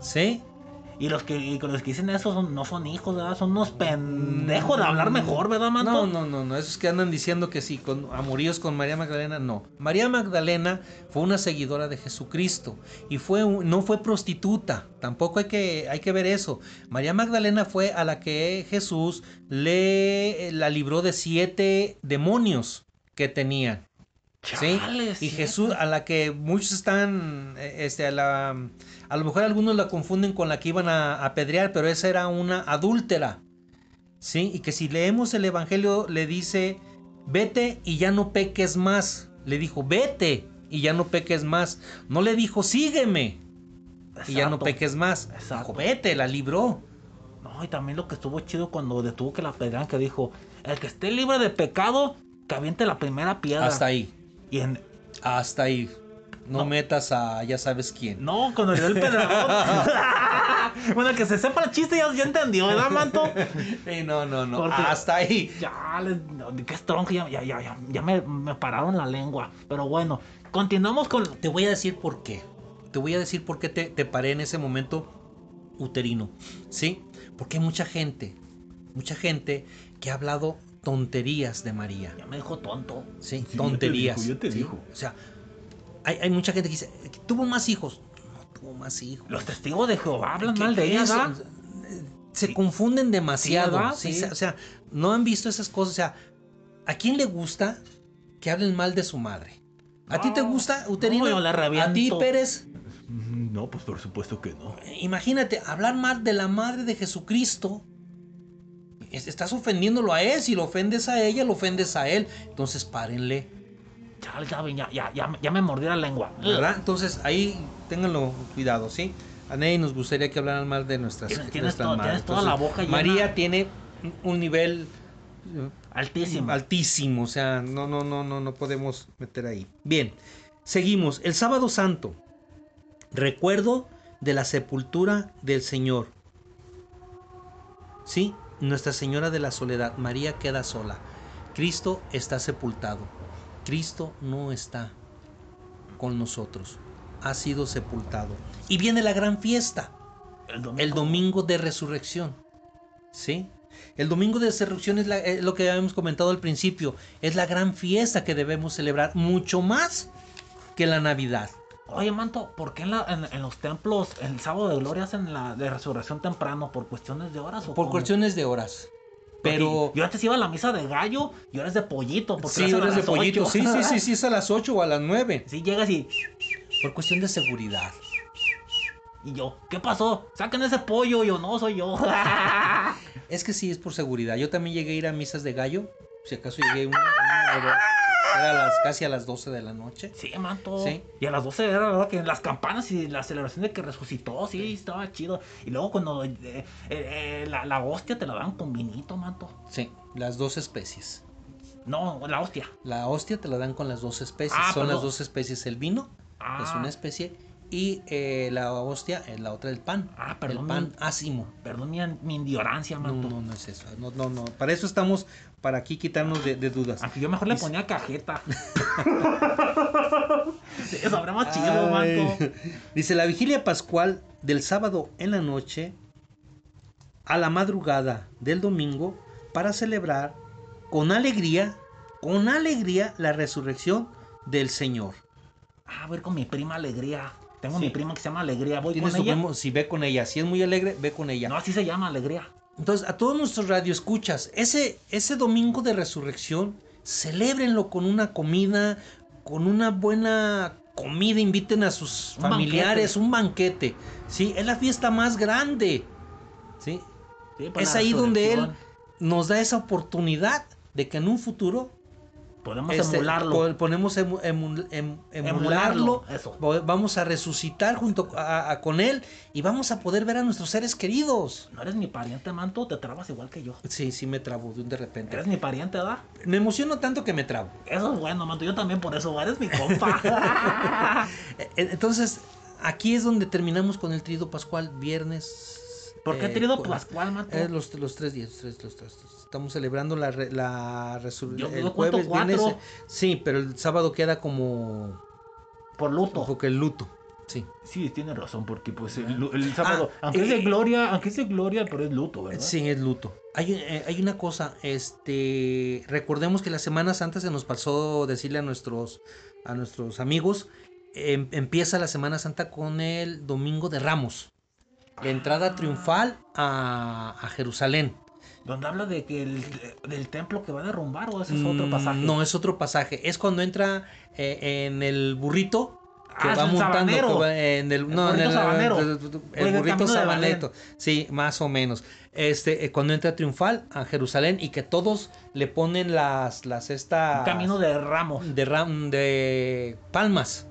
¿Sí? Y los que, y los que dicen eso son- no son hijos, ¿verdad? Son unos pendejos de hablar mejor, ¿verdad, manto? No, no, no, no. Esos que andan diciendo que sí, con amoríos con María Magdalena, no. María Magdalena fue una seguidora de Jesucristo y fue un- no fue prostituta. Tampoco hay que, hay que ver eso. María Magdalena fue a la que Jesús le la libró de siete demonios que tenían. Y. Jesús, a la que muchos están, eh, este, a la, a lo mejor algunos la confunden con la que iban a apedrear, pero esa era una adúltera. ¿Sí? Y que si leemos el Evangelio le dice, vete y ya no peques más. Le dijo, vete y ya no peques más. No le dijo, sígueme y ya no peques más. Exacto. Dijo, vete, la libró. No, y también lo que estuvo chido cuando detuvo que la pedrean, que dijo, el que esté libre de pecado, que aviente la primera piedra. Hasta ahí, Y en, hasta ahí. No, No. metas a ya sabes quién. no, cuando dio el pedregón. bueno, que se sepa el chiste ya, ya entendió, ¿verdad, manto? Sí, no, no, no. Porque- Hasta ahí. Ya, les- qué strong, ya, ya, ya, ya, ya me, me pararon la lengua. Pero bueno, continuamos con... Te voy a decir por qué. Te voy a decir por qué te, te paré en ese momento uterino. ¿Sí? Porque hay mucha gente, mucha gente que ha hablado tonterías de María. Ya me dijo tonto. ¿Sí? Sí, te tonterías. dijo, ya te ¿sí? dijo. O sea, hay, hay mucha gente que dice, tuvo más hijos. No tuvo más hijos. Los testigos de Jehová hablan ¿Qué- mal de ella. Se confunden demasiado. sí, Sí. O sea, no han visto esas cosas. O sea, ¿a quién le gusta que hablen mal de su madre? ¿A ti te gusta, Uterino? no, yo le ¿A ti. Pérez? Mm, No, pues por supuesto que no. Imagínate, hablar mal de la madre de Jesucristo. Es- Estás ofendiéndolo a él. Si lo ofendes a ella, lo ofendes a él. Entonces párenle. Ya, ya, ya, ya, ya me mordió la lengua. ¿Verdad? Entonces ahí ténganlo cuidado, ¿sí? A nadie nos gustaría que hablaran mal de nuestras, Tienes- tienes nuestras madres. tienes toda la boca llena. María tiene un nivel Altísimo. altísimo, o sea, no, no, no, no, no podemos meter ahí. Bien, seguimos. El sábado santo, recuerdo de la sepultura del Señor. Sí, Nuestra Señora de la Soledad, María queda sola. Cristo está sepultado. Cristo no está con nosotros. Ha sido sepultado. Y viene la gran fiesta, El domingo. el domingo de resurrección. ¿Sí? El domingo de resurrección es, la- es lo que habíamos comentado al principio. Es la gran fiesta que debemos celebrar mucho más que la Navidad. Oye, Manto, ¿por qué en, la- en- en los templos el sábado de gloria hacen la de resurrección temprano? ¿Por cuestiones de horas o Por cómo? cuestiones de horas. Porque Pero... Yo antes iba a la misa de gallo y ahora es de pollito. Porque Sí, la hacen a horas de pollito. Sí, sí, sí, sí, es a las 8 o a las 9. Sí, llegas y... Por cuestión de seguridad. Y yo, ¿qué pasó? Saquen ese pollo. Yo, no, soy yo. Es que sí, es por seguridad. Yo también llegué a ir a misas de gallo. Si acaso llegué o dos. Era las, casi a las 12 de la noche. sí, Manto. Sí. Y a las 12 era verdad que las campanas y la celebración de que resucitó, sí, estaba chido. Y luego cuando eh, eh, eh, la, la hostia te la dan con vinito, Manto. Sí, las dos especies. No, la hostia. La hostia te la dan con las dos especies. Ah, Son las dos especies. El vino Ah. es una especie y eh, la hostia es la otra, el pan. Ah, perdón, El pan mi- ácimo. Perdón mi, mi ignorancia, No, no, no es eso. No, no, no. Para eso estamos, para aquí quitarnos de, de dudas. Aunque yo mejor le ponía cajeta. eso habrá más chido, Ay. Manto. Dice la vigilia pascual del sábado en la noche a la madrugada del domingo para celebrar con alegría, con alegría la resurrección del Señor. Ah, a ir con mi prima Alegría. Tengo Sí. mi prima que se llama Alegría. Voy con ella. primo, si ve con ella, si es muy alegre, ve con ella. No, así se llama Alegría. Entonces, a todos nuestros radioescuchas, ese, ese domingo de resurrección, celébrenlo con una comida, con una buena comida, inviten a sus Un familiares, banquete. un banquete. Sí, es la fiesta más grande. Sí, Sí, es ahí donde él nos da esa oportunidad de que en un futuro Podemos este, emularlo. po- ponemos emu- emu- em- Emularlo, emularlo, eso. vo- vamos a resucitar junto a- a- con él y vamos a poder ver a nuestros seres queridos. No eres mi pariente, Manto. Te trabas igual que yo. Sí, sí me trabo de un de repente. Eres mi pariente, ¿verdad? Me emociono tanto que me trabo. Eso es bueno, Manto. Yo también por eso. Eres mi compa. Eh, eh, Entonces, aquí es donde terminamos con el trido pascual, viernes. ¿Por qué eh, trido cu- pascual, Manto? eh, los, los tres días, los tres, los tres. Estamos celebrando la, re- la resurrección. El jueves, eh, Sí, pero el sábado queda como. Por luto. Porque el luto. Sí. Sí, tiene razón, porque pues el, el sábado, Ah, aunque es de eh, gloria, aunque es de gloria, pero es luto, ¿verdad? Sí, es luto. Hay, eh, hay una cosa, este, recordemos que la Semana Santa se nos pasó decirle a nuestros, a nuestros amigos, em- empieza la Semana Santa con el Domingo de Ramos, la entrada triunfal a, a Jerusalén. Donde habla de que el, del templo que va a derrumbar, o ese es otro Mm, pasaje. No, es otro pasaje. Es cuando entra eh, en el burrito que Ah, va montando. sabanero. que va en el, El no, en burrito el, sabanero. el, burrito sabaneto. Sí, más o menos. Este, eh, cuando entra triunfal a Jerusalén y que todos le ponen las, las estas. Un camino de ramos. de, ram- de palmas.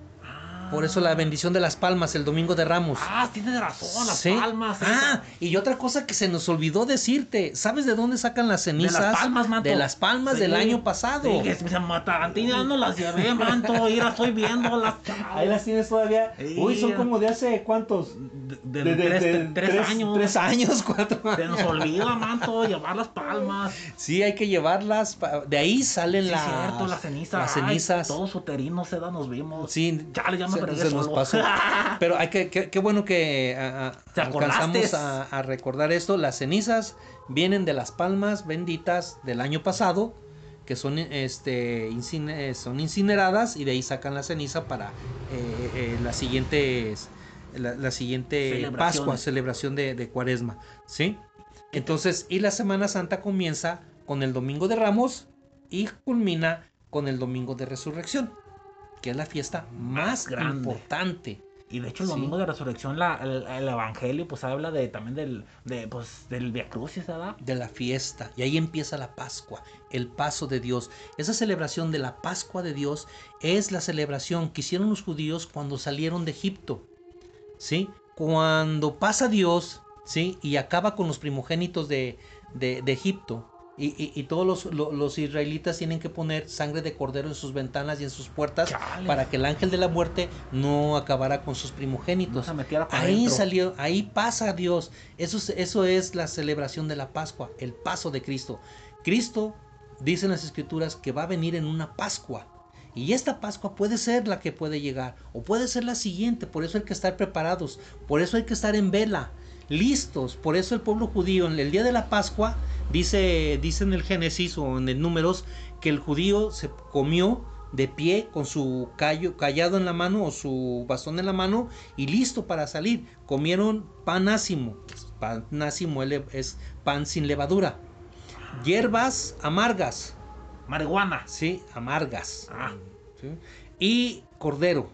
Por eso la bendición de las palmas el domingo de Ramos. Ah, tienes razón, las Sí. palmas. Ah, y otra cosa que se nos olvidó decirte. ¿Sabes de dónde sacan las de cenizas? las palmas, manto. De las palmas Sí. del año pasado. Sí, que se no las llevé, manto. Mira, estoy viendo las Ahí las tienes todavía. Sí. Uy, son como de hace cuántos. De, de- tres, tres tres- años. Tres años, cuatro Se nos años. olvida, manto, llevar las palmas. Sí, hay que llevarlas. De ahí salen Sí, las. cierto, las cenizas. Las Ay, cenizas. todos uterinos, seda, nos vimos. Sí, Chale, ya me se, se nos pasó. Pero hay que, qué bueno que a- a- ¿Te alcanzamos a, a recordar esto. Las cenizas vienen de las palmas benditas del año pasado, que son, este, incine- son incineradas y de ahí sacan la ceniza para eh, eh, las siguientes, la, la siguiente. Pascua, celebración de, de Cuaresma, ¿sí? Entonces, y la Semana Santa comienza con el Domingo de Ramos y culmina con el Domingo de Resurrección, que es la fiesta más grande. importante. Y de hecho el Sí. domingo de resurrección la, el, el evangelio pues habla de también del de, pues, del Via Crucis, ¿verdad? de la fiesta. Y ahí empieza la Pascua, el paso de Dios. Esa celebración de la Pascua de Dios es la celebración que hicieron los judíos cuando salieron de Egipto. ¿Sí? Cuando pasa Dios, ¿sí? Y acaba con los primogénitos de, de- de Egipto. Y, y- y todos los, lo- los israelitas tienen que poner sangre de cordero en sus ventanas y en sus puertas Chale. para que el ángel de la muerte no acabara con sus primogénitos. Ahí salió, ahí pasa Dios. Eso es, eso es la celebración de la Pascua, el paso de Cristo. Cristo, dicen las escrituras, que va a venir en una Pascua. Y esta Pascua puede ser la que puede llegar, o puede ser la siguiente. Por eso hay que estar preparados, por eso hay que estar en vela, listos. Por eso el pueblo judío, en el día de la Pascua, dice, dice en el Génesis o en el Números, que el judío se comió de pie con su callo, callado en la mano o su bastón en la mano y listo para salir. Comieron pan ácimo. Pan ácimo es pan sin levadura. Hierbas amargas, Marihuana. sí, amargas. Ah, ¿sí? Y cordero,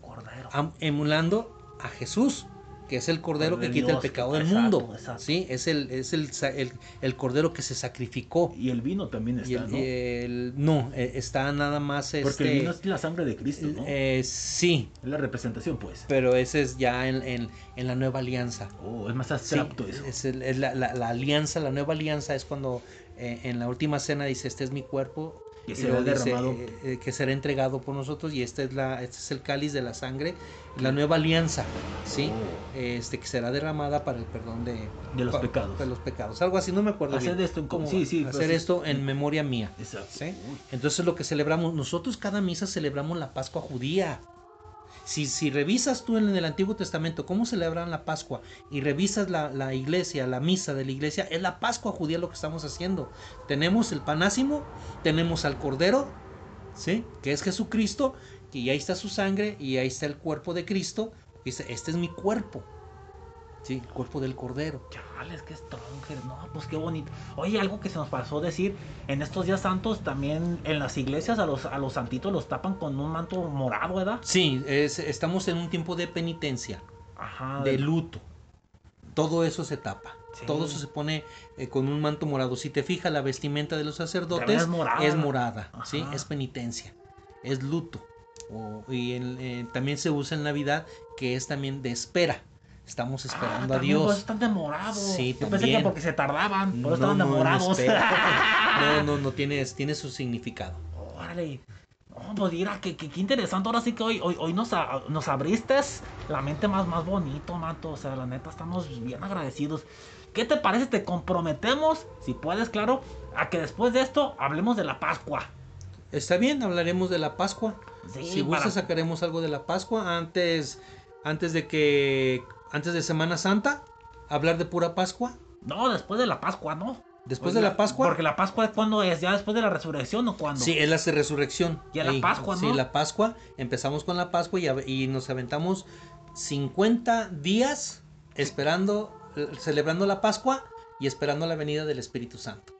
cordero. am- emulando a Jesús, que es el cordero que quita el pecado del exacto, mundo. exacto. Sí, es el, es el, el- el cordero que se sacrificó. Y el vino también está, el- ¿no? el- no, eh, está nada más Porque este, el vino es la sangre de Cristo, ¿no? eh, sí, es la representación, pues. pero ese es ya en, en- en la nueva alianza. Oh, es más Sí, abstracto eso. es la, la- la alianza, la nueva alianza es cuando eh, en la última cena dice, este es mi cuerpo. Que será dice, derramado. eh, eh, que será entregado por nosotros y este es la este es el cáliz de la sangre la nueva alianza sí Oh. este que será derramada para el perdón de, De los pa- pecados. de los pecados algo así no me acuerdo Hacer bien esto en- cómo sí, va. sí, pues hacer sí. esto en memoria mía Exacto. Entonces lo que celebramos, nosotros cada misa celebramos la Pascua judía. Si, si revisas tú en el Antiguo Testamento cómo celebran la Pascua y revisas la, iglesia, la misa de la iglesia, es la Pascua judía lo que estamos haciendo. Tenemos el panásimo, tenemos al Cordero, ¿sí? que es Jesucristo, y ahí está su sangre y ahí está el cuerpo de Cristo. Dice, este es mi cuerpo, ¿sí? el cuerpo del Cordero. Chales, qué stronger. No, pues qué bonito. Oye, algo que se nos pasó decir, en estos días santos también en las iglesias a los, a los santitos los tapan con un manto morado, ¿verdad? Sí, es- estamos en un tiempo de penitencia. Ajá. de luto. Todo eso se tapa. Sí. Todo eso se pone eh, con un manto morado. Si te fijas, la vestimenta de los sacerdotes es morada. es morada. ¿sí? Es penitencia, es luto. O- y eh, también se usa en Navidad, que es también de espera. Estamos Ah, esperando a pues, Dios. están demorados. Sí, Yo pensé que porque se tardaban, por eso No, estaban demorados. no, no, no, tiene, tiene su significado. Órale. No, pues mira, que, que- qué interesante. Ahora sí que hoy, hoy, hoy nos, a- nos abriste la mente más, más bonito, Mato. O sea, la neta, estamos bien agradecidos. ¿Qué te parece? Te comprometemos, si puedes, claro, a que después de esto hablemos de la Pascua. Está bien, hablaremos de la Pascua. Sí, si gusta para- sacaremos algo de la Pascua antes, antes de que, antes de Semana Santa, hablar de pura Pascua. No, después de la Pascua, ¿no? Después Pues de la Pascua. Porque la Pascua, ¿cuándo es? ¿Ya después de la resurrección o cuándo? Sí, es la resurrección. Ya la Pascua, ¿no? Sí, la Pascua. Empezamos con la Pascua y, a- y nos aventamos 50 días esperando, eh, celebrando la Pascua y esperando la venida del Espíritu Santo.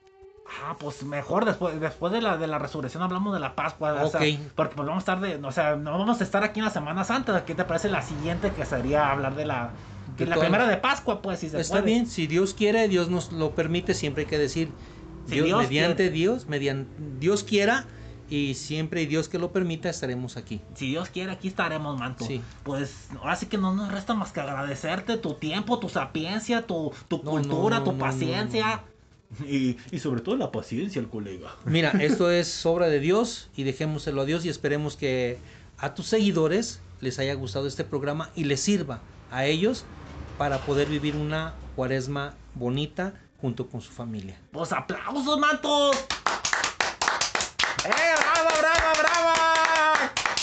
Ah, pues mejor después, después de la de la resurrección hablamos de la Pascua. o sea, porque pues vamos a estar de, o sea, no vamos a estar aquí en la Semana Santa. ¿Qué te parece la siguiente que sería hablar de la que De la todas- primera de Pascua, pues si se Está puede? bien, si Dios quiere, Dios nos lo permite, siempre hay que decir, Si Dios, Dios mediante quiere. Dios, mediante Dios quiera, y siempre y Dios que lo permita, estaremos aquí. Si Dios quiere, aquí estaremos, manto. Sí. Pues ahora sí que no nos resta más que agradecerte tu tiempo, tu sapiencia, tu, tu No, cultura, no, tu no, no, paciencia. Y, y sobre todo la paciencia, el colega. Mira, esto es obra de Dios y dejémoselo a Dios y esperemos que a tus seguidores les haya gustado este programa y les sirva a ellos para poder vivir una cuaresma bonita junto con su familia. Pues aplausos, mantos.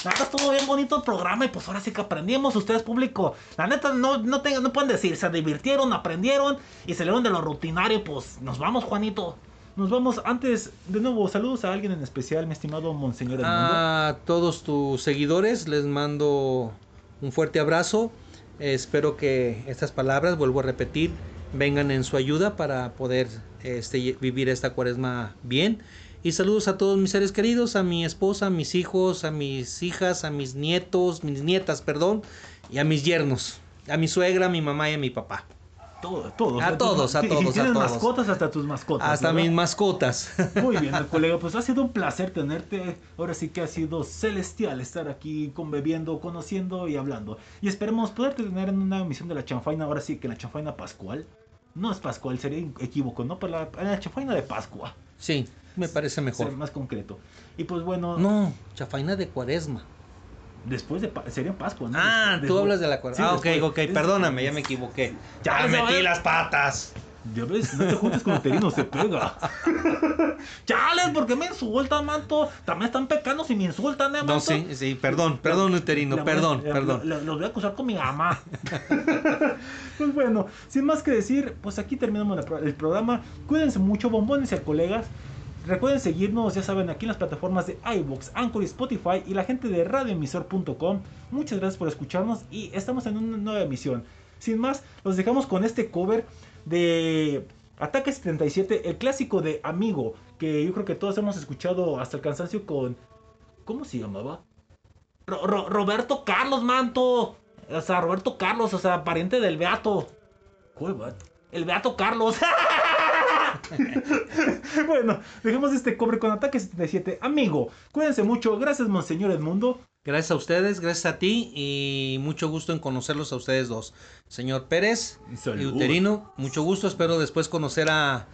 La neta estuvo bien bonito el programa y pues ahora sí que aprendimos ustedes público. La neta no, no, no pueden decir, se divirtieron, aprendieron y se leyeron de lo rutinario. Pues nos vamos, Juanito. Nos vamos antes, de nuevo, saludos a alguien en especial, mi estimado Monseñor Edmundo. A todos tus seguidores les mando un fuerte abrazo. Espero que estas palabras, vuelvo a repetir, vengan en su ayuda para poder este, vivir esta cuaresma bien. Y saludos a todos mis seres queridos, a mi esposa, a mis hijos, a mis hijas, a mis nietos, mis nietas, perdón, y a mis yernos, a mi suegra, a mi mamá y a mi papá. Todo- todos. A todos, a Y- y todos, a todos. mascotas hasta tus mascotas. Hasta ¿verdad? mis mascotas. Muy bien, colega, pues ha sido un placer tenerte. Ahora sí que ha sido celestial estar aquí conviviendo, conociendo y hablando. Y esperemos poderte tener en una emisión de la chanfaina, ahora sí que la chanfaina pascual. No es pascual, sería equívoco, ¿no? Para la, la chanfaina de Pascua. Sí, me parece Ser mejor. más concreto. Y pues bueno, No, chafaina de cuaresma. después de sería Pascua, ¿no? Ah, Después- tú hablas de la cuaresma. Sí, ah, ok, después- ok, es- perdóname, ya me equivoqué. Ya, ¿sabes? metí las patas. Ya ves, no te juntes con Uterino, se pega. Chales, ¿por qué me insultan, manto? También están pecando si me insultan, ¿eh, manto? No, sí, sí, perdón, perdón, uterino, La perdón, la- perdón. Lo- Los voy a acusar con mi mamá. Pues bueno, sin más que decir, pues aquí terminamos el programa. Cuídense mucho, bombones y colegas. Recuerden seguirnos, ya saben, aquí en las plataformas de iVoox, Anchor y Spotify y la gente de radioemisor.com. Muchas gracias por escucharnos y estamos en una nueva emisión. Sin más, los dejamos con este cover de Ataque 77, el clásico de Amigo, que yo creo que todos hemos escuchado hasta el cansancio con... ¿Cómo se llamaba? Ro- Ro- Roberto Carlos, manto. O sea, Roberto Carlos, o sea, pariente del Beato. El Beato Carlos. Bueno, dejemos este cover con Ataque 77. Amigo, cuídense mucho. Gracias, Monseñor Edmundo. Gracias a ustedes, gracias a ti y mucho gusto en conocerlos a ustedes dos. Señor Pérez Salud. y Uterino, mucho gusto, espero después conocer a,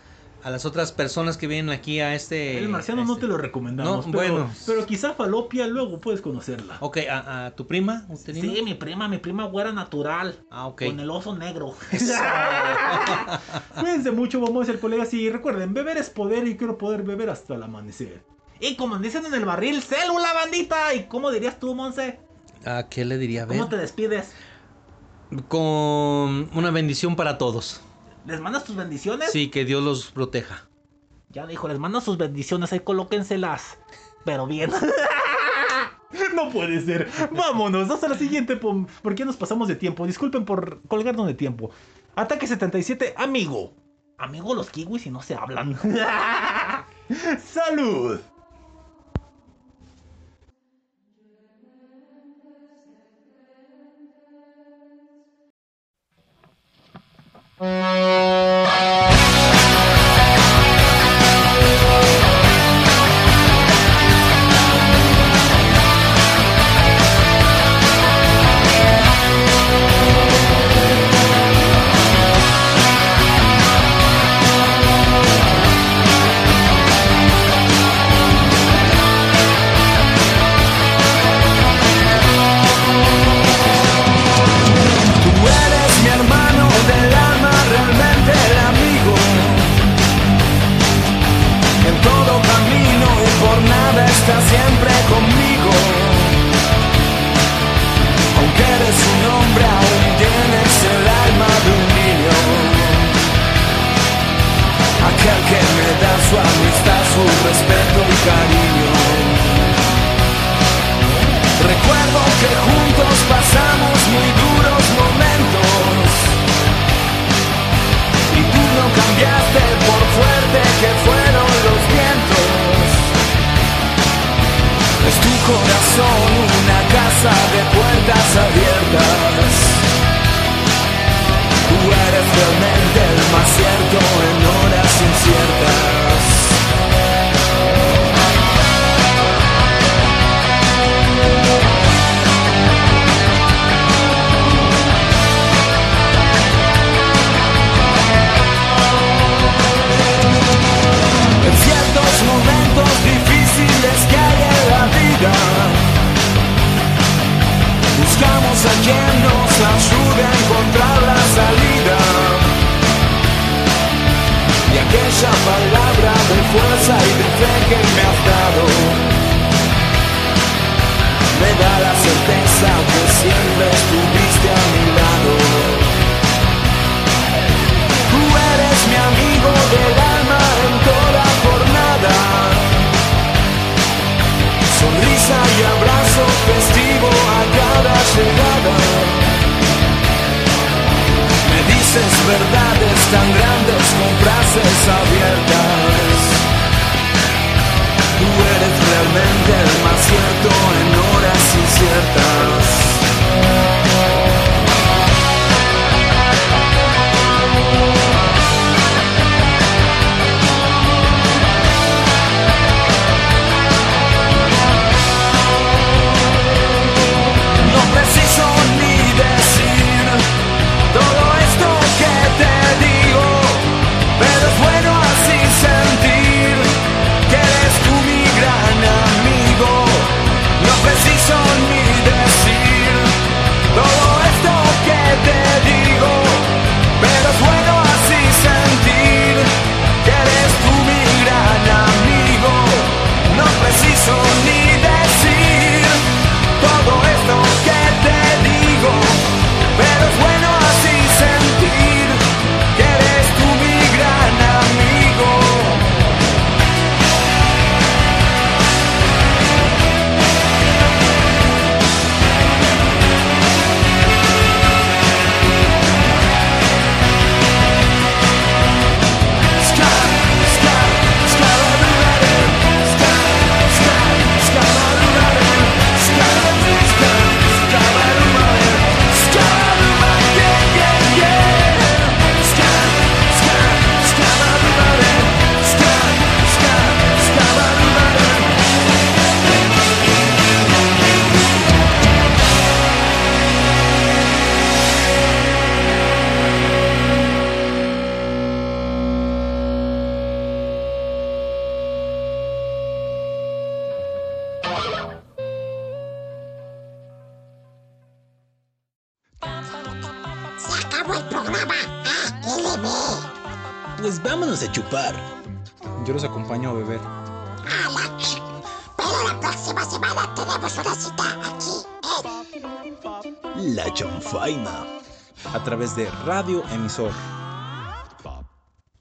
a las otras personas que vienen aquí a este... El marciano no este- te lo recomendamos. No, pero, bueno. pero quizá Falopia luego puedes conocerla. Ok, a, a tu prima, Uterino. Sí, mi prima, mi prima güera natural. Ah, ok. Con el oso negro. Cuídense mucho, vamos a ser colegas. Y recuerden, beber es poder y quiero poder beber hasta el amanecer. Y como dicen en el barril, célula, bandita. ¿Y cómo dirías tú, Monse? ¿A qué le diría? A ver. ¿Cómo te despides? Con una bendición para todos. ¿Les mandas tus bendiciones? Sí, que Dios los proteja. Ya dijo, les mando sus bendiciones, ahí colóquenselas. Pero bien. No puede ser. Vámonos, hasta la siguiente, pom- porque nos pasamos de tiempo. Disculpen por colgarnos de tiempo. Ataque 77, amigo. Amigo, los kiwis y no se hablan. ¡Salud! Tú Radio